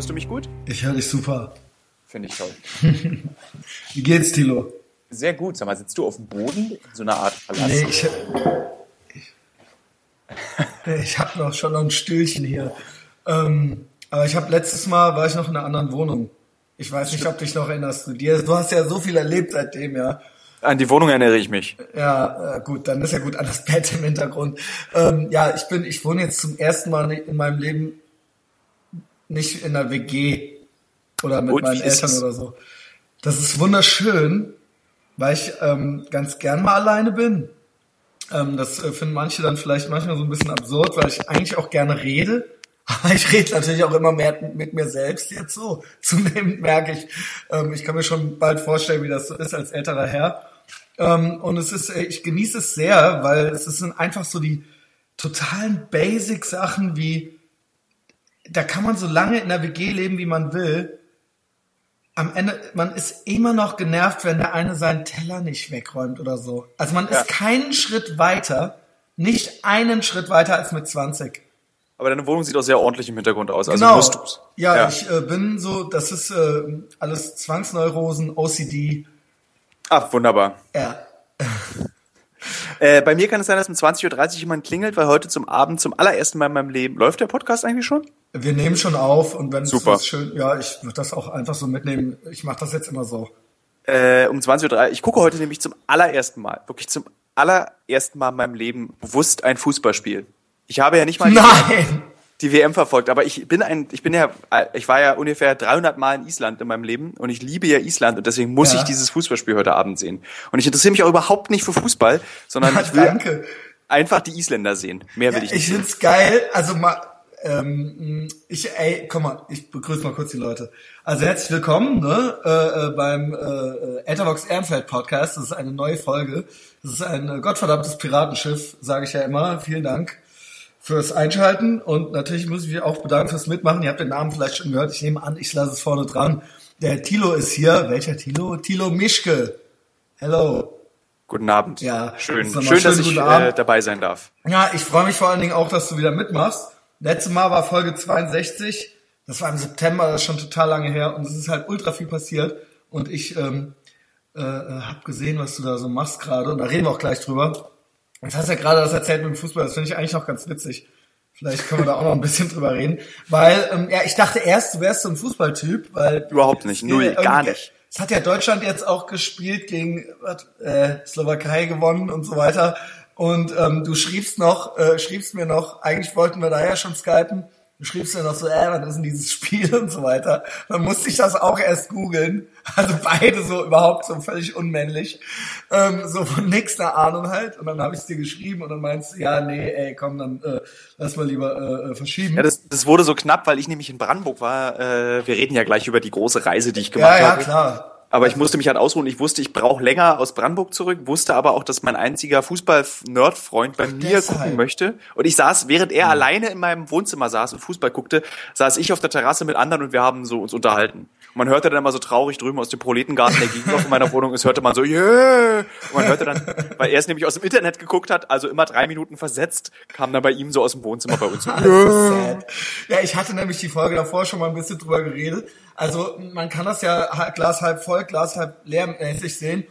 Hörst du mich gut? Ich höre dich super. Finde ich toll. Wie geht's, Tilo? Sehr gut. Sag mal, sitzt du auf dem Boden in so einer Art Palast? Nee, ich, ich, ich habe noch schon noch ein Stühlchen hier. Ähm, aber ich habe letztes Mal war ich noch in einer anderen Wohnung. Ich weiß nicht, ob du dich noch erinnerst. Du, dir, du hast ja so viel erlebt seitdem, ja. An die Wohnung erinnere ich mich. Ja, äh, gut, dann ist ja gut an das Bett im Hintergrund. Ähm, ja, ich bin, ich wohne jetzt zum ersten Mal in meinem Leben nicht in einer WG oder mit Und, meinen Eltern oder so. Das ist wunderschön, weil ich ähm, ganz gern mal alleine bin. Ähm, das äh, finden manche dann vielleicht manchmal so ein bisschen absurd, weil ich eigentlich auch gerne rede. Aber ich rede natürlich auch immer mehr mit, mit mir selbst jetzt so. Zunehmend merke ich, ähm, ich kann mir schon bald vorstellen, wie das so ist als älterer Herr. Ähm, und es ist, äh, ich genieße es sehr, weil es sind einfach so die totalen Basic-Sachen wie, da kann man so lange in der WG leben, wie man will. Am Ende, man ist immer noch genervt, wenn der eine seinen Teller nicht wegräumt oder so. Also man Ja. ist keinen Schritt weiter, nicht einen Schritt weiter als mit 20. Aber deine Wohnung sieht auch sehr ordentlich im Hintergrund aus. Also Genau. wirst du's. Ja, ich äh, bin so, das ist äh, alles Zwangsneurosen, OCD. Ah, wunderbar. Ja. Äh, bei mir kann es sein, dass um 20.30 Uhr jemand klingelt, weil heute zum Abend zum allerersten Mal in meinem Leben läuft der Podcast eigentlich schon? Wir nehmen schon auf und wenn es Super. ist schön, ja, ich würde das auch einfach so mitnehmen. Ich mache das jetzt immer so. Äh, um 20.03 Uhr. Ich gucke heute nämlich zum allerersten Mal, wirklich zum allerersten Mal in meinem Leben bewusst ein Fußballspiel. Ich habe ja nicht mal Nein! Die WM verfolgt, aber ich bin ein, ich bin ja, ich war ja ungefähr 300 Mal in Island in meinem Leben und ich liebe ja Island und deswegen muss Ja. ich dieses Fußballspiel heute Abend sehen. Und ich interessiere mich auch überhaupt nicht für Fußball, sondern ich will Danke. einfach die Isländer sehen. Mehr will ich Ich nicht. find's geil. Also mal, ähm, ich, ey, komm mal, ich begrüße mal kurz die Leute. Also herzlich willkommen ne, äh, äh, beim äh, Etherbox Ehrenfeld Podcast. Das ist eine neue Folge. Das ist ein äh, gottverdammtes Piratenschiff, sage ich ja immer. Vielen Dank fürs Einschalten und natürlich muss ich mich auch bedanken fürs Mitmachen. Ihr habt den Namen vielleicht schon gehört. Ich nehme an, ich lasse es vorne dran. Der Tilo ist hier. Welcher Tilo? Tilo Mischke. Hello. Guten Abend. Ja, schön, mal, schön, dass ich äh, dabei sein darf. Ja, ich freue mich vor allen Dingen auch, dass du wieder mitmachst. Letztes Mal war Folge 62. Das war im September, das ist schon total lange her. Und es ist halt ultra viel passiert. Und ich ähm, äh, äh, habe gesehen, was du da so machst gerade. Und da reden wir auch gleich drüber. Jetzt hast du ja gerade das erzählt mit dem Fußball. Das finde ich eigentlich noch ganz witzig. Vielleicht können wir da auch noch ein bisschen drüber reden. Weil, ähm, ja, ich dachte erst, du wärst so ein Fußballtyp. Weil Überhaupt nicht, null, gar nicht. Es hat ja Deutschland jetzt auch gespielt gegen äh, Slowakei gewonnen und so weiter. Und ähm, du schriebst noch, äh, schriebst mir noch, eigentlich wollten wir da ja schon skypen. Du schriebst mir noch so, äh, was ist denn dieses Spiel und so weiter. Dann musste ich das auch erst googeln. Also beide so überhaupt so völlig unmännlich. Ähm, so von nix eine Ahnung halt. Und dann habe ich es dir geschrieben und dann meinst du, ja, nee, ey, komm, dann äh, lass mal lieber äh, äh, verschieben. Ja, das, das wurde so knapp, weil ich nämlich in Brandenburg war. Äh, wir reden ja gleich über die große Reise, die ich gemacht ja, ja, habe. klar. Aber ich musste mich halt ausruhen. Ich wusste, ich brauche länger aus Brandenburg zurück, wusste aber auch, dass mein einziger Fußball-Nerd-Freund bei mir deshalb. gucken möchte. Und ich saß, während er alleine in meinem Wohnzimmer saß und Fußball guckte, saß ich auf der Terrasse mit anderen und wir haben so uns unterhalten. Und man hörte dann immer so traurig drüben aus dem Proletengarten, der gegenüber von meiner Wohnung ist, hörte man so, yeah! Und man hörte dann, weil er es nämlich aus dem Internet geguckt hat, also immer drei Minuten versetzt, kam dann bei ihm so aus dem Wohnzimmer bei uns. Ja, ich hatte nämlich die Folge davor schon mal ein bisschen drüber geredet. Also man kann das ja Glas halb voll, Glas halb leer mäßig sehen.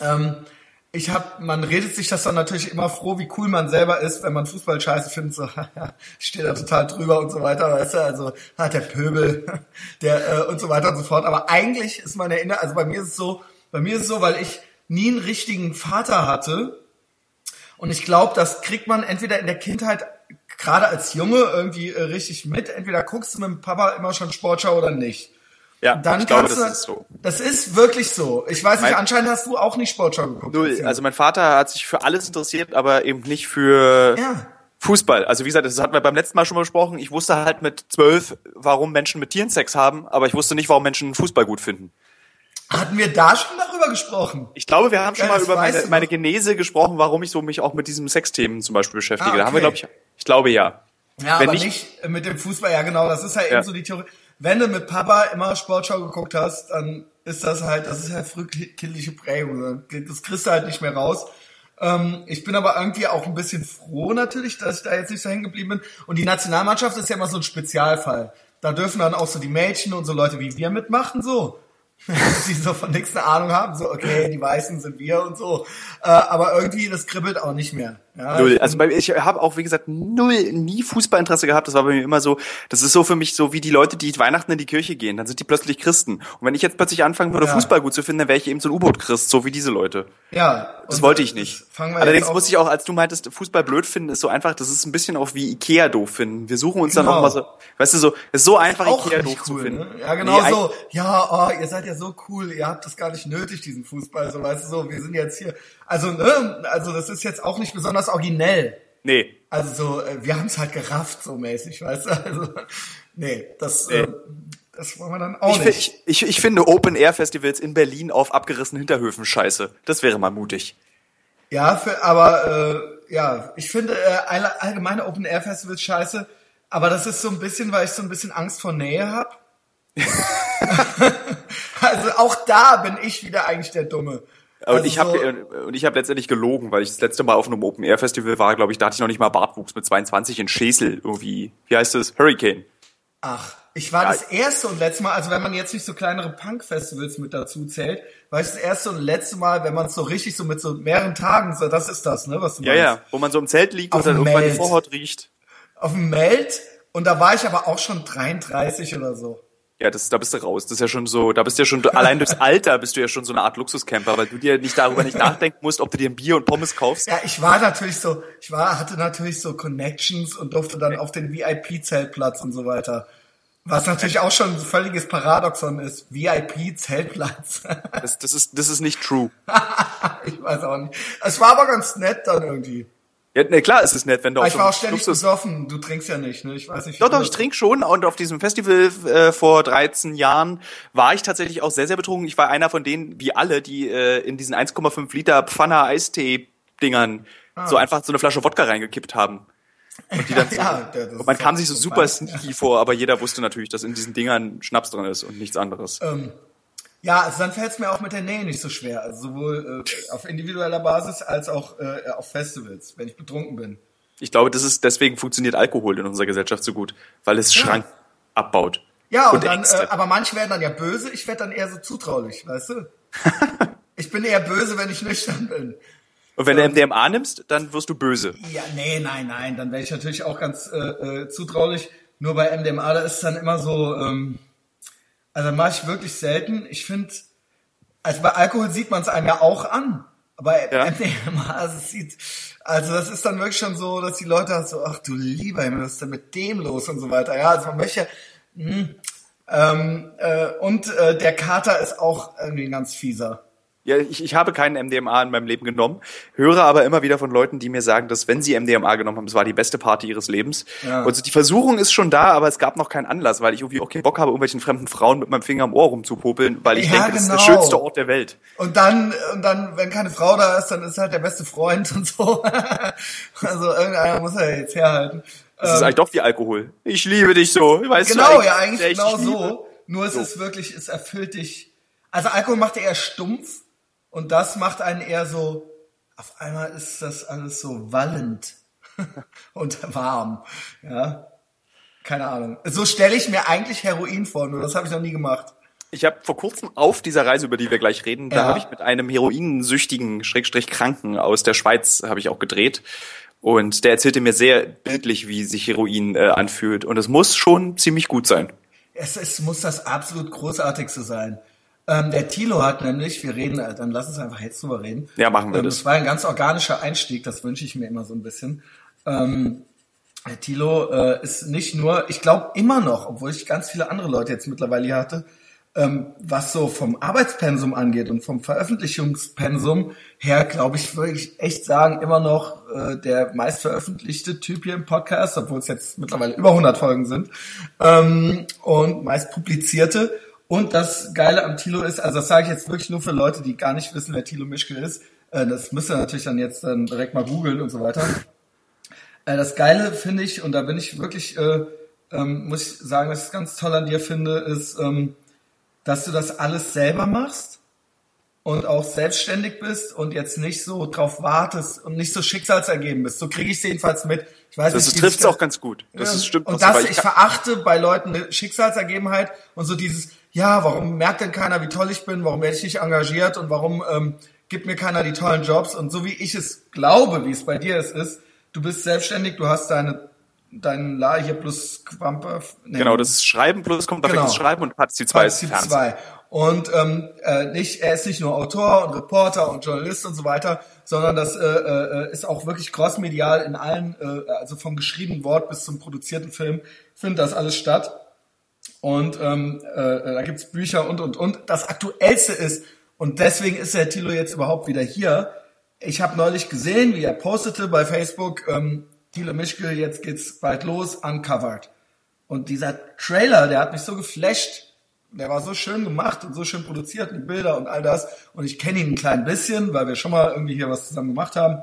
Ähm, ich hab, man redet sich das dann natürlich immer froh, wie cool man selber ist, wenn man Fußball scheiße findet, so, ich stehe da total drüber und so weiter, weißt du, also, hat der Pöbel, der, äh, und so weiter und so fort. Aber eigentlich ist man erinnert, also bei mir ist es so, bei mir ist es so, weil ich nie einen richtigen Vater hatte, und ich glaube, das kriegt man entweder in der Kindheit, gerade als Junge, irgendwie äh, richtig mit. Entweder guckst du mit dem Papa immer schon Sportschau oder nicht. Ja, Dann ich glaube, das du, ist so. Das ist wirklich so. Ich weiß nicht, Mein- anscheinend hast du auch nicht Sportschau geguckt. Null. Also mein Vater hat sich für alles interessiert, aber eben nicht für Ja. Fußball. Also wie gesagt, das hatten wir beim letzten Mal schon mal besprochen. Ich wusste halt mit zwölf, warum Menschen mit Tieren Sex haben, aber ich wusste nicht, warum Menschen Fußball gut finden. Hatten wir da schon darüber gesprochen? Ich glaube, wir haben schon Ja, mal über meine, meine. Genese gesprochen, warum ich so mich auch mit diesem Sexthemen zum Beispiel beschäftige. Ah, Da haben wir, okay. glaube ich, ich glaube ja. Ja, Wenn aber nicht- nicht, mit dem Fußball. Ja, genau. Das ist ja eben Ja. so die Theorie. Wenn du mit Papa immer Sportschau geguckt hast, dann ist das halt, das ist halt frühkindliche Prägung. Das kriegst du halt nicht mehr raus. Ähm, ich bin aber irgendwie auch ein bisschen froh natürlich, dass ich da jetzt nicht so hängen geblieben bin. Und die Nationalmannschaft ist ja immer so ein Spezialfall. da dürfen dann auch so die Mädchen und so Leute wie wir mitmachen, so. die so von nichts eine Ahnung haben, so, okay, die Weißen sind wir und so. Äh, aber irgendwie, das kribbelt auch nicht mehr. Ja, null. Also bei, ich habe auch, wie gesagt, null, nie Fußballinteresse gehabt. Das war bei mir immer so, das ist so für mich so wie die Leute, die Weihnachten in die Kirche gehen, dann sind die plötzlich Christen. Und wenn ich jetzt plötzlich anfangen würde, ja. Fußball gut zu finden, dann wäre ich eben so ein U-Boot-Christ, so wie diese Leute. Ja. Das wollte ich nicht. Allerdings muss ich auch, als du meintest, Fußball blöd finden, ist so einfach, das ist ein bisschen auch wie Ikea doof finden. Wir suchen uns genau. dann auch mal so, weißt du, so, ist so einfach Ikea doof cool, zu finden. Ne? Ja, genau nee, so. Ja, oh, ihr seid ja so cool, ihr habt das gar nicht nötig, diesen Fußball, so, weißt du, so, wir sind jetzt hier. Also, ne, also das ist jetzt auch nicht besonders originell. Nee. Also so, äh, wir haben es halt gerafft, so mäßig, weißt du? Also, nee, das, nee. Äh, das wollen wir dann auch ich, nicht. Ich, ich, ich finde Open-Air-Festivals in Berlin auf abgerissenen Hinterhöfen scheiße. Das wäre mal mutig. Ja, für, aber äh, ja, ich finde äh, allgemeine Open-Air-Festivals scheiße, aber das ist so ein bisschen, weil ich so ein bisschen Angst vor Nähe habe. also auch da bin ich wieder eigentlich der Dumme. Und also ich habe und ich habe letztendlich gelogen, weil ich das letzte Mal auf einem Open Air Festival war, glaube ich, da hatte ich noch nicht mal Bartwuchs mit 22 in Schesel irgendwie. Wie heißt es? Hurricane. Ach, ich war ja. das erste und letzte Mal, also wenn man jetzt nicht so kleinere Punk Festivals mit dazu zählt, war ich das erste und letzte Mal, wenn man es so richtig so mit so mehreren Tagen, so das ist das, ne, was du Ja, meinst. ja, wo man so im Zelt liegt auf und dann irgendwann die Vorhaut riecht. Auf dem Meld und da war ich aber auch schon 33 oder so. Ja, das, da bist du raus. Das ist ja schon so, da bist du ja schon, allein durchs Alter bist du ja schon so eine Art Luxuscamper, weil du dir nicht darüber nicht nachdenken musst, ob du dir ein Bier und Pommes kaufst. Ja, ich war natürlich so, ich war, hatte natürlich so Connections und durfte dann auf den VIP-Zeltplatz und so weiter. Was natürlich auch schon ein völliges Paradoxon ist. VIP-Zeltplatz. das, das ist, das ist nicht true. ich weiß auch nicht. Es war aber ganz nett dann irgendwie. Ja, ne, klar ist es nett, wenn du auch Ich war auch ständig Luxus besoffen. Du trinkst ja nicht, ne? Ich weiß nicht. Doch, doch, ich trinke schon. Und auf diesem Festival äh, vor 13 Jahren war ich tatsächlich auch sehr, sehr betrunken. Ich war einer von denen, wie alle, die äh, in diesen 1,5 Liter Pfanner Eistee-Dingern ah. so einfach so eine Flasche Wodka reingekippt haben. Und die dann so, ja, und man kam sich so super sneaky vor, aber jeder wusste natürlich, dass in diesen Dingern Schnaps drin ist und nichts anderes. Ähm, ja, also dann fällt es mir auch mit der Nähe nicht so schwer. Also sowohl äh, auf individueller Basis als auch äh, auf Festivals, wenn ich betrunken bin. Ich glaube, das ist deswegen funktioniert Alkohol in unserer Gesellschaft so gut, weil es ja. Schrank abbaut. Ja, und, und dann, äh, aber manche werden dann ja böse, ich werde dann eher so zutraulich, weißt du? ich bin eher böse, wenn ich nüchtern bin. Und wenn ähm, du MDMA nimmst, dann wirst du böse. Ja, nee, nein, nein, dann wäre ich natürlich auch ganz äh, äh, zutraulich. Nur bei MDMA, da ist es dann immer so, ähm, also mache ich wirklich selten. Ich finde, also bei Alkohol sieht man es einem ja auch an. Aber ja. MDMA, also es sieht, also das ist dann wirklich schon so, dass die Leute so, ach du lieber Himmel, was ist denn mit dem los und so weiter. Ja, also man möchte, mh, hm, ähm, äh, und äh, der Kater ist auch irgendwie ein ganz fieser. Ja, ich, ich habe keinen MDMA in meinem Leben genommen, höre aber immer wieder von Leuten, die mir sagen, dass wenn sie MDMA genommen haben, es war die beste Party ihres Lebens. Ja. Und so die Versuchung ist schon da, aber es gab noch keinen Anlass, weil ich irgendwie auch keinen Bock habe, irgendwelchen fremden Frauen mit meinem Finger am Ohr rumzupopeln, weil ich ja, denke, genau. das ist der genau. schönste Ort der Welt. Und dann, und dann, wenn keine Frau da ist, dann ist halt der beste Freund und so. also irgendeiner muss er jetzt herhalten. Das ähm, ist eigentlich doch wie Alkohol. Ich liebe dich so. Weißt genau, du, ja, eigentlich genau so. Nur es so. ist wirklich, es erfüllt dich. Also Alkohol macht eher stumpf und das macht einen eher so, auf einmal ist das alles so wallend und warm. Ja, keine Ahnung. So stelle ich mir eigentlich Heroin vor, nur das habe ich noch nie gemacht. Ich habe vor kurzem auf dieser Reise, über die wir gleich reden, ja. da habe ich mit einem heroinsüchtigen, Schrägstrich Kranken aus der Schweiz habe ich auch gedreht. Und der erzählte mir sehr bildlich, wie sich Heroin äh, anfühlt. Und es muss schon ziemlich gut sein. Es, es muss das absolut Großartigste sein. Ähm, der Tilo hat nämlich, wir reden, äh, dann lass uns einfach jetzt drüber reden. Ja, machen wir ähm, das. Das war ein ganz organischer Einstieg, das wünsche ich mir immer so ein bisschen. Ähm, der Tilo äh, ist nicht nur, ich glaube immer noch, obwohl ich ganz viele andere Leute jetzt mittlerweile hier hatte, ähm, was so vom Arbeitspensum angeht und vom Veröffentlichungspensum her, glaube ich, würde ich echt sagen, immer noch äh, der meistveröffentlichte Typ hier im Podcast, obwohl es jetzt mittlerweile über 100 Folgen sind ähm, und meist publizierte. Und das Geile am Tilo ist, also das sage ich jetzt wirklich nur für Leute, die gar nicht wissen, wer Tilo Mischke ist. Äh, das müsst ihr natürlich dann jetzt dann direkt mal googeln und so weiter. Äh, das Geile finde ich, und da bin ich wirklich, äh, ähm, muss ich sagen, was ich ganz toll an dir finde, ist, ähm, dass du das alles selber machst. und auch selbstständig bist und jetzt nicht so drauf wartest und nicht so schicksalsergeben bist. So kriege ich es jedenfalls mit. Ich weiß das trifft sich auch ganz gut. Das ist, stimmt. Und das, ich, ich verachte bei Leuten eine Schicksalsergebenheit und so dieses, ja, warum merkt denn keiner, wie toll ich bin, warum werde ich nicht engagiert und warum ähm, gibt mir keiner die tollen Jobs und so wie ich es glaube, wie es bei dir ist, ist, du bist selbstständig, du hast deine dein La hier plus Quamper. Nee. Genau, das ist Schreiben plus kommt genau. das Schreiben und Partizip 2 ist Partizip 2. Und ähm, äh, nicht, er ist nicht nur Autor und Reporter und Journalist und so weiter, sondern das äh, äh, ist auch wirklich crossmedial in allen, äh, also vom geschriebenen Wort bis zum produzierten Film, findet das alles statt. Und ähm, äh, da gibt's Bücher und und und. Das Aktuellste ist, und deswegen ist der Tilo jetzt überhaupt wieder hier. Ich habe neulich gesehen, wie er postete bei Facebook, ähm, Thilo Mischke, jetzt geht's bald los, uncovered. Und dieser Trailer, der hat mich so geflasht, der war so schön gemacht und so schön produziert, die Bilder und all das. Und ich kenne ihn ein klein bisschen, weil wir schon mal irgendwie hier was zusammen gemacht haben.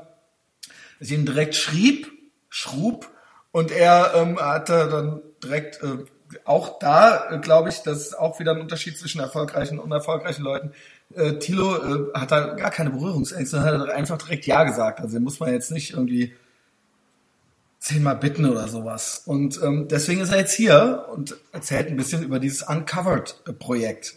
Ich ihn direkt schrieb, schrub, und er ähm, hatte dann direkt äh, auch da, äh, glaube ich, das ist auch wieder ein Unterschied zwischen erfolgreichen und unerfolgreichen Leuten. Äh, Thilo äh, hat da gar keine Berührungsängste, hat er einfach direkt Ja gesagt. Also den muss man jetzt nicht irgendwie zehnmal bitten oder sowas. Und ähm, deswegen ist er jetzt hier und erzählt ein bisschen über dieses Uncovered-Projekt.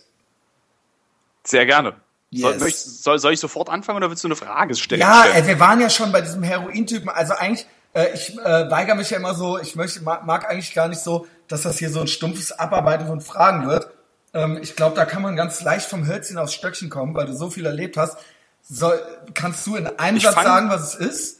Sehr gerne. Yes. Soll, soll, soll, ich sofort anfangen oder willst du eine Frage stellen? Ja, äh, wir waren ja schon bei diesem Heroin-Typen. Also eigentlich, äh, ich äh, weigere mich ja immer so, ich möchte, mag, mag eigentlich gar nicht so, dass das hier so ein stumpfes Abarbeiten von Fragen wird. Ähm, ich glaube, da kann man ganz leicht vom Hölzchen aufs Stöckchen kommen, weil du so viel erlebt hast. Soll, kannst du in einem ich Satz sagen, was es ist?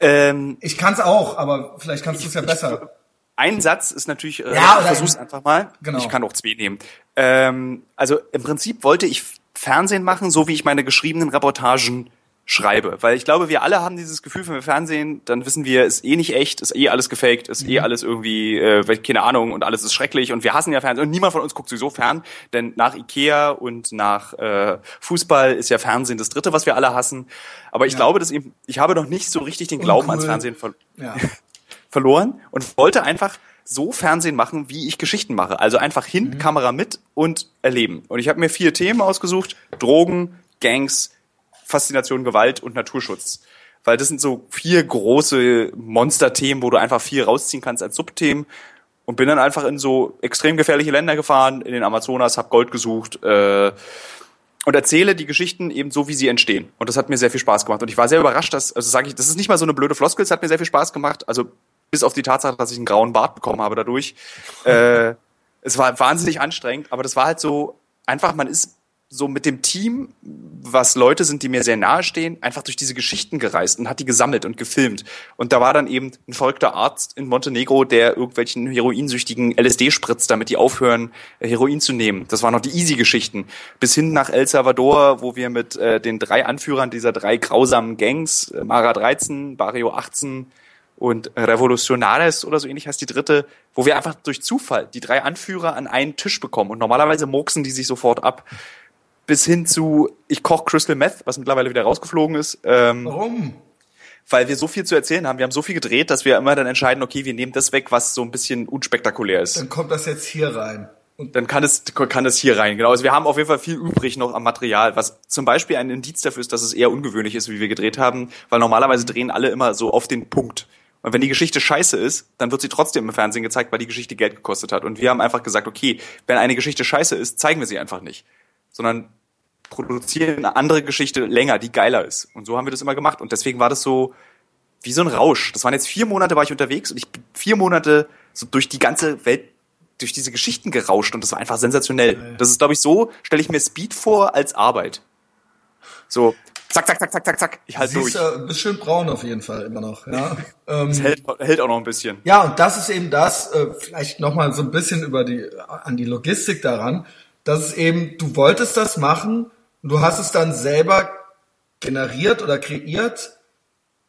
Ähm, ich kann es auch, aber vielleicht kannst du es ja besser. ein Satz ist natürlich, äh, ja, versuch's einfach mal. Genau. Ich kann auch zwei nehmen. Ähm, also im Prinzip wollte ich Fernsehen machen, so wie ich meine geschriebenen Reportagen schreibe. Weil ich glaube, wir alle haben dieses Gefühl, wenn wir Fernsehen, dann wissen wir, ist eh nicht echt, ist eh alles gefaked, ist eh mhm. eh alles irgendwie, äh, keine Ahnung, und alles ist schrecklich und wir hassen ja Fernsehen und niemand von uns guckt sowieso fern, denn nach Ikea und nach äh, Fußball ist ja Fernsehen das Dritte, was wir alle hassen. Aber ich ja. glaube, dass eben, ich habe noch nicht so richtig den Glauben ans Fernsehen ver ja. verloren und wollte einfach so Fernsehen machen, wie ich Geschichten mache. Also einfach hin, mhm. Kamera mit und erleben. Und ich habe mir vier Themen ausgesucht. Drogen, Gangs, Faszination Gewalt und Naturschutz. Weil das sind so vier große Monsterthemen, wo du einfach viel rausziehen kannst als Subthemen. Und bin dann einfach in so extrem gefährliche Länder gefahren, in den Amazonas, hab Gold gesucht äh, und erzähle die Geschichten eben so, wie sie entstehen. Und das hat mir sehr viel Spaß gemacht. Und ich war sehr überrascht, dass, also sage ich, das ist nicht mal so eine blöde Floskel, es hat mir sehr viel Spaß gemacht. Also bis auf die Tatsache, dass ich einen grauen Bart bekommen habe dadurch. äh, es war wahnsinnig anstrengend, aber das war halt so einfach, man ist so mit dem Team, was Leute sind, die mir sehr nahe stehen, einfach durch diese Geschichten gereist und hat die gesammelt und gefilmt. Und da war dann eben ein verrückter Arzt in Montenegro, der irgendwelchen Heroinsüchtigen LSD spritzt, damit die aufhören, äh, Heroin zu nehmen. Das waren noch die Easy-Geschichten. Bis hin nach El Salvador, wo wir mit äh, den drei Anführern dieser drei grausamen Gangs, äh, Mara 13, Barrio 18 und Revolucionares oder so ähnlich heißt die dritte, wo wir einfach durch Zufall die drei Anführer an einen Tisch bekommen. Und normalerweise moksen die sich sofort ab bis hin zu, ich koche Crystal Meth, was mittlerweile wieder rausgeflogen ist. Ähm, Warum? Weil wir so viel zu erzählen haben. Wir haben so viel gedreht, dass wir immer dann entscheiden, okay, wir nehmen das weg, was so ein bisschen unspektakulär ist. Dann kommt das jetzt hier rein. Und dann kann es, kann es hier rein, genau. Also wir haben auf jeden Fall viel übrig noch am Material, was zum Beispiel ein Indiz dafür ist, dass es eher ungewöhnlich ist, wie wir gedreht haben, weil normalerweise drehen alle immer so auf den Punkt. Und wenn die Geschichte scheiße ist, dann wird sie trotzdem im Fernsehen gezeigt, weil die Geschichte Geld gekostet hat. Und wir haben einfach gesagt, okay, wenn eine Geschichte scheiße ist, zeigen wir sie einfach nicht sondern produzieren eine andere Geschichte länger, die geiler ist. Und so haben wir das immer gemacht. Und deswegen war das so wie so ein Rausch. Das waren jetzt vier Monate, war ich unterwegs und ich bin vier Monate so durch die ganze Welt, durch diese Geschichten gerauscht und das war einfach sensationell. Das ist, glaube ich, so, stelle ich mir Speed vor als Arbeit. So, zack, zack, zack, zack, zack, zack, ich halte durch. Du bist schön braun auf jeden Fall immer noch. Ja. ähm, das hält, hält auch noch ein bisschen. Ja, und das ist eben das, äh, vielleicht nochmal so ein bisschen über die, an die Logistik daran dass es eben, du wolltest das machen du hast es dann selber generiert oder kreiert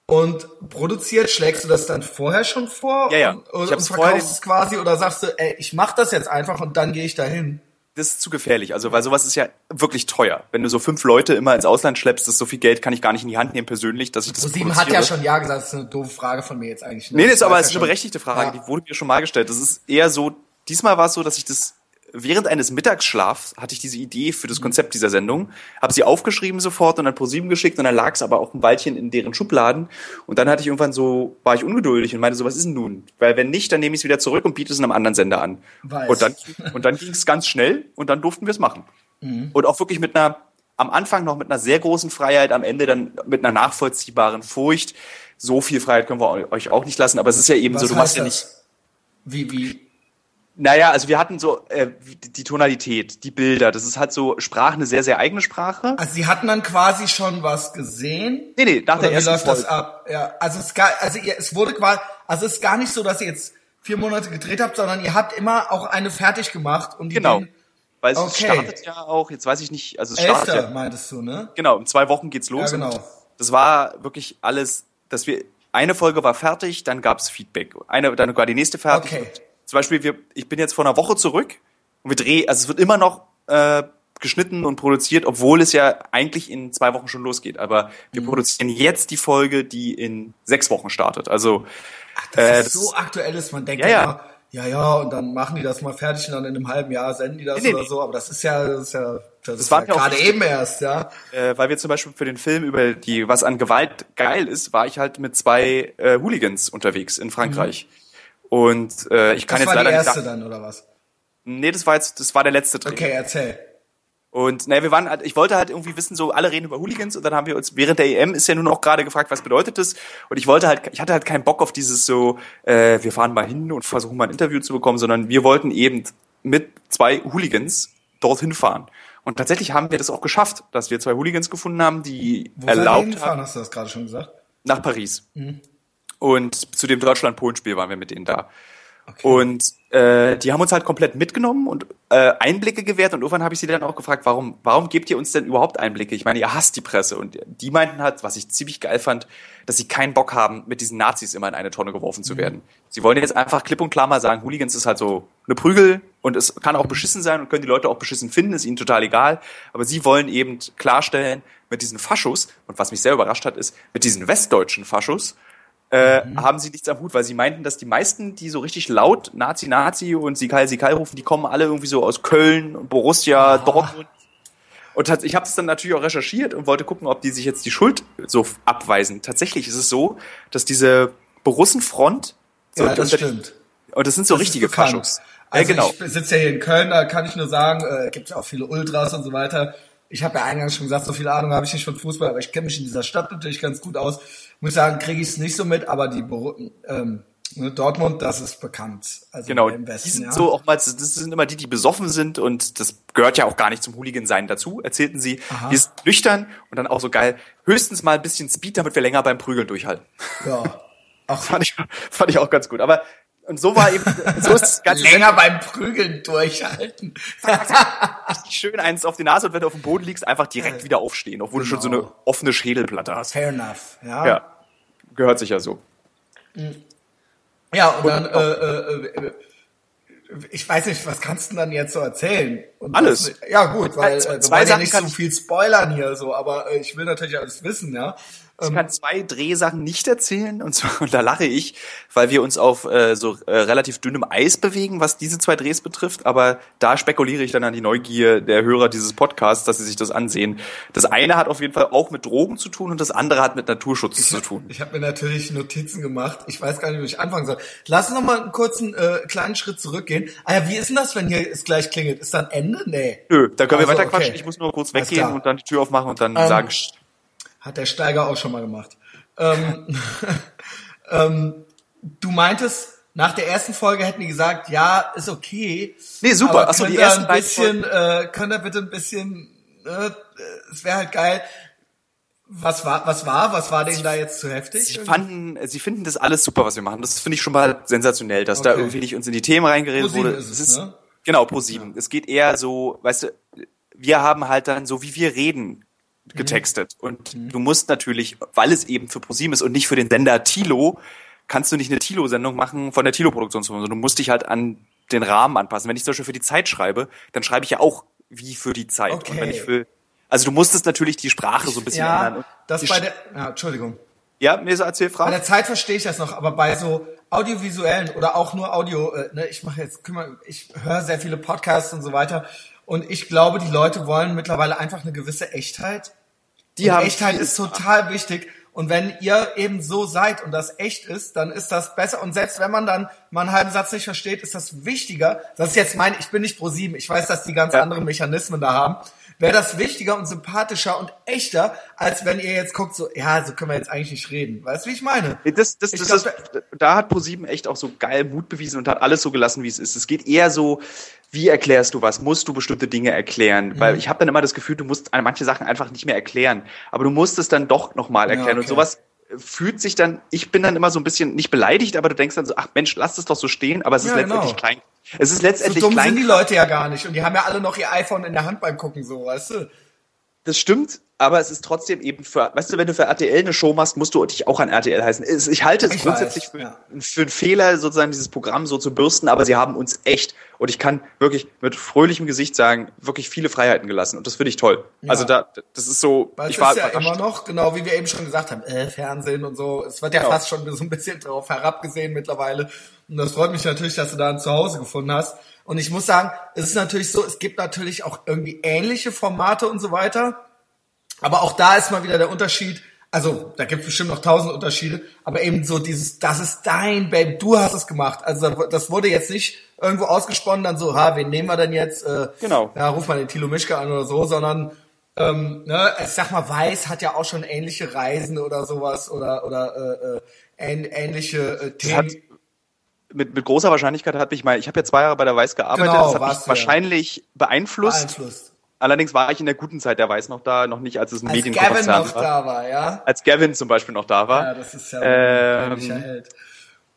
und produziert, schlägst du das dann vorher schon vor ja, ja. und, und, und verkaufst es quasi oder sagst du, ey, ich mach das jetzt einfach und dann gehe ich dahin? Das ist zu gefährlich, also weil sowas ist ja wirklich teuer. Wenn du so fünf Leute immer ins Ausland schleppst, das ist so viel Geld kann ich gar nicht in die Hand nehmen persönlich, dass ich das Sieben hat ja schon ja gesagt, das ist eine doofe Frage von mir jetzt eigentlich. Ne? Nee, das ist aber es ist eine berechtigte Frage, ja. die wurde mir schon mal gestellt. Das ist eher so, diesmal war es so, dass ich das während eines Mittagsschlafs hatte ich diese Idee für das Konzept dieser Sendung, habe sie aufgeschrieben sofort und dann ProSieben geschickt und dann lag es aber auch ein Weilchen in deren Schubladen und dann hatte ich irgendwann so, war ich ungeduldig und meinte so, was ist denn nun? Weil wenn nicht, dann nehme ich es wieder zurück und biete es einem anderen Sender an. Weiß. Und dann, und dann ging es ganz schnell und dann durften wir es machen. Und auch wirklich mit einer, am Anfang noch mit einer sehr großen Freiheit, am Ende dann mit einer nachvollziehbaren Furcht. So viel Freiheit können wir euch auch nicht lassen, aber es ist ja eben Was so, du machst ja das? nicht, Wie, wie? Naja, also wir hatten so äh, die Tonalität, die Bilder, das ist halt so Sprache, eine sehr, sehr eigene Sprache. Also sie hatten dann quasi schon was gesehen. Nee, nee, nach Oder der wie läuft das Folge. ab? Ja, also es gar, also ihr, es wurde quasi, also es ist gar nicht so, dass ihr jetzt vier Monate gedreht habt, sondern ihr habt immer auch eine fertig gemacht und die Genau. den Weil es Okay. startet ja auch, jetzt weiß ich nicht, also es startet Elfter, ja, meintest du, ne? genau, in zwei Wochen geht's los. Ja, genau. Das war wirklich alles, dass wir, eine Folge war fertig, dann gab's Feedback. Eine, dann war die nächste fertig. Okay. Zum Beispiel, wir, ich bin jetzt vor einer Woche zurück und wir drehen, also es wird immer noch äh, geschnitten und produziert, obwohl es ja eigentlich in zwei Wochen schon losgeht. Aber wir Mhm. produzieren jetzt die Folge, die in sechs Wochen startet. Also Das äh, ist so aktuell ist, man denkt Ja, ja. immer, ja, ja, und dann machen die das mal fertig und dann in einem halben Jahr senden die das Nee, nee, oder nee. so, aber das ist ja, das ist ja, das, ist war ja gerade eben erst, ja. äh, weil wir zum Beispiel für den Film über die, was an Gewalt geil ist, war ich halt mit zwei äh, Hooligans unterwegs in Frankreich. Und äh, ich kann. Das jetzt war die leider nicht erste dann, oder was? Nee, das war jetzt, das war der letzte Dreh. Okay, erzähl. Und naja, wir waren halt, ich wollte halt irgendwie wissen, so alle reden über Hooligans und dann haben wir uns während der EM ist ja nun auch gerade gefragt, was bedeutet das? Und ich wollte halt, ich hatte halt keinen Bock auf dieses so, äh, wir fahren mal hin und versuchen mal ein Interview zu bekommen, sondern wir wollten eben mit zwei Hooligans dorthin fahren. Und tatsächlich haben wir das auch geschafft, dass wir zwei Hooligans gefunden haben, die Wo erlaubt haben hast du das gerade schon gesagt? nach Paris. Mhm. Und zu dem Deutschland-Polen-Spiel waren wir mit denen da. Und äh, die haben uns halt komplett mitgenommen und äh, Einblicke gewährt und irgendwann habe ich sie dann auch gefragt, warum, warum gebt ihr uns denn überhaupt Einblicke? Ich meine, ihr hasst die Presse und die meinten halt, was ich ziemlich geil fand, dass sie keinen Bock haben, mit diesen Nazis immer in eine Tonne geworfen zu werden. Sie wollen jetzt einfach klipp und klar mal sagen, Hooligans ist halt so eine Prügel und es kann auch beschissen sein und können die Leute auch beschissen finden, ist ihnen total egal. Aber sie wollen eben klarstellen, mit diesen Faschos, und was mich sehr überrascht hat, ist, mit diesen westdeutschen Faschos, äh, haben sie nichts am Hut, weil sie meinten, dass die meisten, die so richtig laut Nazi, Nazi und Sikal, Sikal rufen, die kommen alle irgendwie so aus Köln, Borussia, Dortmund. Und ich habe es dann natürlich auch recherchiert und wollte gucken, ob die sich jetzt die Schuld so abweisen. Tatsächlich ist es so, dass diese Borussenfront so Ja, das stimmt. Und das sind so Das richtige. Faschos. Also ja, genau. ich sitze ja hier in Köln, da kann ich nur sagen, äh, gibt ja auch viele Ultras und so weiter. Ich habe ja eingangs schon gesagt, so viel Ahnung habe ich nicht von Fußball, aber ich kenne mich in dieser Stadt natürlich ganz gut aus. Muss sagen, kriege ich es nicht so mit, aber die ähm, ne, Dortmund, das ist bekannt. Also Genau, im Westen, die sind ja. so auch mal, das sind immer die, die besoffen sind und das gehört ja auch gar nicht zum Hooligan-Sein dazu, erzählten sie. Aha. Wir sind nüchtern und dann auch so geil, höchstens mal ein bisschen Speed, damit wir länger beim Prügeln durchhalten. Ja. Ach, Fand ich, fand ich auch ganz gut. Aber, und so war eben, so ist das ganze länger beim Prügeln durchhalten. schön eins auf die Nase und wenn du auf dem Boden liegst, einfach direkt wieder aufstehen, obwohl du schon so eine Genau. offene Schädelplatte hast. Fair enough. Ja. Ja. Gehört sich ja so. Ja, und dann, äh, äh, äh, ich weiß nicht, was kannst du denn dann jetzt so erzählen? Und Alles. Was, ja, gut, weil Zwei- äh, wir zwei wollen ja nicht ich- viel spoilern hier, so, aber äh, ich will natürlich alles wissen, ja. Ich kann zwei Drehsachen nicht erzählen und, so, und da lache ich, weil wir uns auf äh, so äh, relativ dünnem Eis bewegen, was diese zwei Drehs betrifft. Aber da spekuliere ich dann an die Neugier der Hörer dieses Podcasts, dass sie sich das ansehen. Das eine hat auf jeden Fall auch mit Drogen zu tun und das andere hat mit Naturschutz zu tun. Ich habe mir natürlich Notizen gemacht. Ich weiß gar nicht, wie ich anfangen soll. Lass uns noch mal einen kurzen äh, kleinen Schritt zurückgehen. Ah ja, wie ist denn das, wenn hier es gleich klingelt? Ist dann Ende? Nee. Nö, da können wir Also, weiter quatschen. okay. Ich muss nur kurz weggehen und dann die Tür aufmachen und dann Ähm, sagen, "Sch, Hat der Steiger auch schon mal gemacht. Ähm, ähm, du meintest, nach der ersten Folge hätten die gesagt, ja, ist okay. Nee, super. Aber Ach so, könnt die ersten ein bisschen, äh, könnt ihr bitte ein bisschen, äh, es wäre halt geil. Was war, was war, was war denen da jetzt zu heftig? Sie fanden, sie finden das alles super, was wir machen. Das finde ich schon mal sensationell, dass da Okay. irgendwie nicht uns in die Themen reingeredet wurde. ist es, ne? Genau, pro sieben. Es geht eher so, weißt du, wir haben halt dann so, wie wir reden. Getextet. Und du musst natürlich, weil es eben für ProSieben ist und nicht für den Sender Tilo, kannst du nicht eine Tilo-Sendung machen von der Tilo-Produktionsfirma, sondern du musst dich halt an den Rahmen anpassen. Wenn ich zum Beispiel für die Zeit schreibe, dann schreibe ich ja auch wie für die Zeit. Okay. Und wenn ich für, also du musstest natürlich die Sprache so ein bisschen ändern. Ja, Und das die bei der, ja, Entschuldigung. ja, mir so erzähl Bei Frage. der Zeit verstehe ich das noch, aber bei so audiovisuellen oder auch nur Audio, äh, ne, ich mache jetzt, kümmere, ich höre sehr viele Podcasts und so weiter und ich glaube, die Leute wollen mittlerweile einfach eine gewisse Echtheit. Die und haben Echtheit ist total wichtig. Und wenn ihr eben so seid und das echt ist, dann ist das besser. Und selbst wenn man dann mal einen halben Satz nicht versteht, ist das wichtiger. Das ist jetzt mein, ich bin nicht pro sieben. Ich weiß, dass die ganz Ja. andere Mechanismen da haben. Wäre das wichtiger und sympathischer und echter, als wenn ihr jetzt guckt, so, ja, so können wir jetzt eigentlich nicht reden. Weißt du, wie ich meine? Das, das, Ich das glaub, ist, da hat ProSieben echt auch so geil Mut bewiesen und hat alles so gelassen, wie es ist. Es geht eher so, wie erklärst du was? Musst du bestimmte Dinge erklären? Mhm. Weil ich habe dann immer das Gefühl, du musst manche Sachen einfach nicht mehr erklären. Aber du musst es dann doch nochmal Ja, erklären. Und okay. sowas fühlt sich dann, ich bin dann immer so ein bisschen nicht beleidigt, aber du denkst dann so, ach Mensch, lass es doch so stehen, aber es ist Ja, letztendlich genau. klein. Es ist So letztendlich dumm klein. sind die Leute ja gar nicht. Und die haben ja alle noch ihr iPhone in der Hand beim Gucken, so, weißt du? Das stimmt, aber es ist trotzdem eben für, weißt du, wenn du für RTL eine Show machst, musst du dich auch an RTL heißen. Ich halte es Ich grundsätzlich weiß, für, ja. für einen Fehler, sozusagen dieses Programm so zu bürsten, aber sie haben uns echt, und ich kann wirklich mit fröhlichem Gesicht sagen, wirklich viele Freiheiten gelassen. Und das finde ich toll. Ja. Also da, das ist so, Weil ich es war ist ja immer noch, genau wie wir eben schon gesagt haben, äh, Fernsehen und so. Es wird ja Genau. fast schon so ein bisschen drauf herabgesehen mittlerweile. Und das freut mich natürlich, dass du da ein Zuhause gefunden hast. Und ich muss sagen, es ist natürlich so, es gibt natürlich auch irgendwie ähnliche Formate und so weiter. Aber auch da ist mal wieder der Unterschied. Also, da gibt es bestimmt noch tausend Unterschiede, aber eben so dieses, das ist dein Baby, du hast es gemacht. Also das wurde jetzt nicht irgendwo ausgesponnen, dann so, ha, wen nehmen wir denn jetzt? Äh, Genau. Ja, ruf mal den Thilo Mischke an oder so, sondern ähm, ne, ich sag mal, Weiß hat ja auch schon ähnliche Reisen oder sowas oder oder äh, äh, ähn, ähnliche äh, Themen. hat, mit, mit großer Wahrscheinlichkeit hat mich mal, ich habe ja zwei Jahre bei der Weiß gearbeitet, Genau, das hat mich ja. wahrscheinlich beeinflusst. beeinflusst. Allerdings war ich in der guten Zeit der Weiß noch da, noch nicht als es ein Als Gavin Medienkonzern noch war. da war, ja. Als Gavin zum Beispiel noch da war. Ja, das ist ja Ähm, ein Held.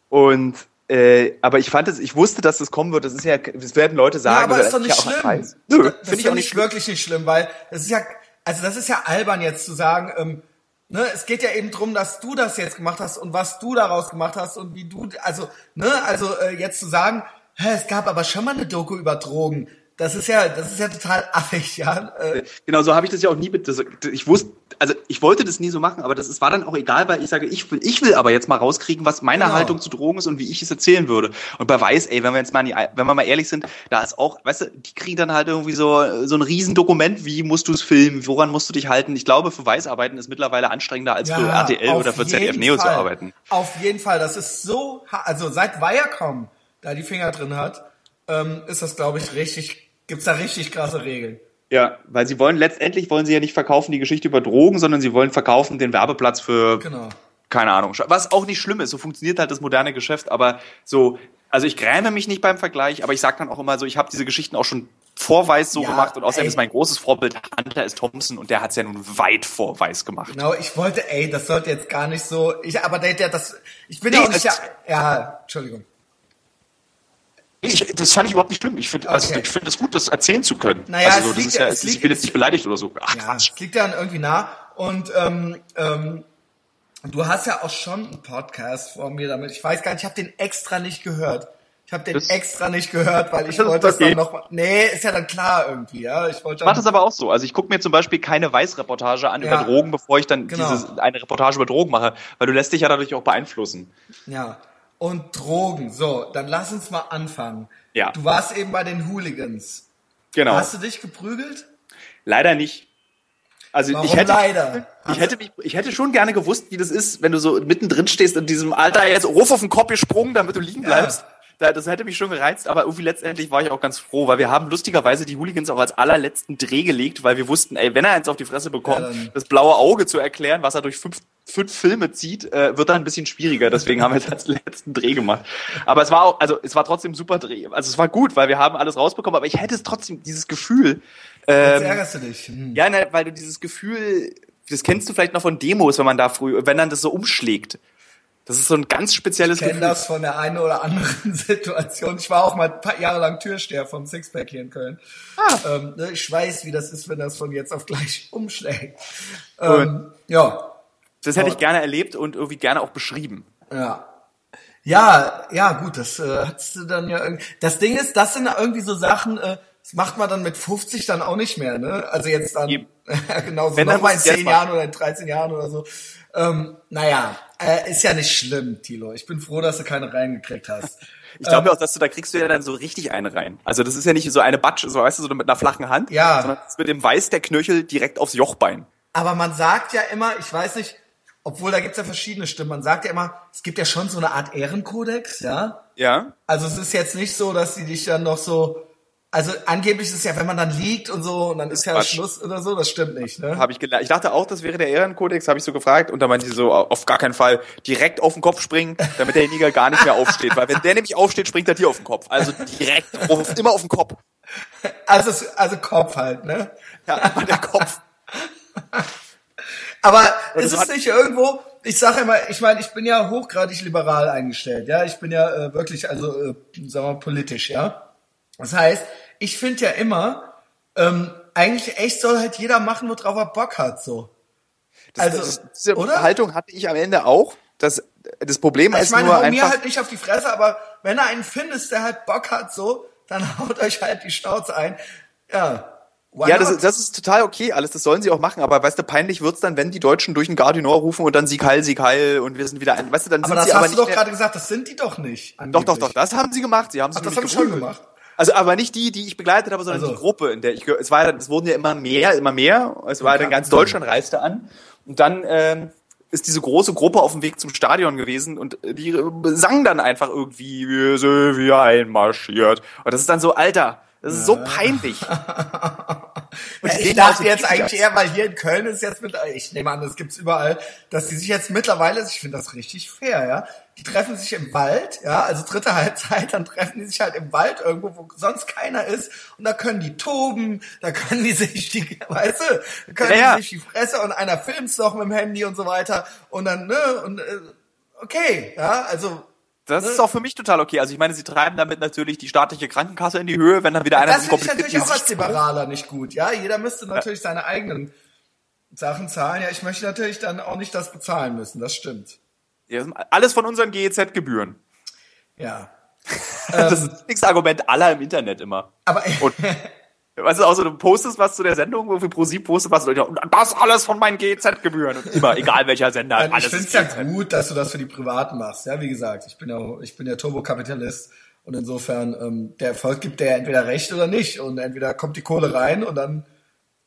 Und äh, aber ich fand es, ich wusste, dass es kommen wird. Das ist ja, es werden Leute Ja, sagen, aber oder ist doch das nicht ja schlimm. Nö, das finde ich auch nicht wirklich nicht schlimm, weil es ist ja, also das ist ja albern jetzt zu sagen, ähm, ne, es geht ja eben drum, dass du das jetzt gemacht hast und was du daraus gemacht hast und wie du, also, ne, also äh, jetzt zu sagen, es gab aber schon mal eine Doku über Drogen. Das ist ja, das ist ja total affig, ja. Äh, Genau, so habe ich das ja auch nie mit. Das, ich wusste, also ich wollte das nie so machen, aber das ist, war dann auch egal, weil ich sage, ich will, ich will aber jetzt mal rauskriegen, was meine Genau. Haltung zu Drogen ist und wie ich es erzählen würde. Und bei Weiß, ey, wenn wir jetzt mal, nie, wenn wir mal ehrlich sind, da ist auch, weißt du, die kriegen dann halt irgendwie so so ein Riesendokument, wie musst du es filmen, woran musst du dich halten. Ich glaube, für Weiß arbeiten ist mittlerweile anstrengender als für Ja, RTL auf oder für ZDF Neo zu Fall. arbeiten. Auf jeden Fall, das ist so, also seit Viacom da die Finger drin hat, ähm, ist das, glaube ich, richtig, gibt's da richtig krasse Regeln. Ja, weil sie wollen letztendlich wollen sie ja nicht verkaufen die Geschichte über Drogen, sondern sie wollen verkaufen den Werbeplatz für Genau. keine Ahnung. Was auch nicht schlimm ist, so funktioniert halt das moderne Geschäft, aber so, also ich gräme mich nicht beim Vergleich, aber ich sag dann auch immer so, ich habe diese Geschichten auch schon vorweis so Ja, gemacht und außerdem ey. ist mein großes Vorbild Hunter S. Thompson und der hat's ja nun weit vorweis gemacht. Genau, ich wollte, ey, das sollte jetzt gar nicht so, ich, aber der, der, das, ich bin Nee, ja auch nicht, ja, es- ja, Entschuldigung. Ich, das fand ich überhaupt nicht schlimm. Ich finde also, Okay. ich finde es gut, das erzählen zu können. Naja, also so, das liegt ist ja- es ist, liegt- ich bin jetzt nicht beleidigt oder so. Ach, Ja, Quatsch. es liegt dann irgendwie nah und, ähm, ähm, du hast ja auch schon einen Podcast vor mir damit, ich weiß gar nicht, ich habe den extra nicht gehört. Ich habe den Das- extra nicht gehört, weil ich wollte das okay. dann noch mal, nee, ist ja dann klar irgendwie, ja, ich wollte Ich mache das aber auch so. Also ich gucke mir zum Beispiel keine Weiß-Reportage an Ja. über Drogen, bevor ich dann Genau. diese, eine Reportage über Drogen mache, weil du lässt dich ja dadurch auch beeinflussen. Ja. Und Drogen. So, dann lass uns mal anfangen. Ja. Du warst eben bei den Hooligans. Genau. Hast du dich geprügelt? Leider nicht. Also Warum ich hätte, leider? ich hätte mich, ich hätte schon gerne gewusst, wie das ist, wenn du so mittendrin stehst in diesem Alter, jetzt ruf auf den Kopf gesprungen, damit du liegen bleibst. Da, das hätte mich schon gereizt, aber irgendwie letztendlich war ich auch ganz froh, weil wir haben lustigerweise die Hooligans auch als allerletzten Dreh gelegt, weil wir wussten, ey, wenn er eins auf die Fresse bekommt, Ja, das blaue Auge zu erklären, was er durch fünf, fünf Filme zieht, äh, wird dann ein bisschen schwieriger. Deswegen haben wir es als letzten Dreh gemacht. Aber es war auch, also es war trotzdem ein super Dreh. Also es war gut, weil wir haben alles rausbekommen, aber ich hätte es trotzdem dieses Gefühl, Jetzt ähm, ärgerst du dich. Hm. ja, ne, weil du dieses Gefühl, das kennst du vielleicht noch von Demos, wenn man da früh, wenn dann das so umschlägt. Das ist so ein ganz spezielles Ich kenne Gefühl. das von der einen oder anderen Situation. Ich war auch mal ein paar Jahre lang Türsteher vom Sixpack hier in Köln. Ah. Ähm, ne, ich weiß, wie das ist, wenn das von jetzt auf gleich umschlägt. Ähm, ja, Das hätte ich gerne erlebt und irgendwie gerne auch beschrieben. ja. Ja, ja, gut, das äh, hast du dann ja irgendwie. Das Ding ist, das sind irgendwie so Sachen, äh, das macht man dann mit 50 dann auch nicht mehr, ne? Also jetzt dann, genau so, nochmal in muss es jetzt 10 mal- Jahren oder in 13 Jahren oder so. Ähm, naja, äh, ist ja nicht schlimm, Tilo. Ich bin froh, dass du keine reingekriegt hast. Ich glaube ja auch, dass du, da kriegst du ja dann so richtig eine rein. Also das ist ja nicht so eine Batsche, so weißt du, so mit einer flachen Hand, Ja. sondern mit dem Weiß der Knöchel direkt aufs Jochbein. Aber man sagt ja immer, ich weiß nicht, obwohl da gibt's ja verschiedene Stimmen, man sagt ja immer, es gibt ja schon so eine Art Ehrenkodex, ja? Ja. Also es ist jetzt nicht so, dass sie dich dann noch so, also angeblich ist es ja, wenn man dann liegt und so und dann ist ja Quatsch. Schluss oder so, das stimmt nicht, ne? Habe ich gelernt. Ich dachte auch, das wäre der Ehrenkodex, habe ich so gefragt. Und da meinte sie so, auf gar keinen Fall direkt auf den Kopf springen, damit derjenige gar nicht mehr aufsteht. Weil wenn der nämlich aufsteht, springt er dir auf den Kopf. Also direkt, auf, immer auf den Kopf. Also, also Kopf halt, ne? Ja, immer der Kopf. Aber ist es nicht irgendwo, ich sage immer, ich meine, ich bin ja hochgradig liberal eingestellt, ja, ich bin ja äh, wirklich, also, äh, sagen wir mal, politisch, ja. Das heißt, ich finde ja immer, ähm, eigentlich echt soll halt jeder machen, worauf er Bock hat, so. Das, Also, das, diese oder? Haltung hatte ich am Ende auch. Das, das Problem Ich ist meine, nur hau mir einfach, halt nicht auf die Fresse, aber wenn du einen findest, der halt Bock hat, so, dann haut euch halt die Schnauze ein. Ja. Why ja, das, das ist total okay, alles, das sollen sie auch machen, aber weißt du, peinlich wird's dann, wenn die Deutschen durch den Gardinor rufen und dann Sieg Heil, Sieg Heil und wir sind wieder ein, weißt du, dann aber sind das sie hast aber du doch gerade gesagt, das sind die doch nicht. Doch, doch, angeblich. doch, das haben sie gemacht. Sie haben sie Ach, das haben sie schon geprügelt. gemacht. Also, aber nicht die, die ich begleitet habe, sondern Also. die Gruppe, in der ich es war ja, es wurden ja immer mehr, immer mehr. Es war dann Okay. ganz Deutschland reiste an. Und dann, ähm, ist diese große Gruppe auf dem Weg zum Stadion gewesen und äh, die äh, sangen dann einfach irgendwie, wir sind wie einmarschiert. Und das ist dann so, Alter, das ist so peinlich. Und Ich sehen dachte jetzt eigentlich eher, weil hier in Köln ist jetzt mit, ich nehme an, das gibt's überall, dass die sich jetzt mittlerweile, ich finde das richtig fair, ja, die treffen sich im Wald, ja, also dritte Halbzeit, dann treffen die sich halt im Wald irgendwo, wo sonst keiner ist und da können die toben, da können die sich die, weißt du, da können Ja, ja. die sich die Fresse und einer filmt's noch mit dem Handy und so weiter und dann, ne, und, äh, okay, ja, also, Das ist auch für mich total okay. Also ich meine, sie treiben damit natürlich die staatliche Krankenkasse in die Höhe, wenn dann wieder einer das so finde ich natürlich auch als Liberaler nicht gut. Ja, jeder müsste natürlich seine eigenen Sachen zahlen. Ja, ich möchte natürlich dann auch nicht das bezahlen müssen. Das stimmt. Ja, alles von unseren GEZ-Gebühren. Ja. Das ist das nächste Argument aller im Internet immer. Aber Und weißt du, auch so, du postest was zu der Sendung, wo für ProSieb postet was, und das alles von meinen GEZ-Gebühren. Und immer, egal welcher Sender, Nein, ich alles finde ist es ja gut, dass du das für die Privaten machst. Ja, wie gesagt, ich bin ja, ich bin ja Turbokapitalist und insofern ähm, der Erfolg gibt der entweder recht oder nicht und entweder kommt die Kohle rein und dann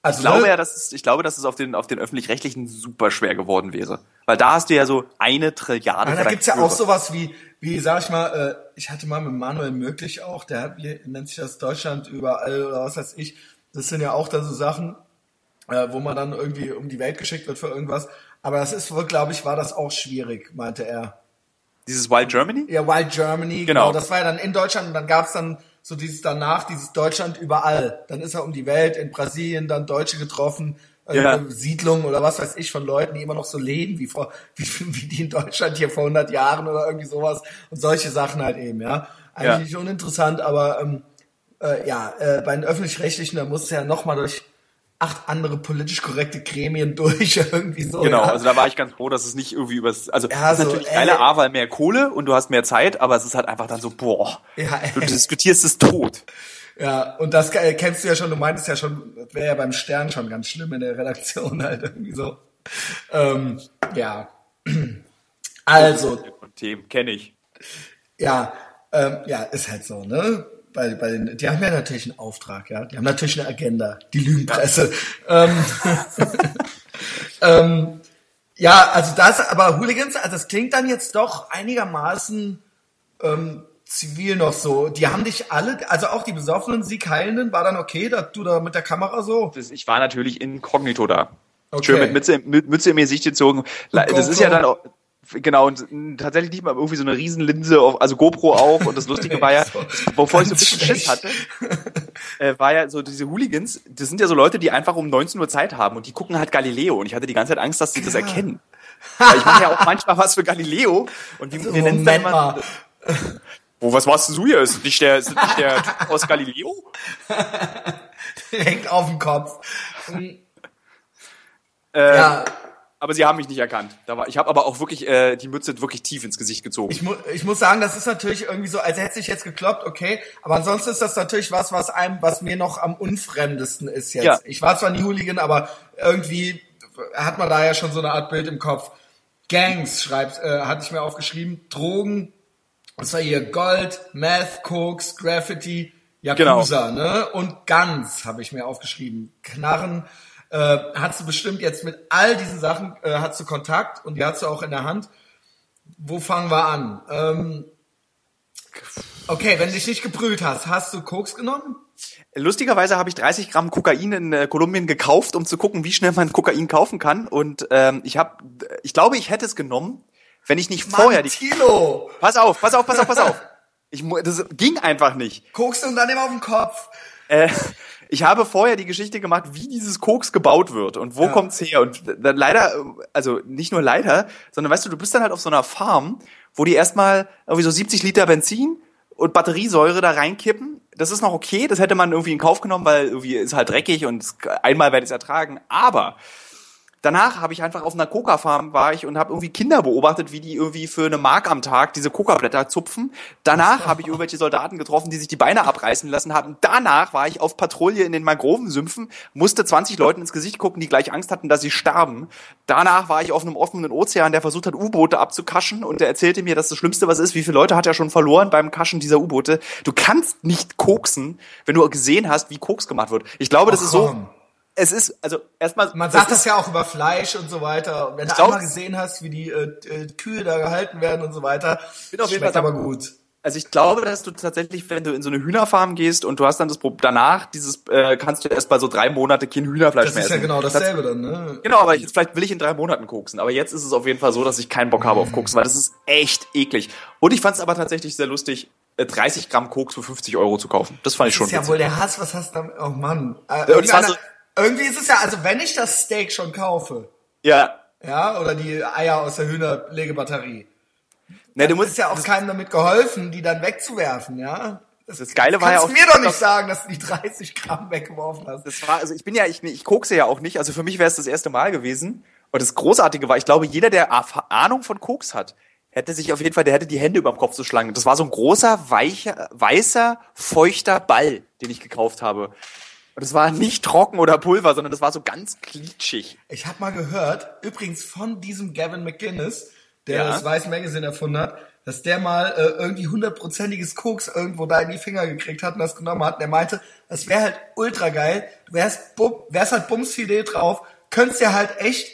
also Ich glaube ne, ja, dass es, ich glaube, dass es auf den, auf den öffentlich-rechtlichen super schwer geworden wäre. Weil da hast du ja so eine Trilliarde. Aber da gibt's ja auch sowas wie, wie sag ich mal, äh, ich hatte mal mit Manuel Möglich auch, der hat, wie nennt sich das Deutschland überall oder was weiß ich. Das sind ja auch da so Sachen, äh, wo man dann irgendwie um die Welt geschickt wird für irgendwas. Aber das ist wohl, glaube ich, war das auch schwierig, meinte er. Dieses Wild Germany? Ja, Wild Germany, genau. Genau. Das war ja dann in Deutschland und dann gab's dann so dieses danach, dieses Deutschland überall. Dann ist er um die Welt, in Brasilien dann Deutsche getroffen, äh, Ja. Siedlungen oder was weiß ich von Leuten, die immer noch so leben, wie vor, wie, wie die in Deutschland hier vor 100 Jahren oder irgendwie sowas und solche Sachen halt eben, ja. Eigentlich Ja. nicht uninteressant, aber ähm, äh, ja, äh, bei den Öffentlich-Rechtlichen, da muss es ja nochmal durch acht andere politisch korrekte Gremien durch, irgendwie so. Genau, ja. also da war ich ganz froh, dass es nicht irgendwie übers, also Ja, ist so, natürlich äh, geile A, weil mehr Kohle und du hast mehr Zeit, aber es ist halt einfach dann so, boah, Ja, du äh. diskutierst es tot. Ja, und das äh, kennst du ja schon, du meintest ja schon, das wäre ja beim Stern schon ganz schlimm in der Redaktion halt irgendwie so. Ähm, ja. Also, Themen kenne ich. ja, ähm, ja, ist halt so, ne? Bei, bei den, die haben ja natürlich einen Auftrag, ja. Die haben natürlich eine Agenda, die Lügenpresse. Ähm, ähm, ja, also das, aber Hooligans, also das klingt dann jetzt doch einigermaßen ähm, zivil noch so. Die haben dich alle, also auch die besoffenen Siegheilenden, war dann okay, dass du da mit der Kamera so. Das, ich war natürlich inkognito da. Okay. Schön mit Mütze, mit Mütze im Gesicht gezogen. Das ist ja dann auch, genau, und tatsächlich nicht mal irgendwie so eine Riesenlinse, auf, also GoPro auch. Und das Lustige war ja, So, bevor ich so ein bisschen Schiss schlecht. hatte, äh, war ja so diese Hooligans, das sind ja so Leute, die einfach um 19 Uhr Zeit haben und die gucken halt Galileo. Und ich hatte die ganze Zeit Angst, dass sie das erkennen. Weil ich mache ja auch manchmal was für Galileo. Und wie, wir nennen Moment mal. Oh, was warst denn du hier? Ist nicht der, ist nicht der Typ aus Galileo? Hängt auf dem Kopf. Äh, Ja, aber sie haben mich nicht erkannt. Da war, ich habe aber auch wirklich äh, die Mütze wirklich tief ins Gesicht gezogen. Ich, mu ich muss sagen, das ist natürlich irgendwie so, als hätte sich jetzt gekloppt, okay. Aber ansonsten ist das natürlich was, was einem, was mir noch am unfremdesten ist jetzt. Ja. Ich war zwar nie Hooligan, aber irgendwie hat man da ja schon so eine Art Bild im Kopf. Gangs schreibt, äh, hatte ich mir aufgeschrieben, Drogen, das war hier Gold, Meth, Koks, Graffiti, Yakuza, ne? Und Guns habe ich mir aufgeschrieben. Knarren, äh, hast du bestimmt jetzt mit all diesen Sachen, äh, hast du Kontakt und die hast du auch in der Hand. Wo fangen wir an? Ähm, okay, wenn du dich nicht gebrüllt hast, hast du Koks genommen? Lustigerweise habe ich 30 Gramm Kokain in äh, Kolumbien gekauft, um zu gucken, wie schnell man Kokain kaufen kann. Und ähm, ich habe, ich glaube, ich hätte es genommen, wenn ich nicht Mann, vorher die. Tilo! Pass auf, pass auf, pass auf, pass auf. Ich, das ging einfach nicht. Koks und dann immer auf den Kopf. Äh, ich habe vorher die Geschichte gemacht, wie dieses Koks gebaut wird und wo Ja. kommt's her. Und dann leider, äh, also nicht nur leider, sondern weißt du, du bist dann halt auf so einer Farm, wo die erstmal irgendwie so 70 Liter Benzin und Batteriesäure da reinkippen. Das ist noch okay, das hätte man irgendwie in Kauf genommen, weil irgendwie ist halt dreckig und einmal werde ich es ertragen. Aber danach habe ich einfach auf einer Coca-Farm war ich und habe irgendwie Kinder beobachtet, wie die irgendwie für eine Mark am Tag diese Coca-Blätter zupfen. Danach habe ich irgendwelche Soldaten getroffen, die sich die Beine abreißen lassen haben. Danach war ich auf Patrouille in den Mangrovensümpfen, musste 20 Leuten ins Gesicht gucken, die gleich Angst hatten, dass sie sterben. Danach war ich auf einem offenen Ozean, der versucht hat, U-Boote abzukaschen und der erzählte mir, dass das Schlimmste was ist, wie viele Leute hat er schon verloren beim Kaschen dieser U-Boote. Du kannst nicht koksen, wenn du gesehen hast, wie Koks gemacht wird. Ich glaube, das ist so. Es ist, also erstmal. Man sagt ist- das ja auch über Fleisch und so weiter. Und wenn du einmal gesehen hast, wie die äh, äh, Kühe da gehalten werden und so weiter, bin auf jeden Fall aber da- gut. Also ich glaube, dass du tatsächlich, wenn du in so eine Hühnerfarm gehst und du hast dann das Problem, danach dieses, äh, kannst du erst mal so drei Monate kein Hühnerfleisch Das mehr ist ja essen. genau dasselbe dann, ne? Genau, aber jetzt, vielleicht will ich in drei Monaten koksen. Aber jetzt ist es auf jeden Fall so, dass ich keinen Bock habe auf Koksen, weil das ist echt eklig. Und ich fand es aber tatsächlich sehr lustig, äh, 30 Gramm Koks für 50 Euro zu kaufen. Das fand ich Das schon ist ja witzig. wohl der Hass, was hast du damit? Oh Mann. Äh, Irgendwie ist es ja, also wenn ich das Steak schon kaufe, Ja. ja, oder die Eier aus der Hühnerlegebatterie, Ne, du ist musst ja auch keinem damit geholfen, die dann wegzuwerfen, ja? Das, Das Geile war ja auch- mir doch nicht sagen, dass du die 30 Gramm weggeworfen hast. Das war, also ich bin ja, ich, ich kokse ja auch nicht, also für mich wäre es das erste Mal gewesen. Und das Großartige war, ich glaube, jeder, der Ahnung von Koks hat, hätte sich auf jeden Fall, der hätte die Hände über dem Kopf zu schlagen. Das war so ein großer, weicher, weißer, feuchter Ball, den ich gekauft habe. Und es war nicht trocken oder Pulver, sondern das war so ganz glitschig. Ich habe mal gehört, übrigens von diesem Gavin McGinnis, der Ja. das Vice Magazine erfunden hat, dass der mal äh, irgendwie hundertprozentiges Koks irgendwo da in die Finger gekriegt hat und das genommen hat. Und er meinte, das wäre halt ultra geil. Du wärst, bum, wärst halt bumsfidel drauf, könntest ja halt echt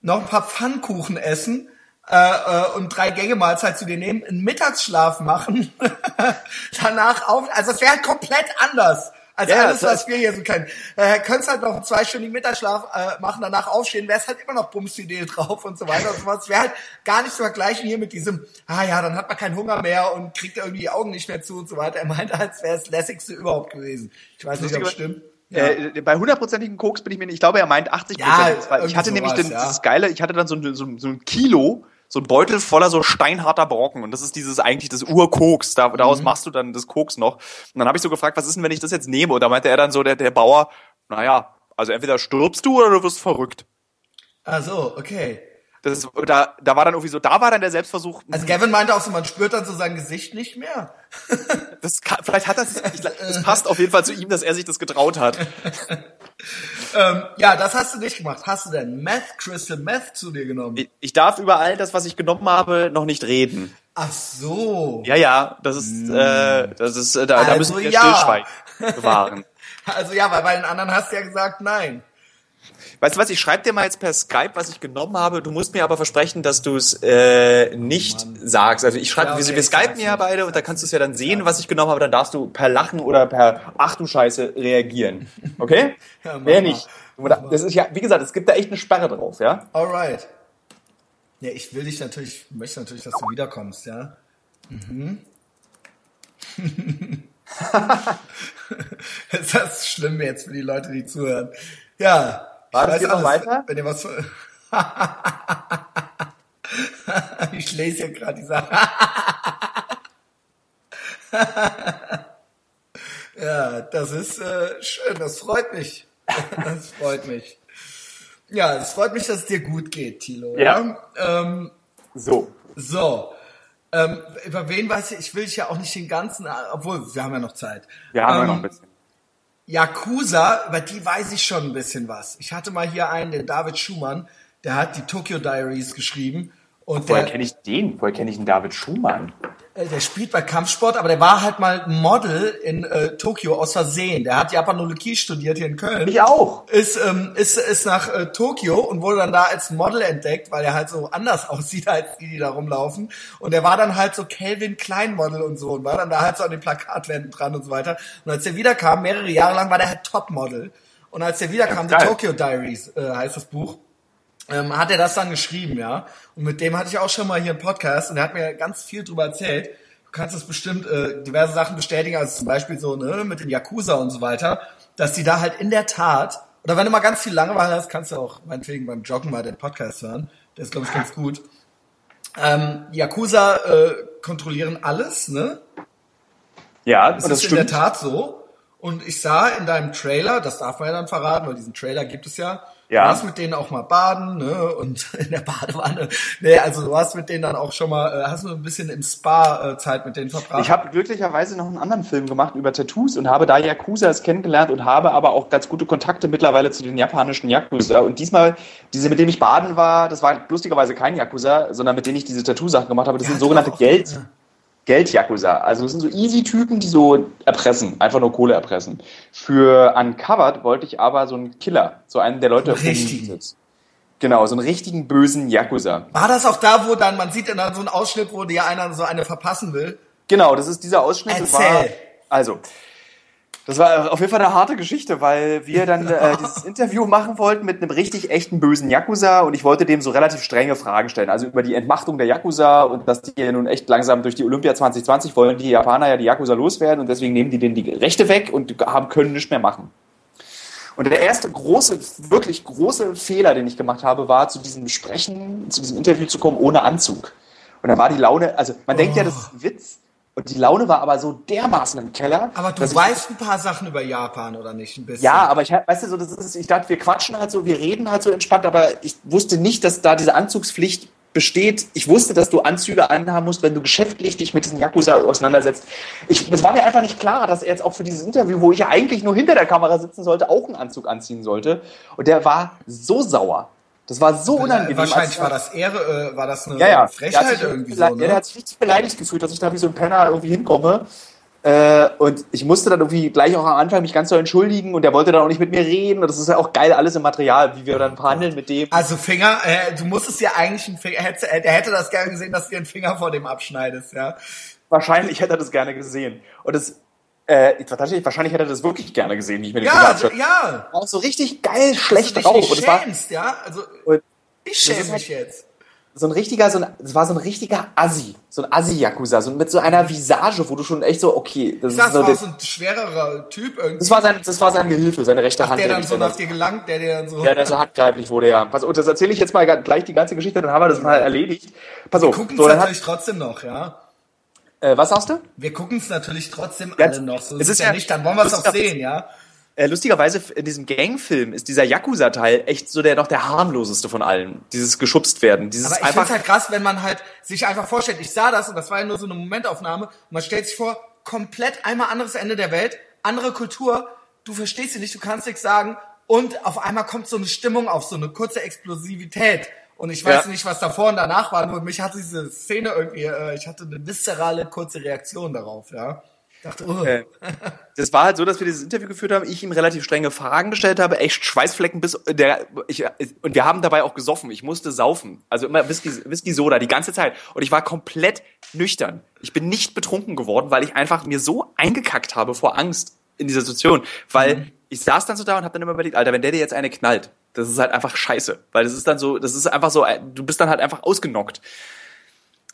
noch ein paar Pfannkuchen essen äh, äh, und drei Gänge Mahlzeit zu dir nehmen, einen Mittagsschlaf machen, danach auf, also es wäre halt komplett anders als Ja, alles, was wir hier so kennen. Äh, könntest halt noch einen zweistündigen Mittagsschlaf äh, machen, danach aufstehen, wär's halt immer noch Bumsfidel drauf und so weiter und so fort. Es wäre halt gar nicht zu vergleichen hier mit diesem, ah ja, dann hat man keinen Hunger mehr und kriegt irgendwie die Augen nicht mehr zu und so weiter. Er meinte, als wäre es lässigste überhaupt gewesen. Ich weiß nicht, ob es stimmt. Ja. Äh, bei hundertprozentigen Koks bin ich mir nicht, ich glaube, er meint 80 Ja, Prozent. ich irgendwie hatte nämlich sowas, den, ja. das Geile, ich hatte dann so, ein- so, so ein Kilo, so ein Beutel voller so steinharter Brocken. Und das ist dieses eigentlich das Urkoks. Da, Mhm. daraus machst du dann das Koks noch. Und dann habe ich so gefragt, was ist denn, wenn ich das jetzt nehme? Und da meinte er dann so, der, der Bauer, naja, also entweder stirbst du oder du wirst verrückt. Ah so, okay. Das ist, da, da war dann irgendwie so, da war dann der Selbstversuch. Also Gavin meinte auch so, man spürt dann so sein Gesicht nicht mehr. das kann, vielleicht hat das, ich, das passt auf jeden Fall zu ihm, dass er sich das getraut hat. Ähm, ja, das hast du nicht gemacht. Hast du denn Meth, Crystal Meth zu dir genommen? Ich, ich darf über all das, was ich genommen habe, noch nicht reden. Ach so. Ja, ja, das ist, äh, das ist, äh, da, da Also müssen wir ja. Stillschweigen bewahren. Also ja, weil bei den anderen hast du ja gesagt, nein. Weißt du was, ich schreibe dir mal jetzt per Skype, was ich genommen habe. Du musst mir aber versprechen, dass du es äh, nicht sagst. Also ich schreibe, Ja, okay, wir, wir skypen ja beide und da kannst du es ja dann sehen, was ich genommen habe. Dann darfst du per Lachen oder per Ach du Scheiße reagieren. Okay? Ja, Mehr nicht. Das ist ja, wie gesagt, es gibt da echt eine Sperre drauf, ja? Alright. Ja, ich will dich natürlich, möchte natürlich, dass du wiederkommst, ja. Mhm. ist das schlimm jetzt für die Leute, die zuhören? Ja. Ich War das alles, weiter? Wenn ihr was Ich lese ja gerade die Sache. ja, das ist äh, schön, das freut mich. Das freut mich. Ja, es freut mich, dass es dir gut geht, Thilo. Ja. Ähm, So. so. Ähm, über wen weiß ich, ich will dich ja auch nicht den ganzen, obwohl, wir haben ja noch Zeit. Wir haben ja Ähm, noch ein bisschen. Yakuza, über die weiß ich schon ein bisschen was. Ich hatte mal hier einen, den David Schumann, der hat die Tokyo Diaries geschrieben. Und Woher kenne ich den? Woher kenne ich den David Schumann? äh, der spielt bei Kampfsport, aber der war halt mal Model in äh, Tokio aus Versehen. Der hat Japanologie studiert hier in Köln. Ich auch. ist, ähm, ist, ist nach äh, Tokio und wurde dann da als Model entdeckt, weil er halt so anders aussieht als die, die da rumlaufen. Und er war dann halt so Calvin Klein Model und so und war dann da halt so an den Plakatwänden dran und so weiter. Und als er wiederkam, mehrere Jahre lang war der halt Topmodel. Und als er wiederkam, The. Tokyo Diaries äh, heißt das Buch, ähm, hat er das dann geschrieben, ja. Und mit dem hatte ich auch schon mal hier einen Podcast und er hat mir ganz viel drüber erzählt. Du kannst das bestimmt äh, diverse Sachen bestätigen, also zum Beispiel so ne, mit den Yakuza und so weiter, dass die da halt in der Tat, oder wenn du mal ganz viel Langeweile hast, kannst du auch meinetwegen beim Joggen mal den Podcast hören. Der ist, glaube ich, ganz gut. Ähm, die Yakuza äh, kontrollieren alles, ne? Ja, Das das ist in der stimmt. Tat so. Und ich sah in deinem Trailer, das darf man ja dann verraten, weil diesen Trailer gibt es ja. Ja. Du warst mit denen auch mal baden, ne? Und in der Badewanne. Nee, also du warst mit denen dann auch schon mal, äh, hast du ein bisschen im Spa äh, Zeit mit denen verbracht. Ich habe glücklicherweise noch einen anderen Film gemacht über Tattoos und habe da Yakuzas kennengelernt und habe aber auch ganz gute Kontakte mittlerweile zu den japanischen Yakuza. Und diesmal, diese, mit dem ich baden war, das war lustigerweise kein Yakuza, sondern mit denen ich diese Tattoo-Sachen gemacht habe, das Ja, sind sogenannte auch. Geld, Ja. Geld-Yakuza. Also das sind so Easy-Typen, die so erpressen, einfach nur Kohle erpressen. Für Uncovered wollte ich aber so einen Killer, so einen, der Leute umsetzt. Genau, so einen richtigen bösen Yakuza. War das auch da, wo dann, man sieht dann so einen Ausschnitt, wo dir einer so eine verpassen will? Genau, das ist dieser Ausschnitt. Das war, Erzähl. also, das war auf jeden Fall eine harte Geschichte, weil wir dann äh, dieses Interview machen wollten mit einem richtig echten bösen Yakuza und ich wollte dem so relativ strenge Fragen stellen. Also über die Entmachtung der Yakuza und dass die ja nun echt langsam durch die Olympia 2020 wollen die Japaner ja die Yakuza loswerden und deswegen nehmen die denen die Rechte weg und haben, können nichts mehr machen. Und der erste große, wirklich große Fehler, den ich gemacht habe, war zu diesem Sprechen, zu diesem Interview zu kommen ohne Anzug. Und da war die Laune, also man denkt ja, das ist ein Witz. Und die Laune war aber so dermaßen im Keller. Aber du dass ich- weißt ein paar Sachen über Japan, oder nicht? Ein bisschen. ja, aber ich weißt du, so, das ist, ich dachte, wir quatschen halt so, wir reden halt so entspannt, aber ich wusste nicht, dass da diese Anzugspflicht besteht. Ich wusste, dass du Anzüge anhaben musst, wenn du geschäftlich dich mit diesen Yakuza auseinandersetzt. Ich, es war mir einfach nicht klar, dass er jetzt auch für dieses Interview, wo ich ja eigentlich nur hinter der Kamera sitzen sollte, auch einen Anzug anziehen sollte. Und der war so sauer. Das war so unangenehm. Wahrscheinlich war das Ehre, äh, war das eine ja, ja. Frechheit sich irgendwie so, ne? Der hat sich richtig beleidigt gefühlt, dass ich da wie so ein Penner irgendwie hinkomme. Äh, und ich musste dann irgendwie gleich auch am Anfang mich ganz doll entschuldigen und der wollte dann auch nicht mit mir reden. Und das ist ja auch geil alles im Material, wie wir dann verhandeln mit dem. Also Finger, äh, du musstest dir eigentlich einen Finger, hätte, er hätte das gerne gesehen, dass du dir einen Finger vor dem abschneidest, ja. Wahrscheinlich hätte er das gerne gesehen. Und das, äh, tatsächlich, wahrscheinlich hätte er das wirklich gerne gesehen, wie ich mir den Ja, abschneide. ja. Auch so richtig geil schlecht Dass drauf. dich Und es war schämst, ja. Also und ich das schäme ist mich halt- jetzt. so ein richtiger, so ein, es war so ein richtiger Assi. So ein Assi-Yakuza. So mit so einer Visage, wo du schon echt so, okay, das Das ist so, war das, so ein schwererer Typ irgendwie, das war sein, das war sein Gehilfe, seine rechte Hand. der dann so nach dir gelangt, der dir dann so. Ja, der so handgreiflich wurde, ja. Pass auf, das erzähle ich jetzt mal gleich die ganze Geschichte, dann haben wir das mal erledigt. Pass auf. gucken So, es natürlich trotzdem noch, ja. Äh, was sagst du? Wir gucken es natürlich trotzdem Ja, alle noch. So es ist, ja ja- nicht, dann wollen wir es auch sehen, ja. Äh, lustigerweise, in diesem Gangfilm ist dieser Yakuza-Teil echt so der noch der harmloseste von allen. Dieses geschubst werden. Dieses Aber ich einfach. halt krass, wenn man halt sich einfach vorstellt, ich sah das und das war ja nur so eine Momentaufnahme und man stellt sich vor, komplett einmal anderes Ende der Welt, andere Kultur, du verstehst sie nicht, du kannst nichts sagen und auf einmal kommt so eine Stimmung auf, so eine kurze Explosivität und ich weiß Ja. nicht, was davor und danach war, nur mich hatte diese Szene irgendwie, äh, ich hatte eine viszerale kurze Reaktion darauf, ja. Ich dachte, oh. Äh, das war halt so, dass wir dieses Interview geführt haben, ich ihm relativ strenge Fragen gestellt habe, echt Schweißflecken bis der ich, und wir haben dabei auch gesoffen. Ich musste saufen, also immer Whisky, Whisky Soda die ganze Zeit und ich war komplett nüchtern. Ich bin nicht betrunken geworden, weil ich einfach mir so eingekackt habe vor Angst in dieser Situation, weil ich saß dann so da und habe dann immer überlegt, Alter, wenn der dir jetzt eine knallt, das ist halt einfach scheiße, weil das ist dann so, das ist einfach so, du bist dann halt einfach ausgenockt.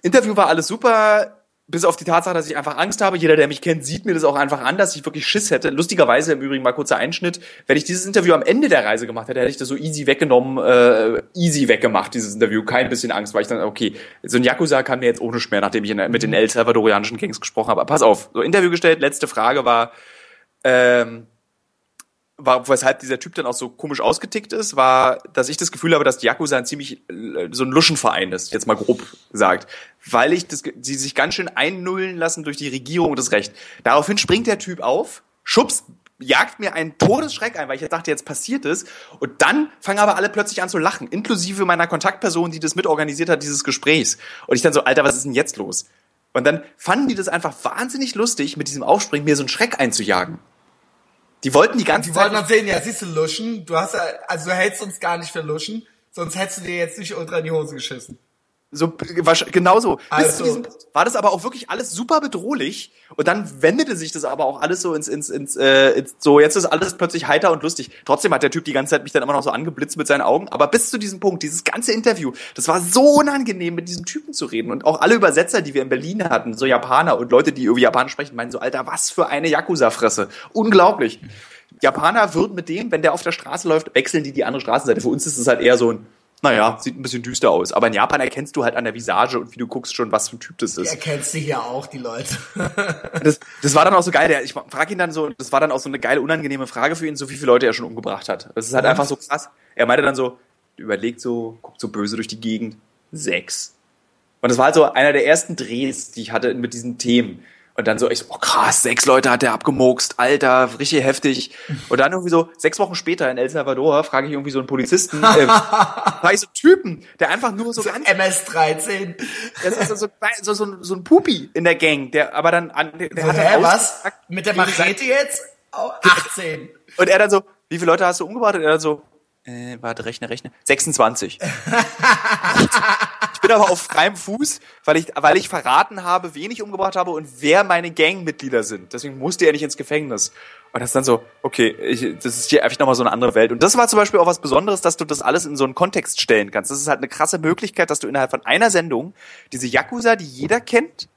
Interview war alles super, bis auf die Tatsache, dass ich einfach Angst habe. Jeder, der mich kennt, sieht mir das auch einfach an, dass ich wirklich Schiss hätte. Lustigerweise, im Übrigen mal kurzer Einschnitt, wenn ich dieses Interview am Ende der Reise gemacht hätte, hätte ich das so easy weggenommen, äh, easy weggemacht, dieses Interview. Kein bisschen Angst, weil ich dann, okay, so ein Yakuza kann mir jetzt ohne mehr, nachdem ich mit den El Salvadorianischen Gangs gesprochen habe. Aber pass auf, so Interview gestellt, letzte Frage war, ähm, war, weshalb dieser Typ dann auch so komisch ausgetickt ist, war, dass ich das Gefühl habe, dass die Yakuza ein ziemlich äh, so ein Luschenverein ist, jetzt mal grob gesagt. Weil ich das, sie sich ganz schön einnullen lassen durch die Regierung und das Recht. Daraufhin springt der Typ auf, schubst, jagt mir einen Todesschreck ein, weil ich dachte, jetzt passiert es. Und dann fangen aber alle plötzlich an zu lachen, inklusive meiner Kontaktperson, die das mitorganisiert hat, dieses Gesprächs. Und ich dann so, Alter, was ist denn jetzt los? Und dann fanden die das einfach wahnsinnig lustig, mit diesem Aufspringen mir so einen Schreck einzujagen. Die wollten die ganze Die Zeit. wollten dann sehen, ja, siehst du, Luschen, du hast, ja- also du hältst uns gar nicht für Luschen, sonst hättest du dir jetzt nicht ultra in die Hose geschissen. So, genau so. Bis Also- zu diesem, war das aber auch wirklich alles super bedrohlich. Und dann wendete sich das aber auch alles so ins, ins, ins, äh, ins so, jetzt ist alles plötzlich heiter und lustig. Trotzdem hat der Typ die ganze Zeit mich dann immer noch so angeblitzt mit seinen Augen. Aber bis zu diesem Punkt, dieses ganze Interview, das war so unangenehm, mit diesem Typen zu reden. Und auch alle Übersetzer, die wir in Berlin hatten, so Japaner und Leute, die irgendwie Japanisch sprechen, meinen so, Alter, was für eine Yakuza-Fresse. Unglaublich. Japaner würden mit dem, wenn der auf der Straße läuft, wechseln die die andere Straßenseite. Für uns ist es halt eher so ein, naja, sieht ein bisschen düster aus. Aber in Japan erkennst du halt an der Visage und wie du guckst schon, was für ein Typ das ist. erkennst du hier auch, die Leute. Das, das war dann auch so geil. Der, ich frage ihn dann so, das war dann auch so eine geile, unangenehme Frage für ihn, so wie viele Leute er schon umgebracht hat. Das ist halt Und? einfach so krass. Er meinte dann so, überlegt so, guckt so böse durch die Gegend. Sechs. Und das war halt so einer der ersten Drehs, die ich hatte mit diesen Themen. Und dann so, ich so, oh krass, sechs Leute hat der abgemokst, Alter, richtig heftig. Und dann irgendwie so, sechs Wochen später in El Salvador, frage ich irgendwie so einen Polizisten, äh, frage ich so einen Typen, der einfach nur so ganz MS-13. das ist so, so, so, so, so ein Pupi in der Gang, der aber dann an, der So, hat hä, was? Mit der Machete jetzt? Oh, 18. Und er dann so, wie viele Leute hast du umgebracht? Und er dann so, äh, warte, rechne, rechne. 26. bin aber auf freiem Fuß, weil ich, weil ich verraten habe, wen ich umgebracht habe und wer meine Gangmitglieder sind. Deswegen musste er nicht ins Gefängnis. Und das ist dann so, okay, ich, das ist hier einfach nochmal so eine andere Welt. Und das war zum Beispiel auch was Besonderes, dass du das alles in so einen Kontext stellen kannst. Das ist halt eine krasse Möglichkeit, dass du innerhalb von einer Sendung diese Yakuza, die jeder kennt,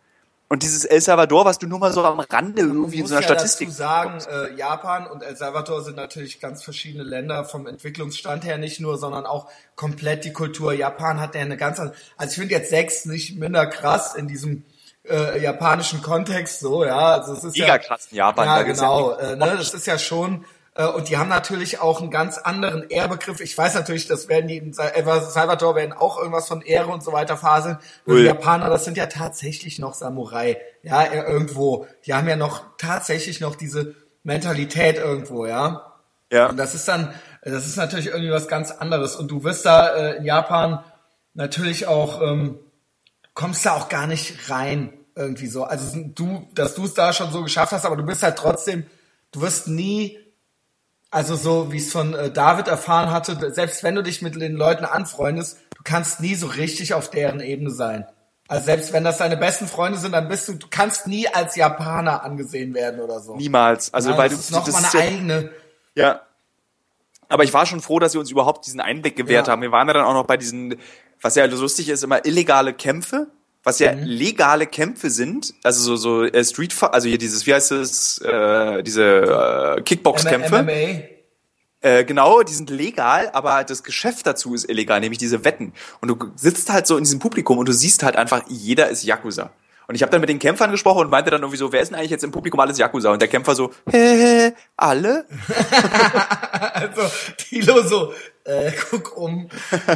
und dieses El Salvador, was du nur mal so am Rande irgendwie in so einer ja Statistik dazu sagen, äh, Japan und El Salvador sind natürlich ganz verschiedene Länder vom Entwicklungsstand her nicht nur, sondern auch komplett die Kultur. Japan hat ja eine ganz andere, also ich finde jetzt sechs nicht minder krass in diesem äh, japanischen Kontext so, ja, also es ist mega ja, krass in Japan. ja genau, ja äh, ne, das ist ja schon und die haben natürlich auch einen ganz anderen Ehrbegriff. Ich weiß natürlich, das werden die in El Salvador werden auch irgendwas von Ehre und so weiter faseln. Nur die. Japaner, das sind ja tatsächlich noch Samurai. Ja, äh, irgendwo. Die haben ja noch tatsächlich noch diese Mentalität irgendwo, ja. ja. Und das ist dann, das ist natürlich irgendwie was ganz anderes. Und du wirst da äh, in Japan natürlich auch, ähm, kommst da auch gar nicht rein irgendwie so. Also du, dass du es da schon so geschafft hast, aber du bist halt trotzdem, du wirst nie, also so wie ich es von äh, David erfahren hatte, selbst wenn du dich mit den Leuten anfreundest, du kannst nie so richtig auf deren Ebene sein. Also selbst wenn das deine besten Freunde sind, dann bist du, du kannst nie als Japaner angesehen werden oder so. Niemals. Also, Ja, weil das du, ist noch das mal eine ja, eigene. ja. Aber ich war schon froh, dass sie uns überhaupt diesen Einblick gewährt Ja. haben. Wir waren ja dann auch noch bei diesen, was ja lustig ist, immer illegale Kämpfe, was ja Mhm. legale Kämpfe sind. Also so, so äh, Street, also hier dieses, wie heißt es, äh, diese äh, Kickbox-Kämpfe. MMA. Äh, genau, die sind legal, aber das Geschäft dazu ist illegal, nämlich diese Wetten. Und du sitzt halt so in diesem Publikum und du siehst halt einfach, jeder ist Yakuza. Und ich habe dann mit den Kämpfern gesprochen und meinte dann irgendwie so, wer ist denn eigentlich jetzt im Publikum alles Yakuza? Und der Kämpfer so, hä, alle? Also, Tilo so, äh, guck um.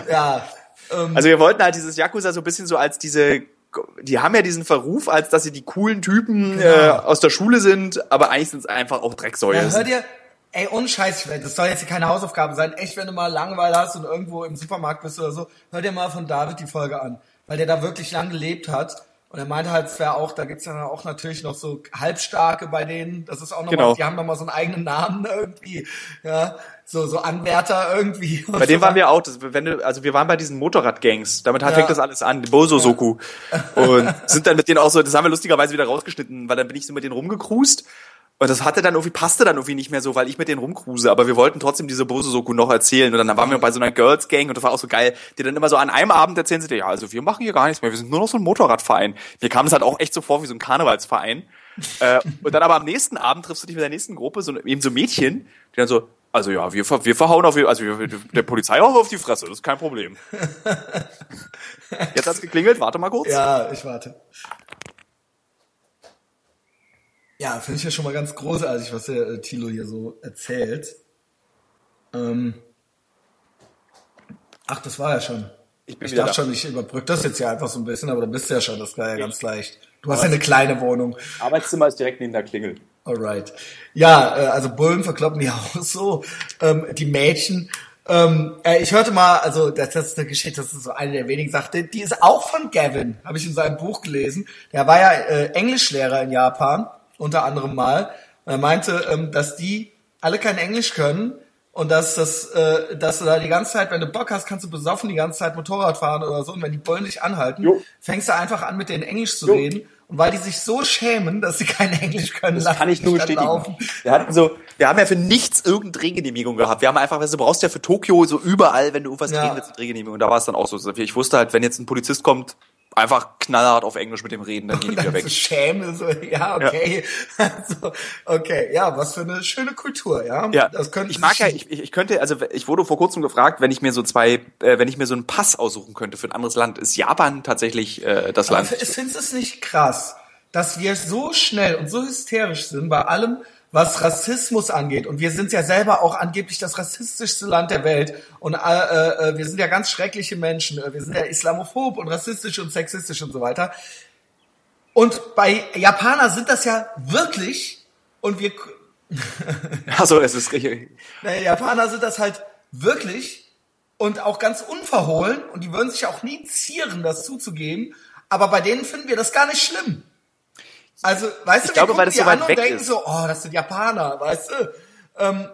Ja. Ähm, Also wir wollten halt dieses Yakuza so ein bisschen so als diese, die haben ja diesen Verruf, als dass sie die coolen Typen äh, aus der Schule sind, aber eigentlich sind es einfach auch Drecksäue. ja, hör dir, ey, ohne Scheiß, das soll jetzt hier keine Hausaufgabe sein. Echt, wenn du mal Langeweile hast und irgendwo im Supermarkt bist oder so, hör dir mal von David die Folge an. Weil der da wirklich lang gelebt hat. Und er meinte halt, es wäre auch, da gibt's ja auch natürlich noch so Halbstarke bei denen. Das ist auch nochmal, Genau. die haben nochmal so einen eigenen Namen irgendwie. Ja, so, so Anwärter irgendwie. Bei dem waren wir auch, das, wenn du, also wir waren bei diesen Motorradgangs, damit hat, Ja. fängt das alles an, Boso-Soku. Und sind dann mit denen auch so, das haben wir lustigerweise wieder rausgeschnitten, weil dann bin ich so mit denen rumgecruised. Und das hatte dann irgendwie, passte dann irgendwie nicht mehr so, weil ich mit denen rumcruise, aber wir wollten trotzdem diese Boso-Soku noch erzählen. Und dann waren wir bei so einer Girls-Gang und das war auch so geil, die dann immer so an einem Abend erzählen sie dir, ja, also wir machen hier gar nichts mehr, wir sind nur noch so ein Motorradverein. Mir kam es halt auch echt so vor wie so ein Karnevalsverein. äh, und dann aber am nächsten Abend triffst du dich mit der nächsten Gruppe, so eben so Mädchen, die dann so, also ja, wir, wir verhauen auf, also wir, der Polizei auch auf die Fresse, das ist kein Problem. Jetzt hat's geklingelt, warte mal kurz. Ja, ich warte. Ja, finde ich ja schon mal ganz großartig, was der äh, Thilo hier so erzählt. Ähm, ach, das war ja schon. Ich bin Ich dachte da. schon, ich überbrück das jetzt ja einfach so ein bisschen, aber da bist du ja schon, das war ja ganz leicht. Du hast ja eine kleine Wohnung. Arbeitszimmer ist direkt neben der Klingel. Alright. Ja, äh, also Bullen verkloppen die auch so. Ähm, die Mädchen. Ähm, äh, ich hörte mal, also das, das ist eine Geschichte, das ist so eine der wenigen Sachen, die, die ist auch von Gavin, habe ich in seinem Buch gelesen. Der war ja äh, Englischlehrer in Japan, unter anderem mal. Und er meinte, ähm, dass die alle kein Englisch können und dass das, äh, dass du da die ganze Zeit, wenn du Bock hast, kannst du besoffen die ganze Zeit Motorrad fahren oder so. Und wenn die Bullen dich anhalten, Jo. fängst du einfach an, mit denen Englisch zu Jo. reden. Und weil die sich so schämen, dass sie kein Englisch können, Das kann ich nur bestätigen. laufen. Wir hatten so, wir haben ja für nichts irgendeine Drehgenehmigung gehabt. Wir haben einfach, weißt du, du brauchst ja für Tokio so überall, wenn du irgendwas Ja. drehen willst, eine Drehgenehmigung. Und da war es dann auch so. Ich wusste halt, wenn jetzt ein Polizist kommt, einfach knallhart auf Englisch mit dem reden, dann gehen die wieder weg. zu schämen, so, ja, okay. Also, okay, ja, was für eine schöne Kultur, ja. Ja, das könnte ich mag ja, ich, ich könnte, also ich wurde vor kurzem gefragt, wenn ich mir so zwei, äh, wenn ich mir so einen Pass aussuchen könnte für ein anderes Land, ist Japan tatsächlich äh, das Aber Land. findest du es nicht krass, dass wir so schnell und so hysterisch sind bei allem, was Rassismus angeht? Und wir sind ja selber auch angeblich das rassistischste Land der Welt. Und äh, äh, wir sind ja ganz schreckliche Menschen. Äh, Wir sind ja islamophob und rassistisch und sexistisch und so weiter. Und bei Japaner sind das ja wirklich. Und wir, Also es ist richtig. naja, Japaner sind das halt wirklich und auch ganz unverhohlen und die würden sich auch nie zieren, das zuzugeben. Aber bei denen finden wir das gar nicht schlimm. Also, weißt Ich du, glaube, weil das die so weit weg denken ist. so, oh, das sind Japaner, weißt du? Ähm,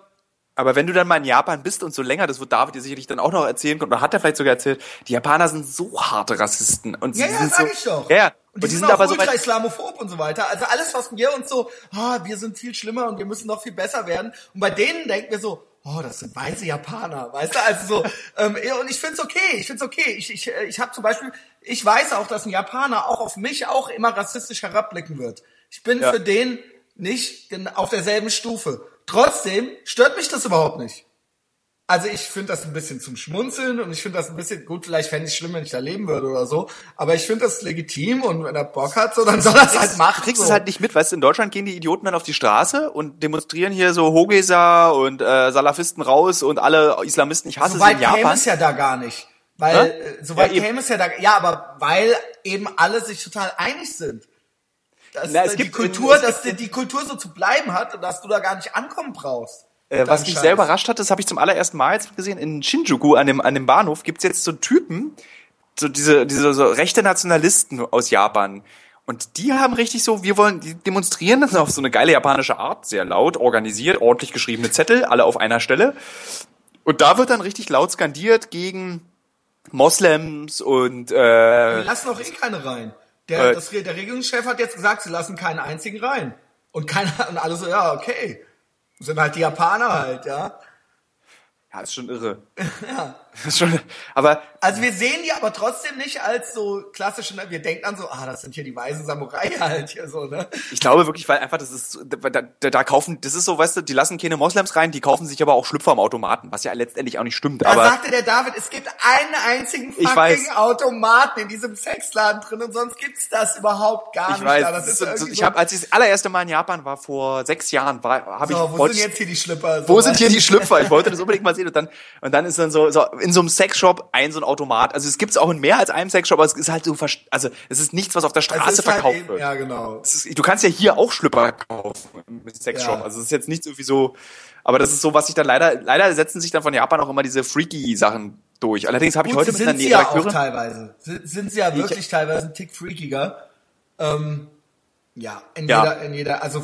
Aber wenn du dann mal in Japan bist und so länger, das wird David dir sicherlich dann auch noch erzählen können, oder hat er vielleicht sogar erzählt, die Japaner sind so harte Rassisten. Und sie ja, ja, sind sag so, ich doch. Ja. Und die, sind, auch ultra islamophob und so weiter. Also alles, was wir uns so, ah, wir sind viel schlimmer und wir müssen noch viel besser werden. Und bei denen denken wir so, oh, das sind weiße Japaner, weißt du? Also so, ähm, und ich find's okay, ich find's okay. Ich, ich, äh, ich habe zum Beispiel, ich weiß auch, dass ein Japaner auch auf mich auch immer rassistisch herabblicken wird. Ich bin Ja. für den nicht auf derselben Stufe. Trotzdem stört mich das überhaupt nicht. Also ich finde das ein bisschen zum Schmunzeln und ich finde das ein bisschen, gut, vielleicht fände ich es schlimm, wenn ich da leben würde oder so, aber ich finde das legitim und wenn er Bock hat, so, dann soll er es halt machen. Du kriegst so. es halt nicht mit, weißt du, in Deutschland gehen die Idioten dann auf die Straße und demonstrieren hier so Hogesa und äh, Salafisten raus und alle Islamisten, ich hasse so weit sie in Japan. käme es ja da gar nicht. Weil, äh, so weit Ja, käme es ja da, ja, aber weil eben alle sich total einig sind. Dass Na, es äh, die gibt- Kultur, es dass gibt- die, die Kultur so zu bleiben hat und dass du da gar nicht ankommen brauchst. Äh, was mich Scheiß. sehr überrascht hat, das habe ich zum allerersten Mal jetzt gesehen, in Shinjuku an dem, an dem Bahnhof gibt's jetzt so Typen, so diese, diese so rechte Nationalisten aus Japan. Und die haben richtig so, wir wollen, die demonstrieren das auf so eine geile japanische Art, sehr laut, organisiert, ordentlich geschriebene Zettel, alle auf einer Stelle. Und da wird dann richtig laut skandiert gegen Moslems und äh, lassen auch eh keine rein. Der, Äh, das, der Regierungschef hat jetzt gesagt, sie lassen keinen einzigen rein. Und keiner, und alle so, ja, okay. Sind halt die Japaner halt, ja. ja, ist schon irre. Ja. Schon, aber Also wir sehen die aber trotzdem nicht als so klassische, ne? wir denken dann so, ah, das sind hier die weißen Samurai halt hier so, ne? Ich glaube wirklich, weil einfach das ist, da, da, da kaufen, das ist so, weißt du, die lassen keine Moslems rein, die kaufen sich aber auch Schlüpfer am Automaten, was ja letztendlich auch nicht stimmt. Da aber sagte der David, es gibt einen einzigen fucking. Automaten in diesem Sexladen drin und sonst gibt's das überhaupt gar ich nicht. weiß, da. das ist so, so, ich habe, als ich das allererste Mal in Japan war vor sechs Jahren, war, habe so, ich wo wollte sind jetzt hier die Schlipper? wo So, sind hier die Schlüpfer? Ich wollte das unbedingt mal sehen und dann und dann ist dann so, so in so einem Sexshop ein so ein Automat. Also es gibt's auch in mehr als einem Sexshop, aber es ist halt so, also es ist nichts, was auf der Es Straße halt verkauft eben- wird. Ja, genau. Es ist, du kannst ja hier auch Schlüpper kaufen mit Sexshop. Ja. Also es ist jetzt nichts irgendwie so, aber das ist so, was sich dann leider, leider setzen sich dann von Japan auch immer diese freaky Sachen durch. Allerdings habe ich heute mit einer sie ja auch teilweise. Sind, sind sie ja wirklich teilweise ein Tick freakiger. Ähm, ja, in Ja. jeder, in jeder, also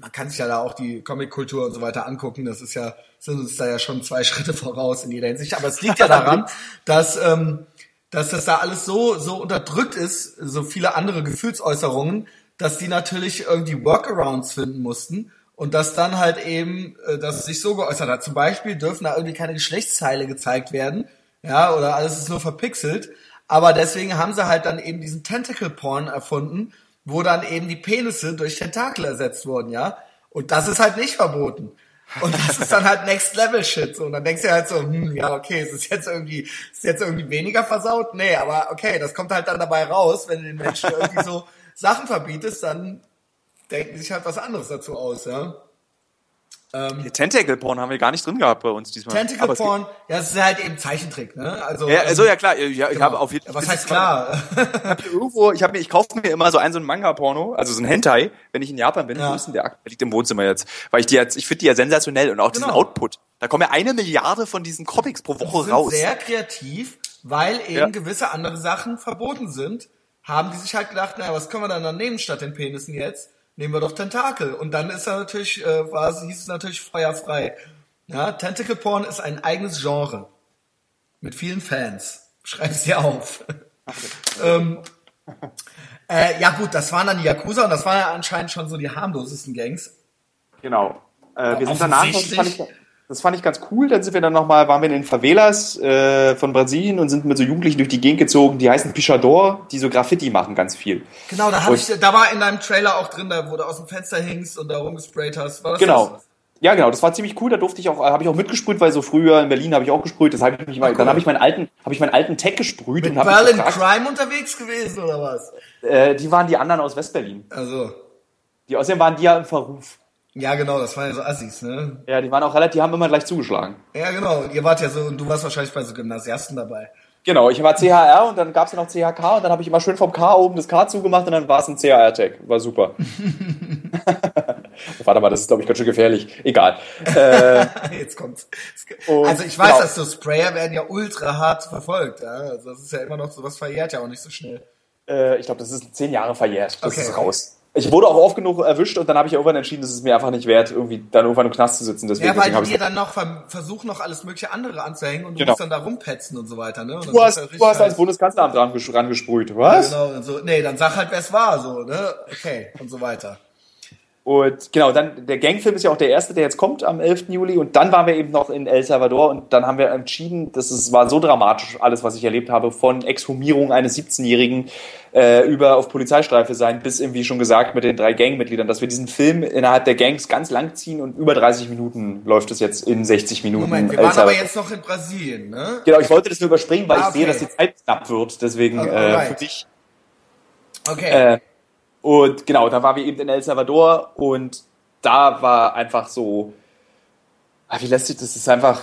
man kann sich ja da auch die Comic-Kultur und so weiter angucken. Das ist ja, sind uns da ja schon zwei Schritte voraus in jeder Hinsicht. Aber es liegt ja daran, dass, ähm, dass das da alles so, so unterdrückt ist, so viele andere Gefühlsäußerungen, dass die natürlich irgendwie Workarounds finden mussten. Und dass dann halt eben, äh, dass es sich so geäußert hat. Zum Beispiel dürfen da irgendwie keine Geschlechtsteile gezeigt werden. Ja, oder alles ist nur verpixelt. Aber deswegen haben sie halt dann eben diesen Tentacle Porn erfunden, wo dann eben die Penisse durch Tentakel ersetzt wurden, ja. Und das ist halt nicht verboten. Und das ist dann halt Next Level Shit. So. Und dann denkst du halt so, hm, ja, okay, es ist jetzt irgendwie, ist es jetzt irgendwie weniger versaut? Nee, aber okay, das kommt halt dann dabei raus, wenn du den Menschen irgendwie so Sachen verbietest, dann denken die sich halt was anderes dazu aus, ja. Ähm, Tentacle Porn haben wir gar nicht drin gehabt bei uns diesmal. Tentacle Porn, ja, das ist halt eben Zeichentrick, ne? Also, Ja, also ähm, ja klar, ich genau. habe auf jeden Ja, Was heißt klar? irgendwo, ich habe mir, ich kaufe mir immer so einen so einen Manga-Porno, also so ein Hentai, wenn ich in Japan bin. Ja. Wo ist denn der? Der liegt im Wohnzimmer jetzt, weil ich die jetzt, ich finde die ja sensationell und auch diesen Genau. Output. Da kommen ja eine Milliarde von diesen Comics pro Woche sind raus. sehr kreativ, weil eben Ja. gewisse andere Sachen verboten sind, haben die sich halt gedacht, naja, was können wir dann dann nehmen statt den Penissen jetzt? Nehmen wir doch Tentakel. Und dann ist er natürlich, äh, war hieß es natürlich feuerfrei. Ja, Tentacle Porn ist ein eigenes Genre. Mit vielen Fans. Schreib's dir auf. ähm, äh, ja gut, das waren dann die Yakuza und das waren ja anscheinend schon so die harmlosesten Gangs. Genau. Äh, wir sind danach, fand, ich, das fand ich ganz cool. Dann sind wir dann nochmal, waren wir in den Favelas äh, von Brasilien und sind mit so Jugendlichen durch die Gegend gezogen, die heißen Pichador, die so Graffiti machen ganz viel. Genau, da hab Und- ich, da war in deinem Trailer auch drin, da wo du aus dem Fenster hingst und da rumgesprayt hast. War das Genau. das? Ja, genau, das war ziemlich cool. Da durfte ich auch, habe ich auch mitgesprüht, weil so früher in Berlin habe ich auch gesprüht. Das habe ich mich mal, cool. dann habe ich meinen alten, habe ich meinen alten Tech gesprüht Mit und Berlin gefragt, Crime unterwegs gewesen oder was? äh, die waren die anderen aus Westberlin. Also, Die außerdem waren die ja im Verruf. Ja genau, das waren ja so Assis, ne? Ja, die waren auch relativ, die haben immer gleich zugeschlagen. Ja genau, ihr wart ja so, und du warst wahrscheinlich bei so Gymnasiasten dabei. Genau, ich war CHR und dann gab's ja noch CHK und dann habe ich immer schön vom K oben das K zugemacht und dann war es ein CHR-Tag. War super. Warte mal, das ist, glaube ich, ganz schön gefährlich. Egal. Äh, Jetzt kommt's. Und- Also ich weiß, genau. dass so Sprayer werden ja ultra hart verfolgt, ja? Also das ist ja immer noch so, was verjährt ja auch nicht so schnell. äh, ich glaube, das ist zehn Jahre verjährt. Das Okay, ist raus. Ich wurde auch oft genug erwischt und dann habe ich irgendwann entschieden, dass es mir einfach nicht wert, irgendwie dann irgendwann im Knast zu sitzen. Deswegen, Ja, weil die dir dann noch ver versuchen, noch alles mögliche andere anzuhängen und du Genau. musst dann da rumpetzen und so weiter, ne? Und Du hast, du hast als Bundeskanzleramt dran, ges- rangesprüht. Was? Genau, und so, nee, dann sag halt, wer es war, so, ne? Okay, und so weiter. Und genau, dann der Gangfilm ist ja auch der erste, der jetzt kommt am 11. Juli. Und dann waren wir eben noch in El Salvador und dann haben wir entschieden, das ist, war so dramatisch, alles, was ich erlebt habe, von Exhumierung eines 17-Jährigen äh, über auf Polizeistreife sein, bis eben, wie schon gesagt, mit den drei Gangmitgliedern, dass wir diesen Film innerhalb der Gangs ganz lang ziehen und über 30 Minuten läuft es jetzt in 60 Minuten. Moment, wir waren aber jetzt noch in Brasilien, ne? Genau, ich wollte das nur überspringen, weil Ah, ich sehe, okay. dass die Zeit knapp wird. Deswegen äh, Alright. für dich Okay. äh, und genau, da waren wir eben in El Salvador und da war einfach so, ah, wie lässt sich das, das ist einfach,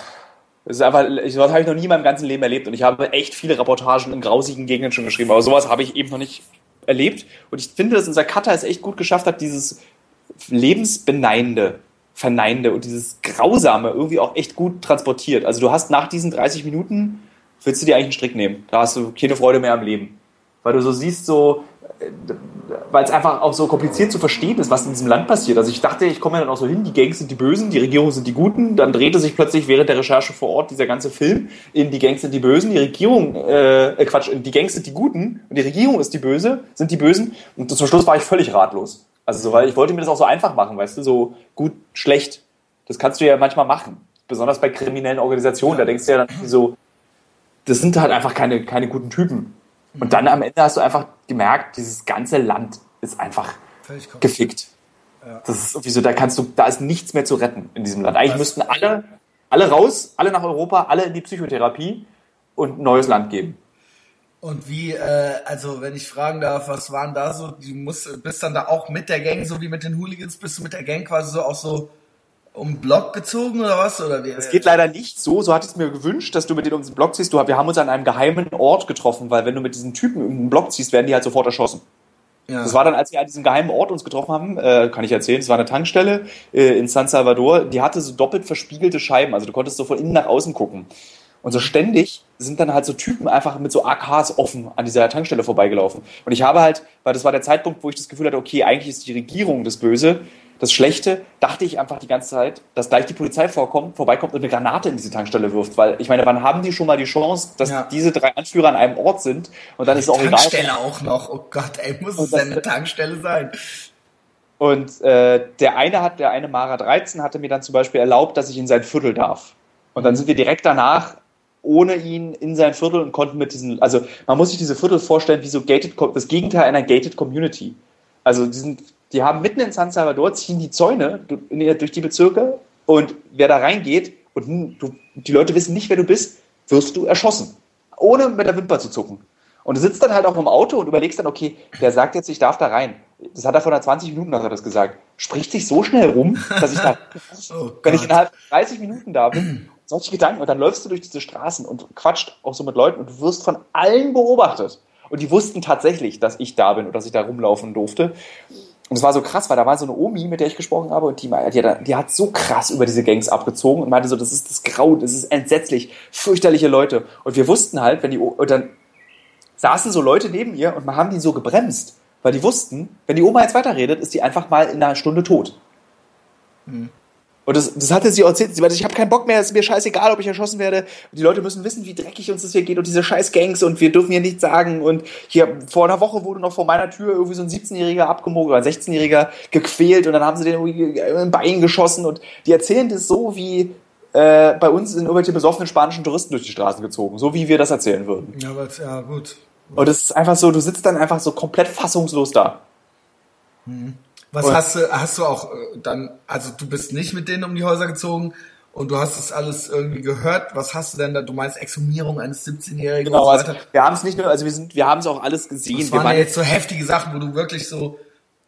das ist einfach, sowas habe ich noch nie in meinem ganzen Leben erlebt und ich habe echt viele Reportagen in grausigen Gegenden schon geschrieben, aber sowas habe ich eben noch nicht erlebt. Und ich finde, dass unser Cutter es echt gut geschafft hat, dieses lebensbeneinende, verneinende und dieses grausame irgendwie auch echt gut transportiert. Also du hast nach diesen 30 Minuten, willst du dir eigentlich einen Strick nehmen, da hast du keine Freude mehr am Leben. Weil du so siehst, so, weil es einfach auch so kompliziert zu verstehen ist, was in diesem Land passiert. Also ich dachte, ich komme ja dann auch so hin, die Gangs sind die Bösen, die Regierung sind die Guten. Dann drehte sich plötzlich während der Recherche vor Ort dieser ganze Film in die Gangs sind die Bösen, die Regierung, äh, äh, Quatsch, die Gangs sind die Guten und die Regierung ist die Böse, sind die Bösen. Und zum Schluss war ich völlig ratlos. Also so, weil ich wollte mir das auch so einfach machen, weißt du, so gut, schlecht. Das kannst du ja manchmal machen. Besonders bei kriminellen Organisationen. Da denkst du ja dann so, das sind halt einfach keine, keine guten Typen. Und dann am Ende hast du einfach gemerkt, dieses ganze Land ist einfach gefickt. Das ist irgendwie so, da kannst du, da ist nichts mehr zu retten in diesem Land. Eigentlich Was- müssten alle, alle raus, alle nach Europa, alle in die Psychotherapie und ein neues Land geben. Und wie, äh, also wenn ich fragen darf, was waren da so, du musst, bist dann da auch mit der Gang, so wie mit den Hooligans, bist du mit der Gang quasi so auch so um den Block gezogen oder was? Oder wie? Es geht leider nicht so, so hatte ich es mir gewünscht, dass du mit denen um den Block ziehst. Du, wir haben uns an einem geheimen Ort getroffen, weil wenn du mit diesen Typen um den Block ziehst, werden die halt sofort erschossen. ja. Das war dann, als wir an diesem geheimen Ort uns getroffen haben, äh, kann ich erzählen, es war eine Tankstelle äh, in San Salvador, die hatte so doppelt verspiegelte Scheiben, also du konntest so von innen nach außen gucken. Und so ständig sind dann halt so Typen einfach mit so AKs offen an dieser Tankstelle vorbeigelaufen. Und ich habe halt, weil das war der Zeitpunkt, wo ich das Gefühl hatte, okay, eigentlich ist die Regierung das Böse, das Schlechte, dachte ich einfach die ganze Zeit, dass gleich die Polizei vorkommt, vorbeikommt und eine Granate in diese Tankstelle wirft. Weil ich meine, wann haben die schon mal die Chance, dass Ja. diese drei Anführer an einem Ort sind und dann ist es auch egal. Tankstelle auch noch. Oh Gott, ey, muss es denn eine Tankstelle sein? Und äh, der eine hat, der eine Mara 13 hatte mir dann zum Beispiel erlaubt, dass ich in sein Viertel darf. Und dann sind wir direkt danach ohne ihn in sein Viertel und konnten mit diesen, also man muss sich diese Viertel vorstellen wie so gated, das Gegenteil einer gated Community. Also die, sind, die haben mitten in San Salvador ziehen die Zäune durch die Bezirke und wer da reingeht und hm, du, die Leute wissen nicht, wer du bist, wirst du erschossen. Ohne mit der Wimper zu zucken. Und du sitzt dann halt auch im Auto und überlegst dann, okay, der sagt jetzt, ich darf da rein. das hat er vor einer 20 Minuten hat er das gesagt, spricht sich so schnell rum, dass ich da, Oh wenn ich innerhalb von 30 Minuten da bin, solche Gedanken und dann läufst du durch diese Straßen und quatscht auch so mit Leuten und du wirst von allen beobachtet. Und die wussten tatsächlich, dass ich da bin und dass ich da rumlaufen durfte. Und es war so krass, weil da war so eine Omi, mit der ich gesprochen habe, und die, die, hat, die hat so krass über diese Gangs abgezogen und meinte so, das ist das Grau, das ist entsetzlich, fürchterliche Leute. Und wir wussten halt, wenn die, und dann saßen so Leute neben ihr und haben die so gebremst, weil die wussten, wenn die Oma jetzt weiterredet, ist die einfach mal in einer Stunde tot. Und das, das hatte sie auch erzählt. Sie meinte, ich habe keinen Bock mehr, es ist mir scheißegal, ob ich erschossen werde. Die Leute müssen wissen, wie dreckig uns das hier geht und diese scheiß Gangs und wir dürfen hier nichts sagen. Und hier vor einer Woche wurde noch vor meiner Tür irgendwie so ein 17-Jähriger abgemogelt oder ein 16-Jähriger gequält und dann haben sie den irgendwie im Bein geschossen und die erzählen das so, wie äh, bei uns sind irgendwelche besoffenen spanischen Touristen durch die Straßen gezogen. So wie wir das erzählen würden. Ja, aber, ja, gut. Und es ist einfach so, du sitzt dann einfach so komplett fassungslos da. Was Und- hast du, hast du auch äh, dann, also du bist nicht mit denen um die Häuser gezogen und du hast das alles irgendwie gehört. Was hast du denn da? Du meinst Exhumierung eines 17-Jährigen Genau, und so also weiter. wir haben es nicht nur, also wir sind, wir haben es auch alles gesehen. Das Wir waren ja waren, jetzt so heftige Sachen, wo du wirklich so,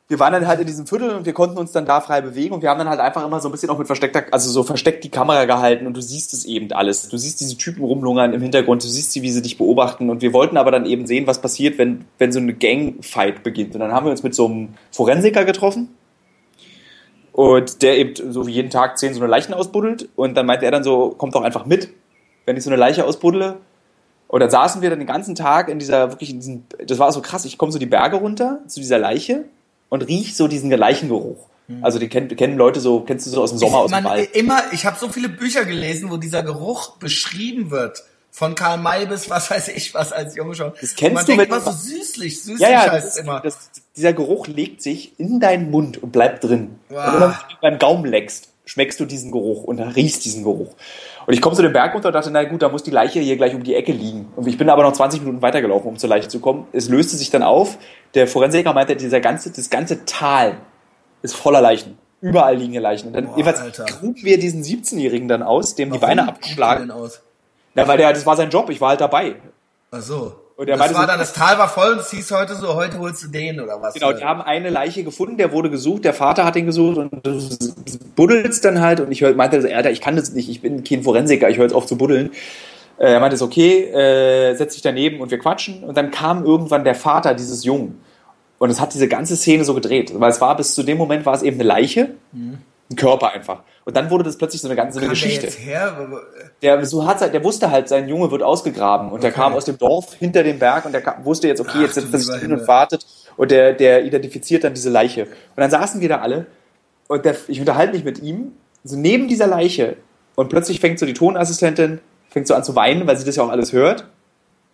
wir waren dann halt in diesem Viertel und wir konnten uns dann da frei bewegen und wir haben dann halt einfach immer so ein bisschen auch mit versteckter, also so versteckt die Kamera gehalten und du siehst es eben alles. Du siehst diese Typen rumlungern im Hintergrund, du siehst sie, wie sie dich beobachten und wir wollten aber dann eben sehen, was passiert, wenn, wenn so eine Gangfight beginnt. Und dann haben wir uns mit so einem Forensiker getroffen und der eben so wie jeden Tag zehn so eine Leichen ausbuddelt und dann meinte er dann so, kommt doch einfach mit, wenn ich so eine Leiche ausbuddle. Und dann saßen wir dann den ganzen Tag in dieser, wirklich in diesem, das war so krass, ich komme so die Berge runter zu dieser Leiche und riech so diesen Leichengeruch. Also die kennen, kennen Leute so, kennst du so aus dem Sommer, aus dem Wald. immer, ich habe so viele Bücher gelesen, wo dieser Geruch beschrieben wird. Von Karl May bis was weiß ich was als Junge schon. Das kennst man du, denkt immer so süßlich, süßlich Ja, ja, heißt immer. das, dieser Geruch legt sich in deinen Mund und bleibt drin. Wow. Und wenn du beim Gaumen leckst, schmeckst du diesen Geruch und riechst diesen Geruch. Und ich komme so den Berg runter und dachte, na gut, da muss die Leiche hier gleich um die Ecke liegen. Und ich bin aber noch 20 Minuten weitergelaufen, um zur Leiche zu kommen. Es löste sich dann auf. Der Forensiker meinte, dieser ganze, das ganze Tal ist voller Leichen. Überall liegen hier Leichen. Und dann Boah, jeweils Alter. gruben wir diesen 17-Jährigen dann aus, dem die Warum Beine guckt der abgeschlagen. denn aus? Na, weil der, das war sein Job, ich war halt dabei. Ach so. Und er das war dann, das Tal war voll und es hieß heute so, heute holst du den oder was? Genau, die haben eine Leiche gefunden, der wurde gesucht, der Vater hat ihn gesucht und du buddelst dann halt und ich meinte, so, Alter, ich kann das nicht, ich bin kein Forensiker, ich höre jetzt auf zu buddeln. Äh, Er meinte, ist okay, äh, setz dich daneben und wir quatschen und dann kam irgendwann der Vater dieses Jungen und es hat diese ganze Szene so gedreht, weil es war bis zu dem Moment war es eben eine Leiche, ein Körper einfach und dann wurde das plötzlich so eine ganze eine der Geschichte. jetzt her? Der, so hat, der wusste halt, sein Junge wird ausgegraben und der Okay. kam aus dem Dorf hinter dem Berg und der kam, wusste jetzt, okay, Ach, jetzt du setzt er sich hin und wartet und der, der identifiziert dann diese Leiche. Und dann saßen wir da alle und der, ich unterhalte mich mit ihm, so neben dieser Leiche und plötzlich fängt so die Tonassistentin, fängt so an zu weinen, weil sie das ja auch alles hört.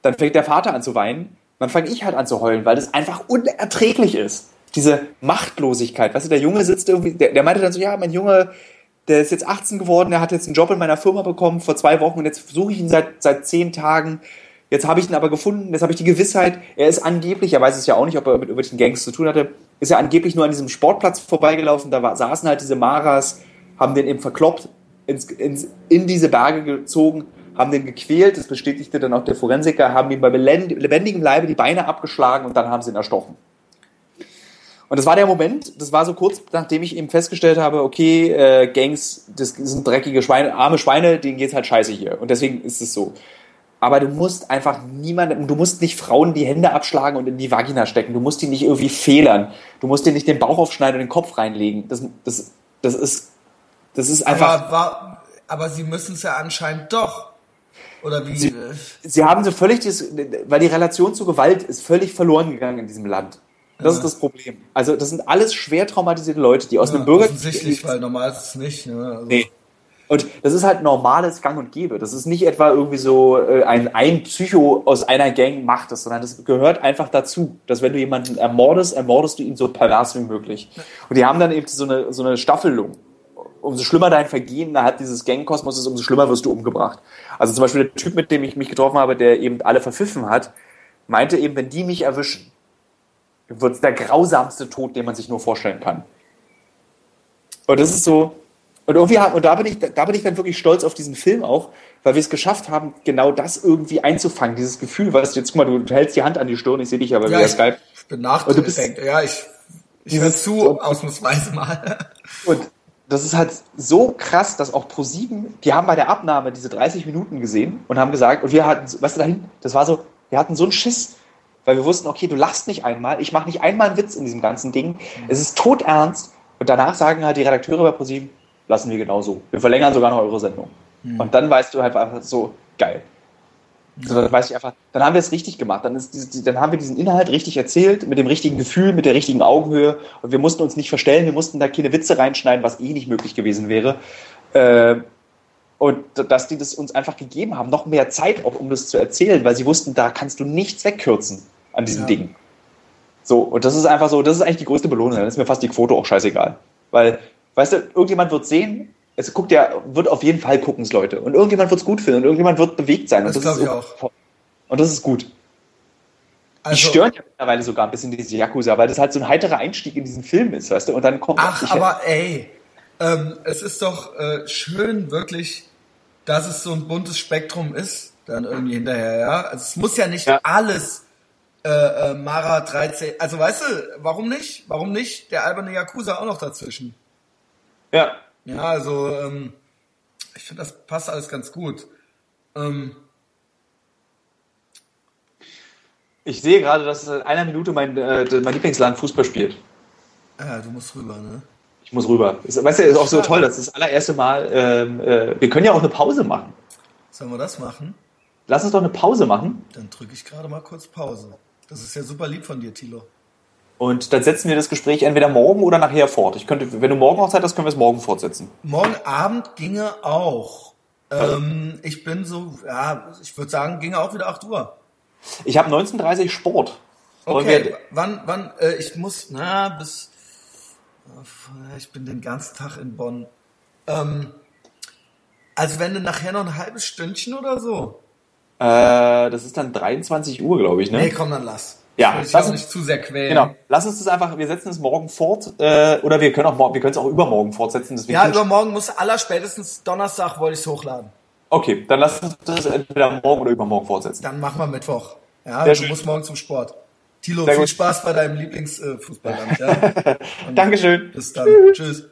Dann fängt der Vater an zu weinen. Dann fange ich halt an zu heulen, weil das einfach unerträglich ist. Diese Machtlosigkeit. Weißt du, der Junge sitzt irgendwie, der, der meinte dann so, ja, mein Junge, der ist jetzt 18 geworden, der hat jetzt einen Job in meiner Firma bekommen vor zwei Wochen und jetzt suche ich ihn seit, seit zehn Tagen. Jetzt habe ich ihn aber gefunden, jetzt habe ich die Gewissheit, er ist angeblich, er weiß es ja auch nicht, ob er mit irgendwelchen Gangs zu tun hatte, ist er angeblich nur an diesem Sportplatz vorbeigelaufen, da war, saßen halt diese Maras, haben den eben verkloppt, ins, ins, in diese Berge gezogen, haben den gequält, das bestätigte dann auch der Forensiker, haben ihm bei lebendigem Leibe die Beine abgeschlagen und dann haben sie ihn erstochen. Und das war der Moment, das war so kurz, nachdem ich eben festgestellt habe, okay, äh, Gangs, das sind dreckige Schweine, arme Schweine, denen geht's halt scheiße hier. Und deswegen ist es so. Aber du musst einfach niemandem, du musst nicht Frauen die Hände abschlagen und in die Vagina stecken. Du musst die nicht irgendwie fehlern. Du musst dir nicht den Bauch aufschneiden und den Kopf reinlegen. Das, das, das ist, das ist einfach. Aber, war, aber sie müssen es ja anscheinend doch. Oder wie? Sie- sie haben so völlig, das, weil die Relation zur Gewalt ist völlig verloren gegangen in diesem Land. Das ist das Problem. Also das sind alles schwer traumatisierte Leute, die aus einem Bürger offensichtlich, weil normal ist es nicht. Ne? Also, Nee. Und das ist halt normales Gang und Gäbe. Das ist nicht etwa irgendwie so äh, ein, ein Psycho aus einer Gang macht das, sondern das gehört einfach dazu, dass wenn du jemanden ermordest, ermordest du ihn so pervers wie möglich. Und die haben dann eben so eine, so eine Staffelung. Umso schlimmer dein Vergehen innerhalb dieses Gangkosmos ist, umso schlimmer wirst du umgebracht. Also zum Beispiel der Typ, mit dem ich mich getroffen habe, der eben alle verpfiffen hat, meinte eben, wenn die mich erwischen, wird es der grausamste Tod, den man sich nur vorstellen kann. Und das ist so, und irgendwie haben, und da bin ich, da bin ich dann wirklich stolz auf diesen Film auch, weil wir es geschafft haben, genau das irgendwie einzufangen, dieses Gefühl, weißt du, jetzt guck mal, du hältst die Hand an die Stirn, ich sehe dich aber Ja, ich, Skype. ich bin nachgedenkt. Ja, ich Ich höre zu, ausnahmsweise mal. Und das ist halt so krass, dass auch ProSieben, die haben bei der Abnahme diese 30 Minuten gesehen und haben gesagt, und wir hatten, weißt du, dahin, das war so, wir hatten so einen Schiss, weil wir wussten, okay, du lachst nicht einmal, ich mache nicht einmal einen Witz in diesem ganzen Ding. Es ist todernst. Und danach sagen halt die Redakteure bei ProSieben, lassen wir genauso. Wir verlängern sogar noch eure Sendung. Und dann weißt du halt einfach so, geil. So, dann weiß ich einfach, dann haben wir es richtig gemacht. Dann, ist dann haben wir diesen Inhalt richtig erzählt, mit dem richtigen Gefühl, mit der richtigen Augenhöhe. Und wir mussten uns nicht verstellen, wir mussten da keine Witze reinschneiden, was eh nicht möglich gewesen wäre. Äh, und dass die das uns einfach gegeben haben, noch mehr Zeit auch, um das zu erzählen, weil sie wussten, da kannst du nichts wegkürzen an diesen Ja. Dingen. So, und das ist einfach so, das ist eigentlich die größte Belohnung. Dann ist mir fast die Quote auch scheißegal. Weil, weißt du, irgendjemand wird sehen, es guckt ja, wird auf jeden Fall gucken es Leute. Und irgendjemand wird es gut finden und irgendjemand wird bewegt sein. Das und glaub ist ich so- Und das ist gut. Also, Die stören ja mittlerweile sogar ein bisschen diese Yakuza, weil das halt so ein heiterer Einstieg in diesen Film ist, weißt du? Und dann kommt Ach, ich- aber ey, ähm, es ist doch äh, schön wirklich, dass es so ein buntes Spektrum ist, dann irgendwie hinterher, ja. Also es muss ja nicht Ja. alles äh, äh, Mara 13, also weißt du, warum nicht? Warum nicht der alberne Yakuza auch noch dazwischen? ja. Ja, also ähm, ich finde, das passt alles ganz gut. Ähm, Ich sehe gerade, dass in einer Minute mein, äh, mein Lieblingsland Fußball spielt. ja, du musst rüber, ne? Ich muss rüber. Ist, weißt du, ist auch so toll, das ist das allererste Mal. Ähm, äh, wir können ja auch eine Pause machen. Sollen wir das machen? Lass uns doch eine Pause machen. Dann drücke ich gerade mal kurz Pause. Das ist ja super lieb von dir, Tilo. Und dann setzen wir das Gespräch entweder morgen oder nachher fort. Ich könnte, wenn du morgen noch Zeit hast, können wir es morgen fortsetzen. Morgen Abend ginge auch. Ähm, ich bin so, ja, ich würde sagen, ginge auch wieder 8 Uhr. Ich habe 19.30 Sport. Wollen Okay, wir- wann, wann, äh, ich muss, na, bis, äh, ich bin den ganzen Tag in Bonn. Ähm, also wenn du nachher noch ein halbes Stündchen oder so. Äh, das ist dann 23 Uhr, glaube ich, ne? Nee, komm, dann lass. Ja, Ich lass uns- nicht zu sehr quälen. Genau. Lass uns das einfach, wir setzen es morgen fort, äh, oder wir können auch morgen, wir können es auch übermorgen fortsetzen. Deswegen Ja, übermorgen muss aller spätestens Donnerstag wollte ich es hochladen. okay, dann lass uns das entweder morgen oder übermorgen fortsetzen. Dann machen wir Mittwoch. Ja, Sehr du schön. musst morgen zum Sport. Tilo, Sehr viel gut. Spaß bei deinem Lieblingsfußballland. Ja? Und Dankeschön. Bis dann. Tschüss.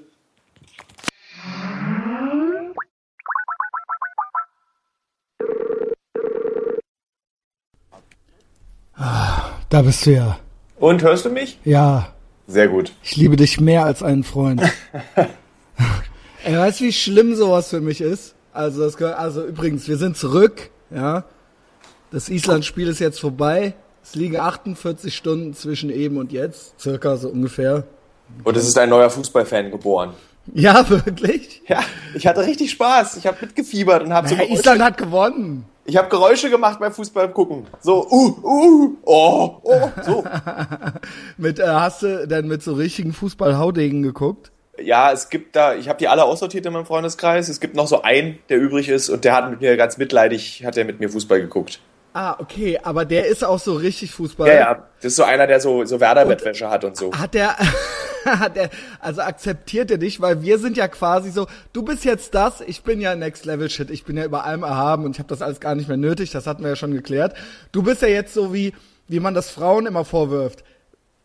Da bist du ja. Und hörst du mich? Ja, Sehr gut. ich liebe dich mehr als einen Freund. Ey, weißt du, wie schlimm sowas für mich ist? Also, das gehört, also übrigens, wir sind zurück, ja. Das Island-Spiel ist jetzt vorbei. Es liegen 48 Stunden zwischen eben und jetzt, circa so ungefähr. Und es ist ein neuer Fußballfan geboren. Ja, wirklich? Ja, ich hatte richtig Spaß. Ich habe mitgefiebert und habe so Island hat gewonnen. Ich habe Geräusche gemacht beim Fußball gucken. So, uh, uh, oh, oh, so. Mit, äh, hast du denn mit so richtigen Fußball-Haudegen geguckt? Ja, es gibt da, ich habe die alle aussortiert in meinem Freundeskreis. Es gibt noch so einen, der übrig ist und der hat mit mir ganz mitleidig, hat er mit mir Fußball geguckt. Ah, okay, aber der ist auch so richtig Fußball. Ja, ja, das ist so einer, der so, so Werder-Bettwäsche hat und so. Hat der, der, also akzeptiert er dich, weil wir sind ja quasi so, du bist jetzt das, ich bin ja Next Level Shit, ich bin ja über allem erhaben und ich habe das alles gar nicht mehr nötig, das hatten wir ja schon geklärt. Du bist ja jetzt so wie, wie man das Frauen immer vorwirft.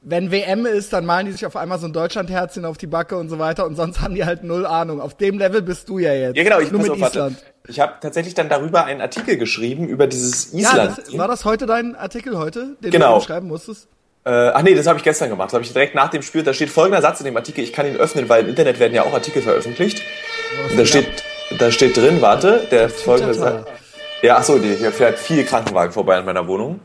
Wenn WM ist, dann malen die sich auf einmal so ein Deutschlandherzchen auf die Backe und so weiter und sonst haben die halt null Ahnung. Auf dem Level bist du ja jetzt. Ja, genau, ich Nur mit auf. Island. Ich habe tatsächlich dann darüber einen Artikel geschrieben über dieses Ja, Island. das, war das heute dein Artikel heute, den Genau. du schreiben musstest? Äh, ach nee, das habe ich gestern gemacht. Das habe ich direkt nach dem Spiel. Da steht folgender Satz in dem Artikel. Ich kann ihn öffnen, weil im Internet werden ja auch Artikel veröffentlicht. Da steht, da steht drin, warte, der folgende. Satz. Ja, ach so, die, hier fährt viel Krankenwagen vorbei an meiner Wohnung.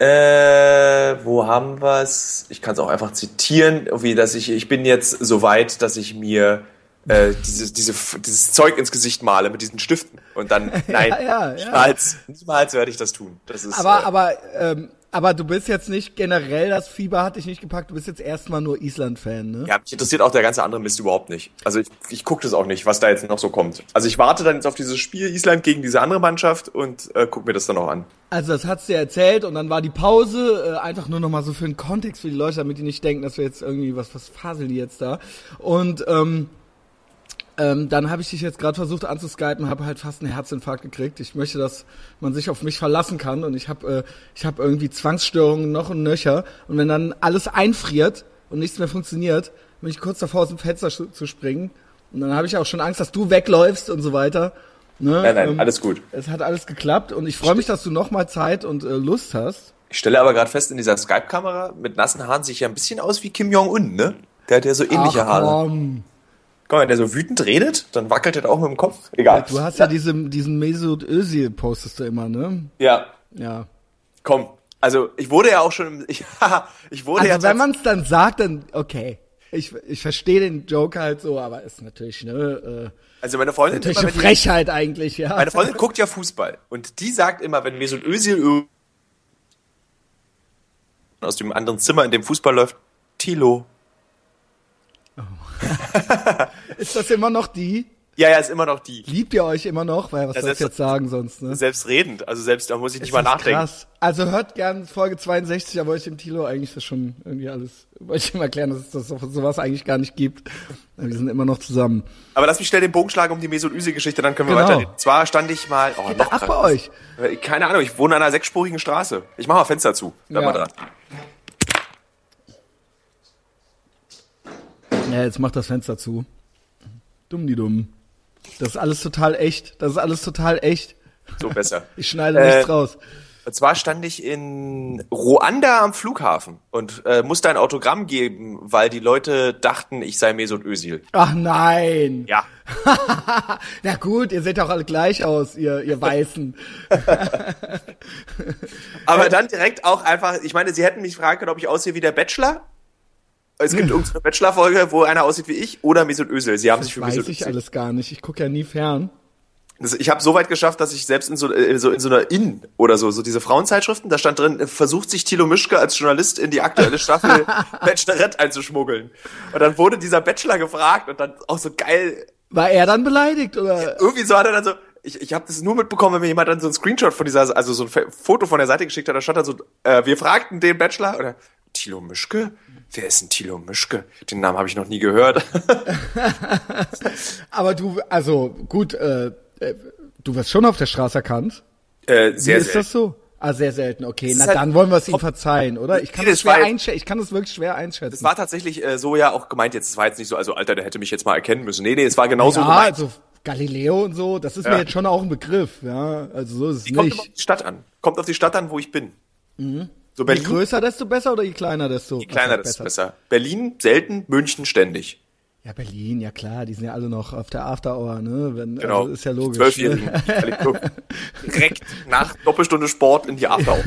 Äh, wo haben wir's? Ich kann es auch einfach zitieren, wie dass ich ich bin jetzt so weit, dass ich mir äh, dieses, diese, dieses Zeug ins Gesicht male mit diesen Stiften und dann nein, ja, ja. niemals, niemals werde ich das tun. Das ist Aber, äh, aber, ähm, aber du bist jetzt nicht generell, das Fieber hat dich nicht gepackt, du bist jetzt erstmal nur Island-Fan, ne? Ja, mich interessiert auch der ganze andere Mist überhaupt nicht. Also ich, ich gucke das auch nicht, was da jetzt noch so kommt. Also ich warte dann jetzt auf dieses Spiel Island gegen diese andere Mannschaft und äh, guck mir das dann auch an. Also das hat's dir erzählt und dann war die Pause, äh, einfach nur nochmal so für den Kontext für die Leute, damit die nicht denken, dass wir jetzt irgendwie, was, was faseln die jetzt da? Und ähm, ähm, dann habe ich dich jetzt gerade versucht anzuskypen, habe halt fast einen Herzinfarkt gekriegt. Ich möchte, dass man sich auf mich verlassen kann und ich habe äh, ich habe irgendwie Zwangsstörungen noch und nöcher und wenn dann alles einfriert, und nichts mehr funktioniert, bin ich kurz davor aus dem Fenster zu springen. Und dann habe ich auch schon Angst, dass du wegläufst und so weiter. Ne? Nein, nein, Ähm, alles gut. Es hat alles geklappt und ich freue mich, dass du nochmal Zeit und äh, Lust hast. Ich stelle aber gerade fest, in dieser Skype-Kamera mit nassen Haaren sieht ja ein bisschen aus wie Kim Jong-un, ne? Der hat ja so ähnliche Ach, Haare. komm. Guck mal, wenn der so wütend redet, dann wackelt er auch mit dem Kopf. Egal. Du hast ja, diese, diesen Mesut Özil postest du immer, ne? Ja, Ja. komm. Also, ich wurde ja auch schon, im- ich, ich wurde ja Also wenn tats- man es dann sagt, dann okay. Ich, ich verstehe den Joke halt so, aber ist natürlich ne, äh, also meine Freundin, natürlich immer, eine wenn die, Frechheit eigentlich, ja. meine Freundin guckt ja Fußball und die sagt immer, wenn Mesut Özil aus dem anderen Zimmer, in dem Fußball läuft, Tilo. Ist das immer noch die? Ja, ja, ist immer noch die. Liebt ihr euch immer noch? Weil was Ja, soll ich jetzt sagen sonst, ne? Selbstredend. Also selbst, da muss ich nicht Ist mal nachdenken. Krass. Also hört gern Folge 62, da wollte ich dem Tilo eigentlich das schon irgendwie alles, wollte ich ihm erklären, dass es das so- sowas eigentlich gar nicht gibt. Wir sind immer noch zusammen. Aber lass mich schnell den Bogen schlagen um die Mesut Özil-Geschichte, dann können wir Genau. weiterreden. Zwar stand ich mal, oh, Geht da noch ab bei euch? Äh, Keine Ahnung, ich wohne an einer sechsspurigen Straße. Ich mache mal Fenster zu. Bleib Ja. mal dran. Ja, jetzt macht das Fenster zu. Dumm die dumm. Das ist alles total echt. Das ist alles total echt. So besser. Ich schneide Äh, nichts raus. Und zwar stand ich in Ruanda am Flughafen und äh, musste ein Autogramm geben, weil die Leute dachten, ich sei Mesut Özil. Ach nein. Ja. Na gut, ihr seht auch alle gleich aus, ihr, ihr Weißen. Aber dann direkt auch einfach, ich meine, sie hätten mich fragen können, ob ich aussehe wie der Bachelor. Es gibt irgendeine Bachelor-Folge, wo einer aussieht wie ich oder Mesut Özil. Sie haben sich Das für weiß Mesut ich Özil alles gar nicht. Ich gucke ja nie fern. Das, ich habe so weit geschafft, dass ich selbst in so, äh, so in so einer In oder so, so diese Frauenzeitschriften, da stand drin, versucht sich Thilo Mischke als Journalist in die aktuelle Staffel Bachelorette einzuschmuggeln. Und dann wurde dieser Bachelor gefragt und dann auch so geil, War er dann beleidigt oder? irgendwie so hat er dann so, ich, ich habe das nur mitbekommen, wenn mir jemand dann so ein Screenshot von dieser, also so ein Foto von der Seite geschickt hat, da stand dann so, äh, wir fragten den Bachelor oder Thilo Mischke? Wer ist ein Thilo Mischke? Den Namen habe ich noch nie gehört. Aber du, also gut, äh, äh, du wirst schon auf der Straße erkannt. äh, Wie sehr, ist sehr. das so? Ah, sehr selten. Okay, na halt- dann wollen wir es ihm verzeihen, oder? Ich kann das war schwer einschätzen. Ich kann das wirklich schwer einschätzen. Das war tatsächlich äh, so ja auch gemeint jetzt. Es war jetzt nicht so, also Alter, der hätte mich jetzt mal erkennen müssen. Nee, nee, es war genauso ja, gemeint. also Galileo und so, das ist Ja. mir jetzt schon auch ein Begriff, ja. Also so ist es Die kommt auf nicht. die Stadt an. Kommt auf die Stadt an, wo ich bin. So Je Berlin, größer, desto besser oder je kleiner, desto je kleiner, desto besser. Berlin selten, München ständig. Ja, Berlin, ja klar, die sind ja alle noch auf der After Hour, ne? Wenn, Genau. Also ist ja logisch. Zwölfjährigen. Ne? Direkt nach Doppelstunde Sport in die After.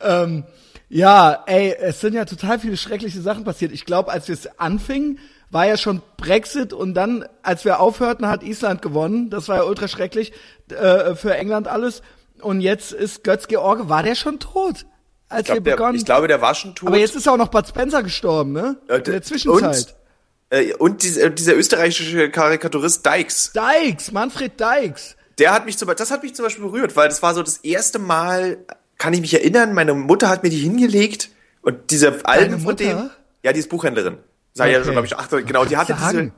Ja, ey, es sind ja total viele schreckliche Sachen passiert. Ich glaube, als wir es anfingen, war ja schon Brexit und dann, als wir aufhörten, hat Island gewonnen. Das war ja ultra schrecklich äh, für England alles. Und jetzt ist Götz George, war der schon tot, als Ich, glaub, wir der, begonnen? ich glaube, der war schon tot. Aber jetzt ist auch noch Bud Spencer gestorben, ne? Äh, In der Zwischenzeit. äh, und dieser, äh, dieser österreichische Karikaturist Dykes, Dykes, Manfred Dykes. der hat mich zum, das hat mich zum Beispiel berührt, weil das war so das erste Mal, kann ich mich erinnern, meine Mutter hat mir die hingelegt und diese Alben von Mutter? dem, ja, die ist Buchhändlerin. Sei ja Okay. schon, glaube ich, ach, genau, die hatte diese, Sagen. äh,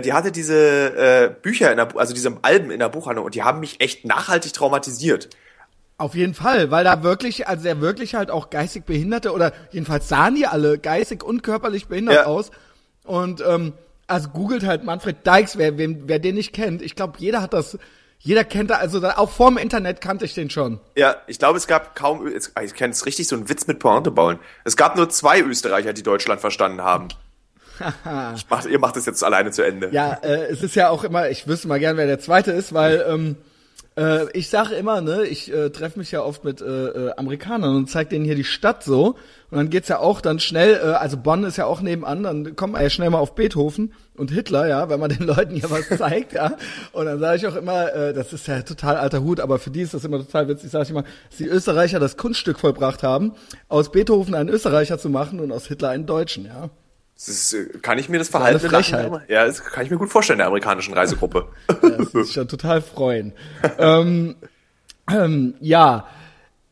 die hatte diese äh, Bücher in der, also diese Alben in der Buchhandlung und die haben mich echt nachhaltig traumatisiert. Auf jeden Fall, weil da wirklich, also er wirklich halt auch geistig Behinderte oder jedenfalls sahen die alle geistig und körperlich behindert Ja. aus. Und ähm, also googelt halt Manfred Dykes, wer, wem, wer den nicht kennt. Ich glaube, jeder hat das, jeder kennt da, also da, auch vorm Internet kannte ich den schon. Ja, ich glaube, es gab kaum, ich kann es richtig so einen Witz mit Pointe bauen. Es gab nur zwei Österreicher, die Deutschland verstanden haben. mach, ihr macht es jetzt alleine zu Ende. Ja, äh, es ist ja auch immer, ich wüsste mal gern, wer der zweite ist, weil ähm, äh, ich sage immer, ne, ich äh, treffe mich ja oft mit äh, äh, Amerikanern und zeig denen hier die Stadt so und dann geht's ja auch dann schnell, äh, also Bonn ist ja auch nebenan, dann kommt man ja schnell mal auf Beethoven und Hitler, ja, wenn man den Leuten hier was zeigt, ja. Und dann sage ich auch immer, äh, das ist ja total alter Hut, aber für die ist das immer total witzig, sage ich immer, dass die Österreicher das Kunststück vollbracht haben, aus Beethoven einen Österreicher zu machen und aus Hitler einen Deutschen, ja. Das ist, äh, kann ich mir das Verhalten der- Frechheit. Ja, das kann ich mir gut vorstellen, der amerikanischen Reisegruppe. Das würde mich schon total freuen. ähm, ähm, ja,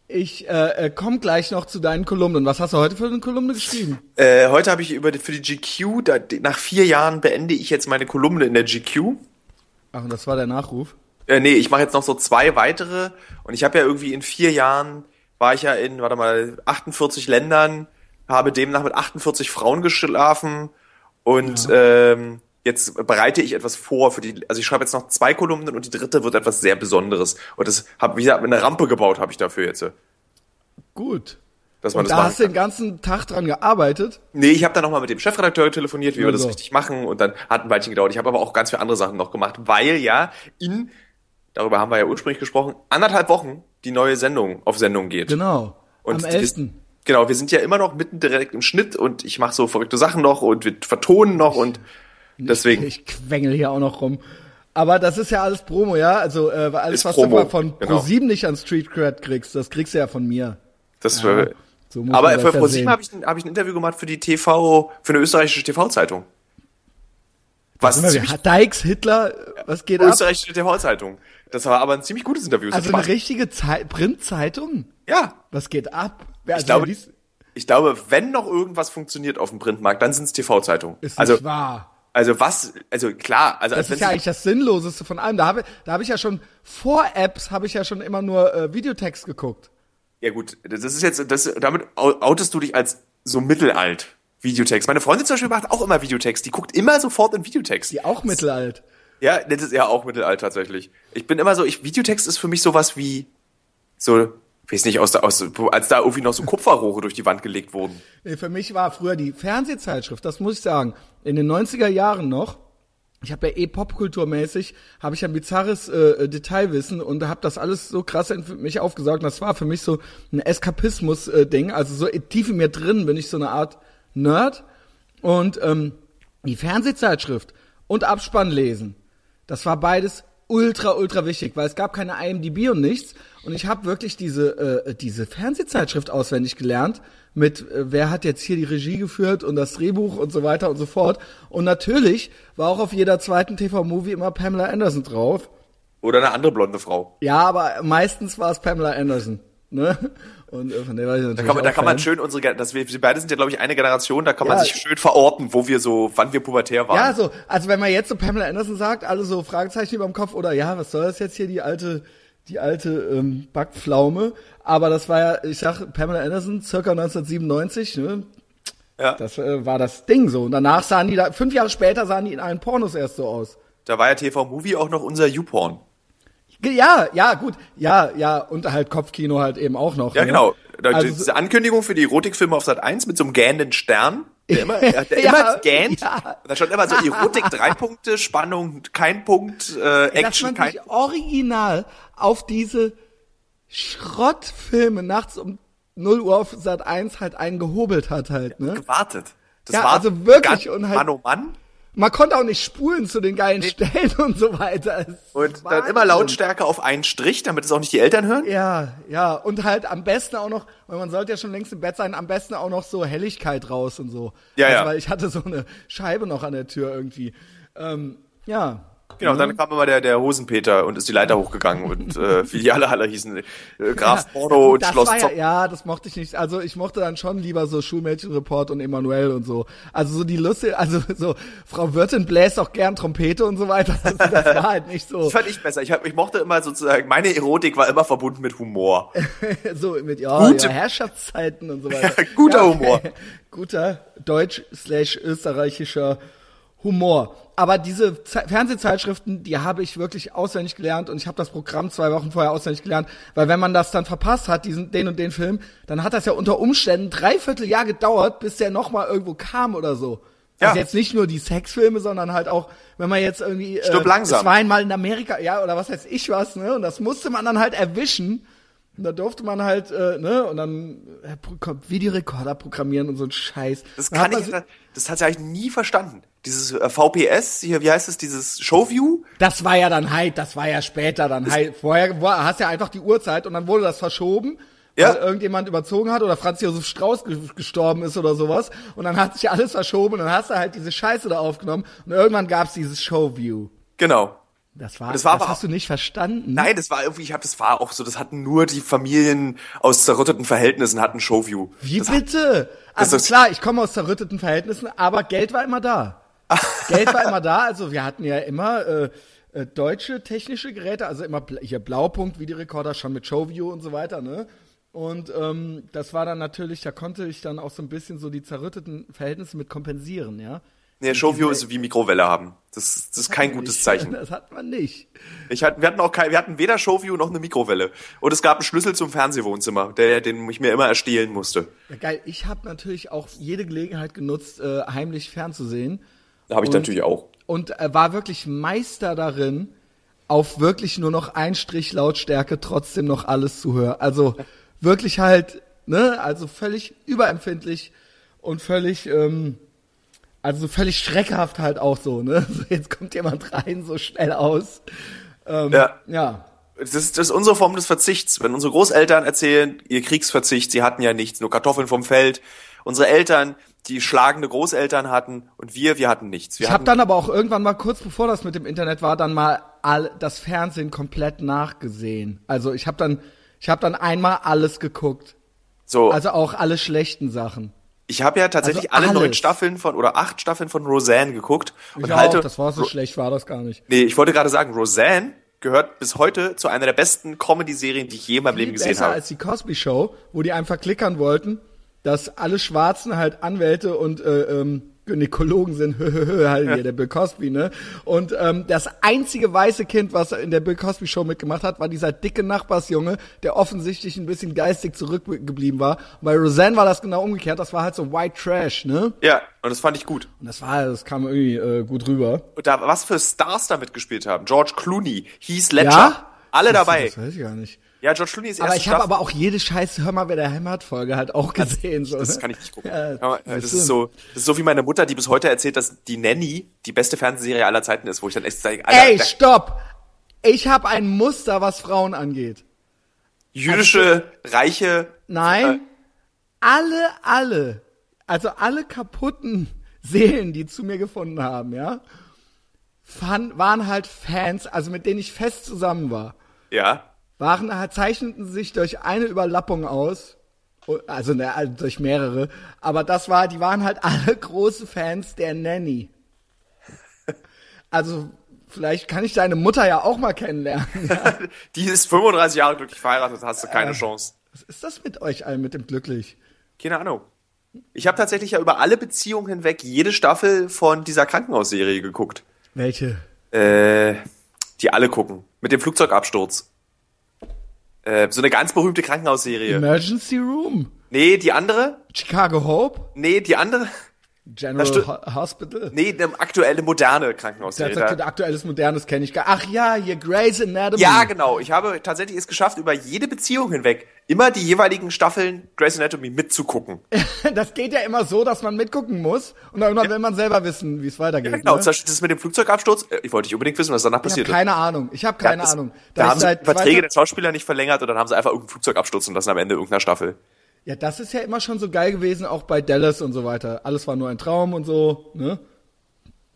ich äh, äh, komme gleich noch zu deinen Kolumnen. Was hast du heute für eine Kolumne geschrieben? äh, heute habe ich über die, für die GQ, da, nach vier Jahren beende ich jetzt meine Kolumne in der GQ. Ach, und das war der Nachruf. Äh, nee, ich mache jetzt noch so zwei weitere und ich habe ja irgendwie in vier Jahren war ich ja in, warte mal, 48 Ländern habe demnach mit 48 Frauen geschlafen und ähm, jetzt bereite ich etwas vor für die, also ich schreibe jetzt noch zwei Kolumnen und die dritte wird etwas sehr Besonderes. Und das habe wieder eine Rampe gebaut, habe ich dafür jetzt. Gut. Dass man Und das da hast du den ganzen Tag dran gearbeitet. Nee, ich habe dann nochmal mit dem Chefredakteur telefoniert, wie wir das Also. richtig machen und dann hat ein Weilchen gedauert. Ich habe aber auch ganz viele andere Sachen noch gemacht, weil ja in, darüber haben wir ja ursprünglich gesprochen, anderthalb Wochen die neue Sendung auf Sendung geht. Genau. Und Am die- 11. Genau, wir sind ja immer noch mitten direkt im Schnitt und ich mache so verrückte Sachen noch und wir vertonen noch und deswegen. Ich quengel hier auch noch rum. Aber das ist ja alles Promo, ja? Also äh, alles, Ist was Promo, du mal von genau. Pro7 nicht an Street Cred kriegst, das kriegst du ja von mir. Das Ja, so aber für ProSieben habe ich, ein- hab ich ein Interview gemacht für die TV, für eine österreichische TV-Zeitung. Was wieder. Dykes, Hitler, was geht ab? österreichische TV-Zeitung. Das war aber ein ziemlich gutes Interview. Also eine richtige Zei Printzeitung? ja, Was geht ab? Wer, also, glaube- wer liest- ich glaube, wenn noch irgendwas funktioniert auf dem Printmarkt, dann sind es TV-Zeitungen. ist Also, nicht wahr. also was, also klar, also als Das ist wenn ja eigentlich das Sinnloseste von allem. Da habe da hab ich ja schon vor Apps habe ich ja schon immer nur äh, Videotext geguckt. ja gut, das ist jetzt, das, damit outest du dich als so mittelalt. Videotext. Meine Freundin zum Beispiel macht auch immer Videotext. Die guckt immer sofort in Videotext. Die auch mittelalt. Ja, das ist ja auch mittelalt tatsächlich. Ich bin immer so, ich, Videotext ist für mich sowas wie, so, weiß nicht, aus aus, als da irgendwie noch so Kupferrohre durch die Wand gelegt wurden. Nee, für mich war früher die Fernsehzeitschrift, das muss ich sagen, in den 90er Jahren noch. Ich habe ja eh popkulturmäßig, habe ich ja ein bizarres äh, Detailwissen und habe das alles so krass in mich aufgesaugt. Und das war für mich so ein Eskapismus-Ding. also so tief in mir drin bin ich so eine Art Nerd. Und ähm, die Fernsehzeitschrift und Abspann lesen, das war beides ultra, ultra wichtig, weil es gab keine IMDb und nichts. Und ich habe wirklich diese, äh, diese Fernsehzeitschrift auswendig gelernt mit, äh, wer hat jetzt hier die Regie geführt und das Drehbuch und so weiter und so fort. Und natürlich war auch auf jeder zweiten TV-Movie immer Pamela Anderson drauf. Oder eine andere blonde Frau. Ja, aber meistens war es Pamela Anderson. Ne? Und äh, von der war ich natürlich Da kann man, da kann man schön unsere, Gen- das wir, wir beide sind ja, glaube ich, eine Generation, da kann man Ja. sich schön verorten, wo wir so, wann wir pubertär waren. Ja, so, also wenn man jetzt so Pamela Anderson sagt, alle so Fragezeichen über dem Kopf oder ja, was soll das jetzt hier, die alte, die alte ähm, Backpflaume. Aber das war ja, ich sag, Pamela Anderson, circa 1997, ne? Ja. Das äh, war das Ding so. Und danach sahen die da, fünf Jahre später sahen die in allen Pornos erst so aus. Da war ja TV-Movie auch noch unser YouPorn. Ja, ja, gut, ja, ja, und halt Kopfkino halt eben auch noch. Ja, ne? genau. Also, diese Ankündigung für die Erotikfilme auf Sat 1 mit so einem gähnenden Stern, der immer, der Ja, immer gähnt. ja. Da stand immer so Erotik drei Punkte, Spannung kein Punkt, äh, dass Action man kein sich original auf diese Schrottfilme nachts um 0 Uhr auf Sat 1 halt eingehobelt hat halt, ne? gewartet. Das Ja, war also wirklich ganz und halt- Mann oh Mann. Man konnte auch nicht spulen zu den geilen Stellen und so weiter. Und dann immer Lautstärke auf einen Strich, damit es auch nicht die Eltern hören. Ja, ja, und halt am besten auch noch, weil man sollte ja schon längst im Bett sein, am besten auch noch so Helligkeit raus und so. Ja, also, ja. Weil ich hatte so eine Scheibe noch an der Tür irgendwie. Ähm, ja. Genau, dann kam immer der, der Hosenpeter und ist die Leiter hochgegangen und äh, wie die alle alle hießen. Äh, Graf Porno und das Schloss ja, ja, das mochte ich nicht. Also ich mochte dann schon lieber so Schulmädchenreport und Emanuel und so. Also so die Lustige, also so Frau Wirtin bläst auch gern Trompete und so weiter. Das, das war halt nicht so. Das fand ich besser. Ich, hab, ich mochte immer sozusagen, meine Erotik war immer verbunden mit Humor. so mit ja, Gute- ja Herrschaftszeiten und so weiter. Guter ja, Humor. Guter deutsch slash österreichischer Humor. Aber diese Ze Fernsehzeitschriften, die habe ich wirklich auswendig gelernt und ich habe das Programm zwei Wochen vorher auswendig gelernt, weil wenn man das dann verpasst hat, diesen den und den Film, dann hat das ja unter Umständen dreiviertel Jahr gedauert, bis der nochmal irgendwo kam oder so. Ja. Also jetzt nicht nur die Sexfilme, sondern halt auch, wenn man jetzt irgendwie äh, einmal in Amerika, ja, oder was weiß ich was, ne? Und das musste man dann halt erwischen. Und da durfte man halt, äh, ne, und dann äh, Videorekorder programmieren und so ein Scheiß. Das kann ich, so- das hat ich nie verstanden. Dieses äh, VPS, hier, wie heißt es, dieses Showview? Das war ja dann halt, das war ja später dann halt. Vorher war, hast ja einfach die Uhrzeit und dann wurde das verschoben. Ja. Weil irgendjemand überzogen hat oder Franz Josef Strauß ge gestorben ist oder sowas. Und dann hat sich alles verschoben und dann hast du halt diese Scheiße da aufgenommen und irgendwann gab's dieses Showview. Genau. Das war, Das war aber hast du nicht verstanden. Nein, das war irgendwie, ich habe, das war auch so, das hatten nur die Familien aus zerrütteten Verhältnissen hatten Showview. Wie das bitte? Also ist- klar, ich komme aus zerrütteten Verhältnissen, aber Geld war immer da. Geld war immer da, also wir hatten ja immer äh, äh, deutsche technische Geräte, also immer hier Blaupunkt, Videorekorder schon mit Showview und so weiter, ne? Und ähm, das war dann natürlich, da konnte ich dann auch so ein bisschen so die zerrütteten Verhältnisse mit kompensieren, ja. Nee, Showview ist wie Mikrowelle haben. Das, das ist kein gutes Nicht. Zeichen. Das hat man nicht. Ich hatte, wir hatten auch kein, wir hatten weder Showview noch eine Mikrowelle. Und es gab einen Schlüssel zum Fernsehwohnzimmer, der, den ich mir immer erstehlen musste. Ja, geil. Ich habe natürlich auch jede Gelegenheit genutzt, äh, heimlich fernzusehen. Da habe ich Und- natürlich auch. Und äh, war wirklich Meister darin, auf wirklich nur noch ein Strich Lautstärke trotzdem noch alles zu hören. Also wirklich halt, ne, also völlig überempfindlich und völlig, ähm, also völlig schreckhaft halt auch so, ne. So, jetzt kommt jemand rein, so schnell aus. Ähm, Ja. ja. Das ist, das ist unsere Form des Verzichts. Wenn unsere Großeltern erzählen, ihr Kriegsverzicht, sie hatten ja nichts, nur Kartoffeln vom Feld. Unsere Eltern, die schlagende Großeltern hatten und wir, wir hatten nichts. Wir Ich habe dann aber auch irgendwann mal kurz bevor das mit dem Internet war, dann mal all, das Fernsehen komplett nachgesehen. Also ich habe dann, ich habe dann einmal alles geguckt. so, Also auch alle schlechten Sachen. Ich habe ja tatsächlich also alle neun. Staffeln von oder acht Staffeln von Roseanne geguckt und Ich halte. auch, das war so schlecht, war das gar nicht. nee, ich wollte gerade sagen, Roseanne gehört bis heute zu einer der besten Comedy-Serien, die ich je in meinem Viel Leben gesehen besser habe. als die Cosby Show, wo die einfach klickern wollten, dass alle Schwarzen halt Anwälte und äh, ähm, Gynäkologen sind, halt hier der Bill Cosby, ne? Und ähm, das einzige weiße Kind, was in der Bill Cosby Show mitgemacht hat, war dieser dicke Nachbarsjunge, der offensichtlich ein bisschen geistig zurückgeblieben war. Und bei Roseanne war das genau umgekehrt, das war halt so White Trash, ne? Ja, und das fand ich gut. Und das war, das kam irgendwie äh, gut rüber. Und da, was für Stars da mitgespielt haben. George Clooney, Heath Ledger, Ja? alle Das- dabei. Das weiß ich gar nicht. Ja, George Clooney ist Aber erste ich habe aber auch jede scheiße Hör mal, wer der hämmert Folge halt auch gesehen. so, Das ne? kann ich nicht gucken. Ja, das das ist so, das ist so wie meine Mutter, die bis heute erzählt, dass die Nanny die beste Fernsehserie aller Zeiten ist, wo ich dann echt sage, Alter, Ey, stopp! Ich habe ein Muster, was Frauen angeht. jüdische, reiche, Nein, alle, alle, also alle kaputten Seelen, die zu mir gefunden haben, ja, waren halt Fans, also mit denen ich fest zusammen war, ja, waren halt, zeichneten sich durch eine Überlappung aus, also, ne, also durch mehrere, aber das war, die waren halt alle große Fans der Nanny. Also, vielleicht kann ich deine Mutter ja auch mal kennenlernen. die ist 35 Jahre glücklich verheiratet, hast du keine Chance. Was ist das mit euch allen mit dem glücklich? Keine Ahnung. Ich habe tatsächlich ja über alle Beziehungen hinweg jede Staffel von dieser Krankenhausserie geguckt. Welche? Äh, die alle gucken. Mit dem Flugzeugabsturz. Äh, so eine ganz berühmte Krankenhausserie. Emergency Room. Nee, die andere? Chicago Hope. Nee, die andere? General. Ho Hospital. Nee, eine aktuelle, moderne Das Krankenhausserie. ist Da- aktuelles modernes kenne ich gar. Ach ja, hier Grey's Anatomy. Ja, genau. Ich habe tatsächlich es geschafft, über jede Beziehung hinweg immer die jeweiligen Staffeln Grey's Anatomy mitzugucken. Das geht ja immer so, dass man mitgucken muss und dann will man selber wissen, wie es weitergeht. Ja, genau. ne? Zum Beispiel das mit dem Flugzeugabsturz. Äh, Ich wollte nicht unbedingt wissen, was danach passiert ist. keine Ahnung. Ich habe keine Ja, das- Ahnung. Da, ich haben sie die Verträge der Schauspieler nicht verlängert und dann haben sie einfach irgendeinen Flugzeugabsturz und lassen am Ende irgendeiner Staffel. Ja, das ist ja immer schon so geil gewesen, auch bei Dallas und so weiter. Alles war nur ein Traum und so, ne?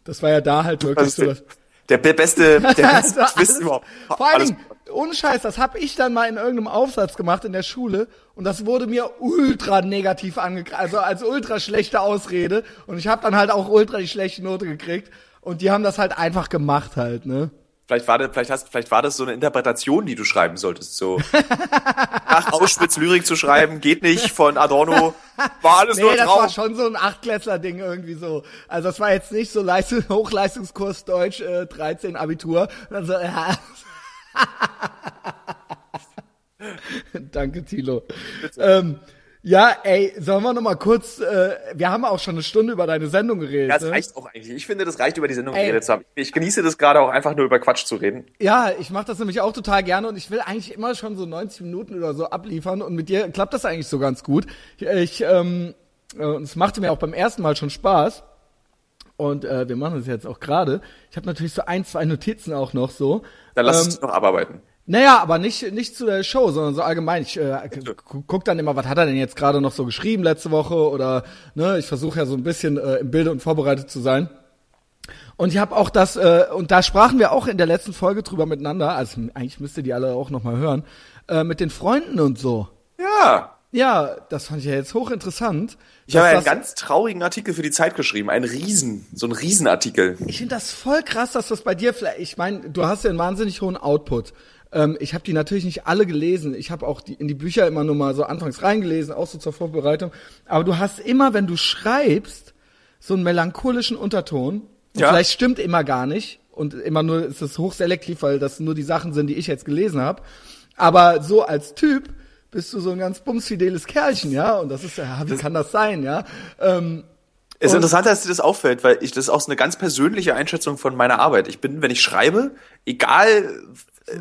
Das war ja da halt wirklich ist so. der, Das der be- beste, der beste Also Twist überhaupt. Vor allen Dingen, ohne Scheiß, das habe ich dann mal in irgendeinem Aufsatz gemacht in der Schule und das wurde mir ultra negativ angekreidet, also als ultra schlechte Ausrede und ich habe dann halt auch ultra die schlechte Note gekriegt und die haben das halt einfach gemacht halt, ne? Vielleicht war, das, vielleicht, hast, vielleicht war das so eine Interpretation, die du schreiben solltest. So nach Auschwitz Lyrik zu schreiben, geht nicht von Adorno. War alles nur Nee, das Traum. war schon so ein Achtklässler-Ding irgendwie so. Also das war jetzt nicht so Leistung, Hochleistungskurs Deutsch äh, 13 Abitur. Und dann so, ja. Danke, Thilo. Ähm, ja, ey, sollen wir noch mal kurz, äh, wir haben auch schon eine Stunde über deine Sendung geredet. Ja, das ne? reicht auch eigentlich. Ich finde, das reicht über die Sendung Ey. geredet zu haben. Ich genieße das gerade auch einfach nur über Quatsch zu reden. Ja, ich mache das nämlich auch total gerne und ich will eigentlich immer schon so 90 Minuten oder so abliefern und mit dir klappt das eigentlich so ganz gut. Ich, ich ähm, äh, es machte mir auch beim ersten Mal schon Spaß und äh, wir machen das jetzt auch gerade. Ich habe natürlich so ein, zwei Notizen auch noch so. Dann lass ähm, es noch abarbeiten. Naja, aber nicht, nicht zu der Show, sondern so allgemein. Ich äh, gu- guck dann immer, was hat er denn jetzt gerade noch so geschrieben letzte Woche oder ne, ich versuche ja so ein bisschen äh, im Bilde und vorbereitet zu sein. Und ich habe auch das, äh, und da sprachen wir auch in der letzten Folge drüber miteinander, also eigentlich müsst ihr die alle auch nochmal hören, äh, mit den Freunden und so. Ja. Ja, das fand ich ja jetzt hochinteressant. Ich habe einen ganz traurigen Artikel für die Zeit geschrieben. Ein Riesen, so ein Riesenartikel. Ich finde das voll krass, dass das bei dir vielleicht, ich meine, du hast ja einen wahnsinnig hohen Output. Ähm, ich habe die natürlich nicht alle gelesen. Ich habe auch die, in die Bücher immer nur mal so anfangs reingelesen, auch so zur Vorbereitung. Aber du hast immer, wenn du schreibst, so einen melancholischen Unterton. Ja. Vielleicht stimmt immer gar nicht. Und immer nur ist es hochselektiv, weil das nur die Sachen sind, die ich jetzt gelesen habe. Aber so als Typ bist du so ein ganz bumsfideles Kerlchen, ja. Und das ist ja, wie kann das sein, ja? Ähm, Es ist interessant, dass dir das auffällt, weil ich das ist auch so eine ganz persönliche Einschätzung von meiner Arbeit. Ich bin, wenn ich schreibe, egal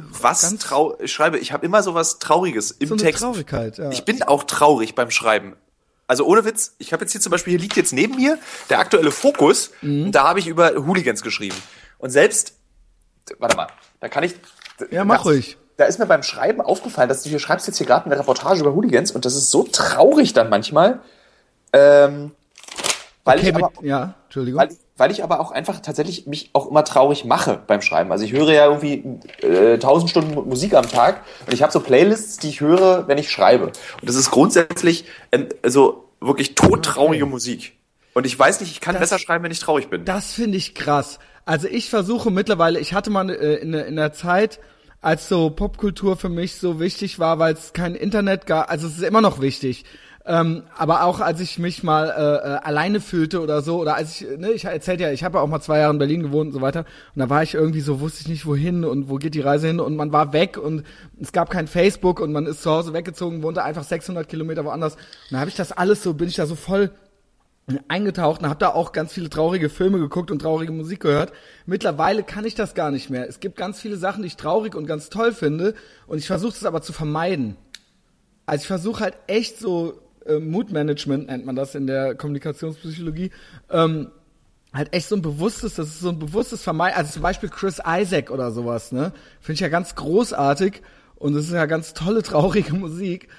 was Ganz- trau ich schreibe, ich habe immer so was Trauriges im so Text. Traurigkeit, ja. Ich bin auch traurig beim Schreiben. Also ohne Witz, ich habe jetzt hier zum Beispiel, hier liegt jetzt neben mir der aktuelle Fokus, Mhm. und da habe ich über Hooligans geschrieben. Und selbst, warte mal, da kann ich. Ja, mach da, ruhig. Da ist mir beim Schreiben aufgefallen, dass du hier schreibst jetzt hier gerade eine Reportage über Hooligans und das ist so traurig dann manchmal. Ähm, weil okay, ich aber, mit, ja, Entschuldigung. weil, weil ich aber auch einfach tatsächlich mich auch immer traurig mache beim Schreiben. Also ich höre ja irgendwie äh, 1000 Stunden Mu- Musik am Tag und ich habe so Playlists, die ich höre, wenn ich schreibe. Und das ist grundsätzlich ähm, so wirklich todtraurige Musik. Und ich weiß nicht, ich kann Das- besser schreiben, wenn ich traurig bin. Das finde ich krass. Also ich versuche mittlerweile, ich hatte mal äh, in, in der Zeit, als so Popkultur für mich so wichtig war, weil es kein Internet gab, also es ist immer noch wichtig. Ähm, aber auch als ich mich mal äh, äh, alleine fühlte oder so, oder als ich, ne, ich erzählte ja, ich habe ja auch mal zwei Jahre in Berlin gewohnt und so weiter, und da war ich irgendwie so, wusste ich nicht wohin und wo geht die Reise hin und man war weg und es gab kein Facebook und man ist zu Hause weggezogen, wohnte einfach 600 Kilometer woanders. Und da habe ich das alles so, bin ich da so voll eingetaucht und habe da auch ganz viele traurige Filme geguckt und traurige Musik gehört. Mittlerweile kann ich das gar nicht mehr. Es gibt ganz viele Sachen, die ich traurig und ganz toll finde und ich versuche es aber zu vermeiden. Also ich versuche halt echt so äh, Mood Management nennt man das in der Kommunikationspsychologie. Ähm, halt echt so ein bewusstes, das ist so ein bewusstes Vermeiden. Also zum Beispiel Chris Isaac oder sowas, ne? Finde ich ja ganz großartig und es ist ja ganz tolle traurige Musik.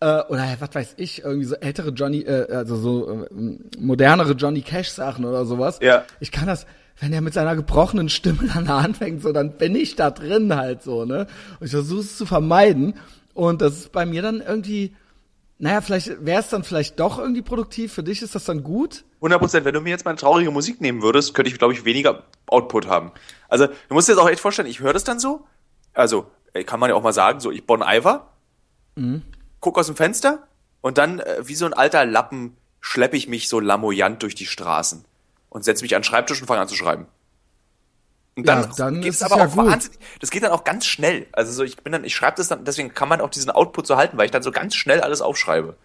Äh, oder was weiß ich, irgendwie so ältere Johnny, äh, also so äh, modernere Johnny Cash Sachen oder sowas. Ja. Ich kann das, wenn er mit seiner gebrochenen Stimme dann anfängt, so, dann bin ich da drin halt so, ne? Und ich versuche es zu vermeiden. Und das ist bei mir dann irgendwie, naja, vielleicht wäre es dann vielleicht doch irgendwie produktiv. Für dich ist das dann gut. 100 Prozent. Wenn du mir jetzt mal traurige Musik nehmen würdest, könnte ich, glaube ich, weniger Output haben. Also, du musst dir jetzt auch echt vorstellen, ich höre das dann so. Also, ey, kann man ja auch mal sagen, so ich Bon Iver, guck aus dem Fenster und dann, äh, wie so ein alter Lappen, schleppe ich mich so lamoyant durch die Straßen und setze mich an den Schreibtisch und fange an zu schreiben. Und dann, Ja, dann geht's es aber ja auch gut. wahnsinnig, das geht dann auch ganz schnell. Also so, ich bin dann, ich schreibe das dann, deswegen kann man auch diesen Output so halten, weil ich dann so ganz schnell alles aufschreibe.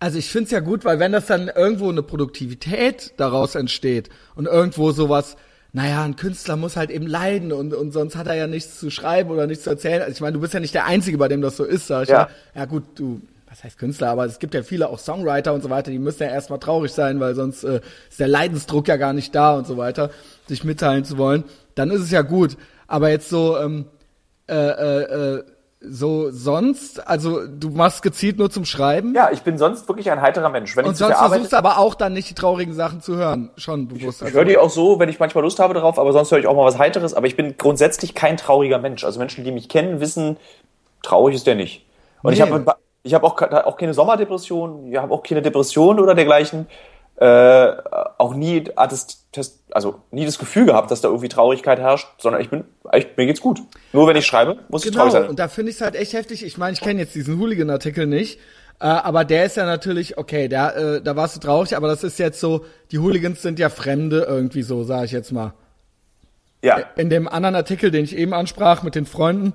Also ich find's ja gut, weil wenn das dann irgendwo eine Produktivität daraus entsteht und irgendwo sowas, naja, ein Künstler muss halt eben leiden und, und sonst hat er ja nichts zu schreiben oder nichts zu erzählen. Also ich meine, du bist ja nicht der Einzige, bei dem das so ist, sag ich Ja. ja. Ja gut, du, was heißt Künstler, aber es gibt ja viele auch Songwriter und so weiter, die müssen ja erstmal traurig sein, weil sonst äh, ist der Leidensdruck ja gar nicht da und so weiter, sich mitteilen zu wollen. Dann ist es ja gut. Aber jetzt so, ähm, äh, äh, äh, so sonst, also du machst gezielt nur zum Schreiben. Ja, ich bin sonst wirklich ein heiterer Mensch. Wenn Und ich sonst versuchst du aber auch dann nicht die traurigen Sachen zu hören. Schon bewusst. Ich höre die auch so, wenn ich manchmal Lust habe darauf, aber sonst höre ich auch mal was Heiteres. Aber ich bin grundsätzlich kein trauriger Mensch. Also Menschen, die mich kennen, wissen, traurig ist der nicht. Und ich Nee. habe ich habe auch, auch keine Sommerdepression, ich habe auch keine Depression oder dergleichen. Äh, auch nie also nie das Gefühl gehabt, dass da irgendwie Traurigkeit herrscht, sondern ich bin, echt, mir geht's gut. Nur wenn ich schreibe, muss ich traurig Genau, sein. und da finde ich es halt echt heftig. Ich meine, ich kenne jetzt diesen Hooligan-Artikel nicht, äh, aber der ist ja natürlich, okay, der, äh, da warst du traurig, aber das ist jetzt so, die Hooligans sind ja Fremde irgendwie so, sage ich jetzt mal. ja, In dem anderen Artikel, den ich eben ansprach mit den Freunden,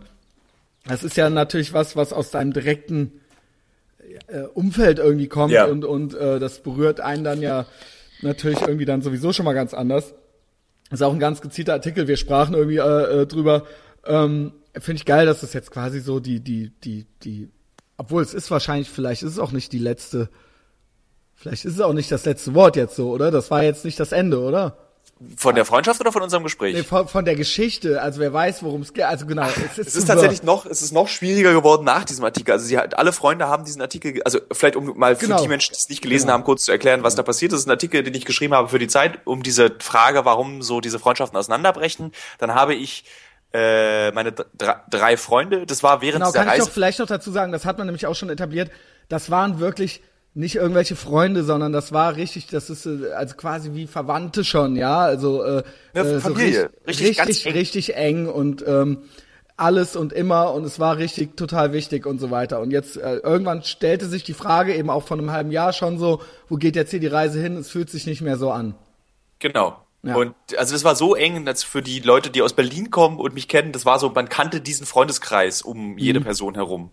das ist ja natürlich was, was aus deinem direkten äh, Umfeld irgendwie kommt Ja. und, und äh, das berührt einen dann ja natürlich irgendwie dann sowieso schon mal ganz anders. Das ist auch ein ganz gezielter Artikel, wir sprachen irgendwie äh, äh, drüber. Ähm, Finde ich geil, dass das jetzt quasi so die, die, die, die, obwohl es ist wahrscheinlich, vielleicht ist es auch nicht die letzte, vielleicht ist es auch nicht das letzte Wort jetzt so, oder? Das war jetzt nicht das Ende, oder? Von der Freundschaft oder von unserem Gespräch? Nee, von, von der Geschichte, also wer weiß, worum es geht. Also genau, es ist, Es ist tatsächlich noch, es ist noch schwieriger geworden nach diesem Artikel. Also sie hat, alle Freunde haben diesen Artikel, also vielleicht um mal für Genau. die Menschen, die es nicht gelesen Genau. haben, kurz zu erklären, was da passiert ist. Das ist ein Artikel, den ich geschrieben habe für die Zeit, um diese Frage, warum so diese Freundschaften auseinanderbrechen. Dann habe ich äh, meine drei, Freunde, das war während Genau, dieser kann ich Reise. doch vielleicht noch dazu sagen, das hat man nämlich auch schon etabliert. Das waren wirklich nicht irgendwelche Freunde, sondern das war richtig, das ist äh, also quasi wie Verwandte schon, ja, also äh, Ja, äh, Familie. so Richtig, richtig, ganz richtig, eng. richtig eng und ähm, alles und immer und es war richtig total wichtig und so weiter. Und jetzt äh, irgendwann stellte sich die Frage eben auch von einem halben Jahr schon so, wo geht jetzt hier die Reise hin? Es fühlt sich nicht mehr so an. Genau. Ja. Und also das war so eng, dass für die Leute, die aus Berlin kommen und mich kennen, das war so, man kannte diesen Freundeskreis um jede mhm. Person herum.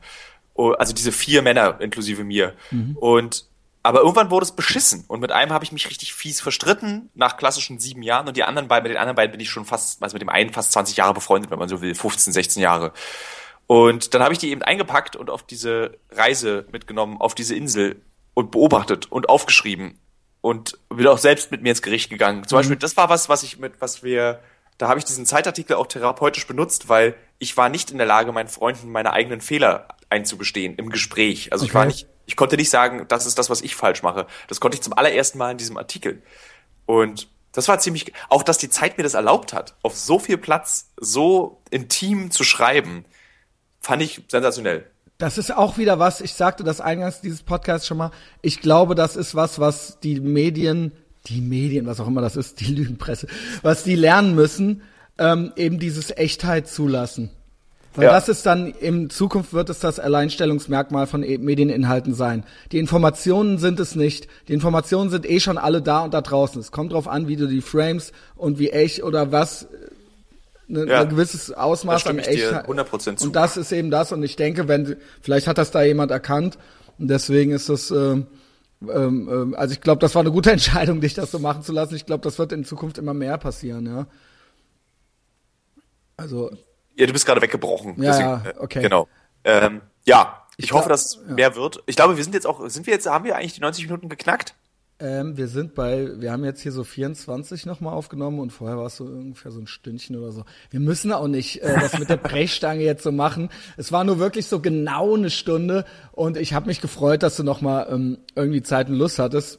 Oh, also diese vier Männer inklusive mir. Mhm. Und aber irgendwann wurde es beschissen und mit einem habe ich mich richtig fies verstritten nach klassischen sieben Jahren und die anderen beiden, mit den anderen beiden bin ich schon fast, also mit dem einen fast 20 Jahre befreundet, wenn man so will, 15, 16 Jahre. Und dann habe ich die eben eingepackt und auf diese Reise mitgenommen, auf diese Insel und beobachtet und aufgeschrieben und bin auch selbst mit mir ins Gericht gegangen. Zum mhm. Beispiel, das war was, was ich mit, was wir, da habe ich diesen Zeitartikel auch therapeutisch benutzt, weil ich war nicht in der Lage, meinen Freunden meine eigenen Fehler einzugestehen im Gespräch. Also okay. ich war nicht ich konnte nicht sagen, das ist das, was ich falsch mache. Das konnte ich zum allerersten Mal in diesem Artikel. Und das war ziemlich, auch dass die Zeit mir das erlaubt hat, auf so viel Platz, so intim zu schreiben, fand ich sensationell. Das ist auch wieder was, ich sagte das eingangs dieses Podcasts schon mal, ich glaube, das ist was, was die Medien, die Medien, was auch immer das ist, die Lügenpresse, was die lernen müssen, ähm, eben dieses Echtheit zulassen. Weil ja. das ist dann, in Zukunft wird es das Alleinstellungsmerkmal von e- Medieninhalten sein. Die Informationen sind es nicht. Die Informationen sind eh schon alle da und da draußen. Es kommt drauf an, wie du die Frames und wie echt oder was ne, ja. ein gewisses Ausmaß an Echtheit. 100% zu. Und das ist eben das. Und ich denke, wenn vielleicht hat das da jemand erkannt. Und deswegen ist das. Ähm, ähm, ähm also ich glaube, das war eine gute Entscheidung, dich das so machen zu lassen. Ich glaube, das wird in Zukunft immer mehr passieren. Ja. Also ja, du bist gerade weggebrochen. Ja, Deswegen, okay. Genau. Ähm, ja, ich, ich hoffe, dass es ja. mehr wird. Ich glaube, wir sind jetzt auch, sind wir jetzt, haben wir eigentlich die 90 Minuten geknackt? Ähm, wir sind bei, wir haben jetzt hier so 24 nochmal aufgenommen und vorher war es so ungefähr so ein Stündchen oder so. Wir müssen auch nicht äh, das mit der Brechstange jetzt so machen. Es war nur wirklich so genau eine Stunde und ich habe mich gefreut, dass du nochmal ähm, irgendwie Zeit und Lust hattest.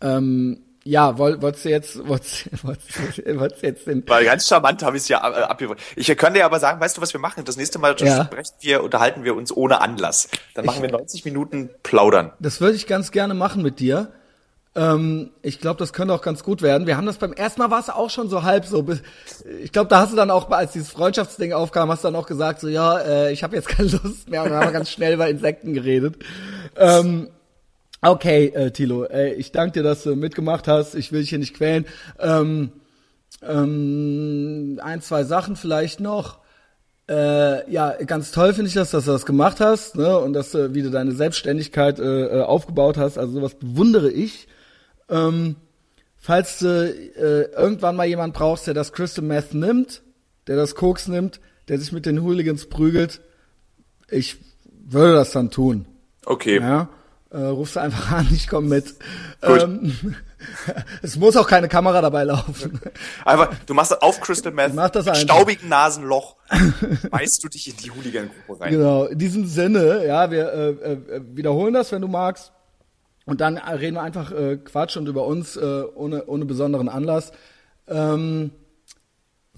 Ähm, ja, woll, wolltest du jetzt, wolltest, wolltest, wolltest jetzt den. Weil ganz charmant habe ich es ja äh, abgewollt. Ich könnte dir aber sagen, weißt du, was wir machen? Das nächste Mal ja. wir, unterhalten wir uns ohne Anlass. Dann machen ich, wir 90 Minuten plaudern. Das würde ich ganz gerne machen mit dir. Ähm, ich glaube, das könnte auch ganz gut werden. Wir haben das beim ersten Mal war es auch schon so halb so. Ich glaube, da hast du dann auch, als dieses Freundschaftsding aufkam, hast du dann auch gesagt, so ja, äh, ich habe jetzt keine Lust mehr und dann haben wir ganz schnell über Insekten geredet. Ähm, Okay, äh, Tilo, äh, ich danke dir, dass du mitgemacht hast. Ich will dich hier nicht quälen. Ähm, ähm, ein, zwei Sachen vielleicht noch. Äh, ja, ganz toll finde ich das, dass du das gemacht hast, ne? Und dass du wieder deine Selbstständigkeit äh, äh, aufgebaut hast. Also sowas bewundere ich. Ähm, falls du äh, irgendwann mal jemand brauchst, der das Crystal Meth nimmt, der das Koks nimmt, der sich mit den Hooligans prügelt, ich würde das dann tun. Okay. Ja äh, rufst du einfach an, ich komme mit. Ähm, es muss auch keine Kamera dabei laufen. Einfach, du machst auf Crystal Meth, Mach das mit staubigen Nasenloch, weißt du dich in die Hooligan-Gruppe rein. Genau, in diesem Sinne, ja, wir äh, äh, wiederholen das, wenn du magst. Und dann reden wir einfach äh, Quatsch und über uns äh, ohne, ohne besonderen Anlass. Ähm,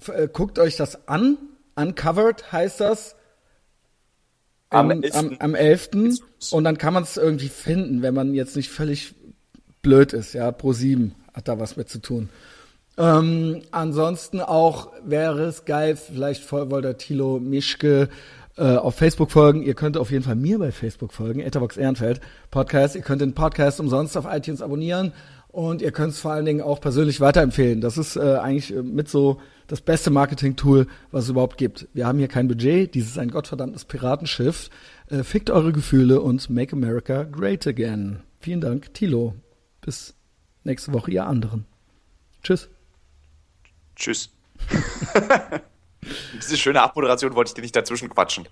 äh, guckt euch das an. Uncovered heißt das. Am, am, 11. Am, am 11. Und dann kann man es irgendwie finden, wenn man jetzt nicht völlig blöd ist. Ja, Pro 7 hat da was mit zu tun. Ähm, ansonsten auch wäre es geil, vielleicht wollt ihr Thilo Mischke äh, auf Facebook folgen. Ihr könnt auf jeden Fall mir bei Facebook folgen, Etherbox Ehrenfeld Podcast. Ihr könnt den Podcast umsonst auf iTunes abonnieren und ihr könnt es vor allen Dingen auch persönlich weiterempfehlen. Das ist äh, eigentlich äh, mit so das beste Marketing-Tool, was es überhaupt gibt. Wir haben hier kein Budget, dieses ist ein gottverdammtes Piratenschiff. Äh, fickt eure Gefühle und make America great again. Vielen Dank, Tilo. Bis nächste Woche, ihr anderen. Tschüss. Tschüss. Diese schöne Abmoderation wollte ich dir nicht dazwischen quatschen.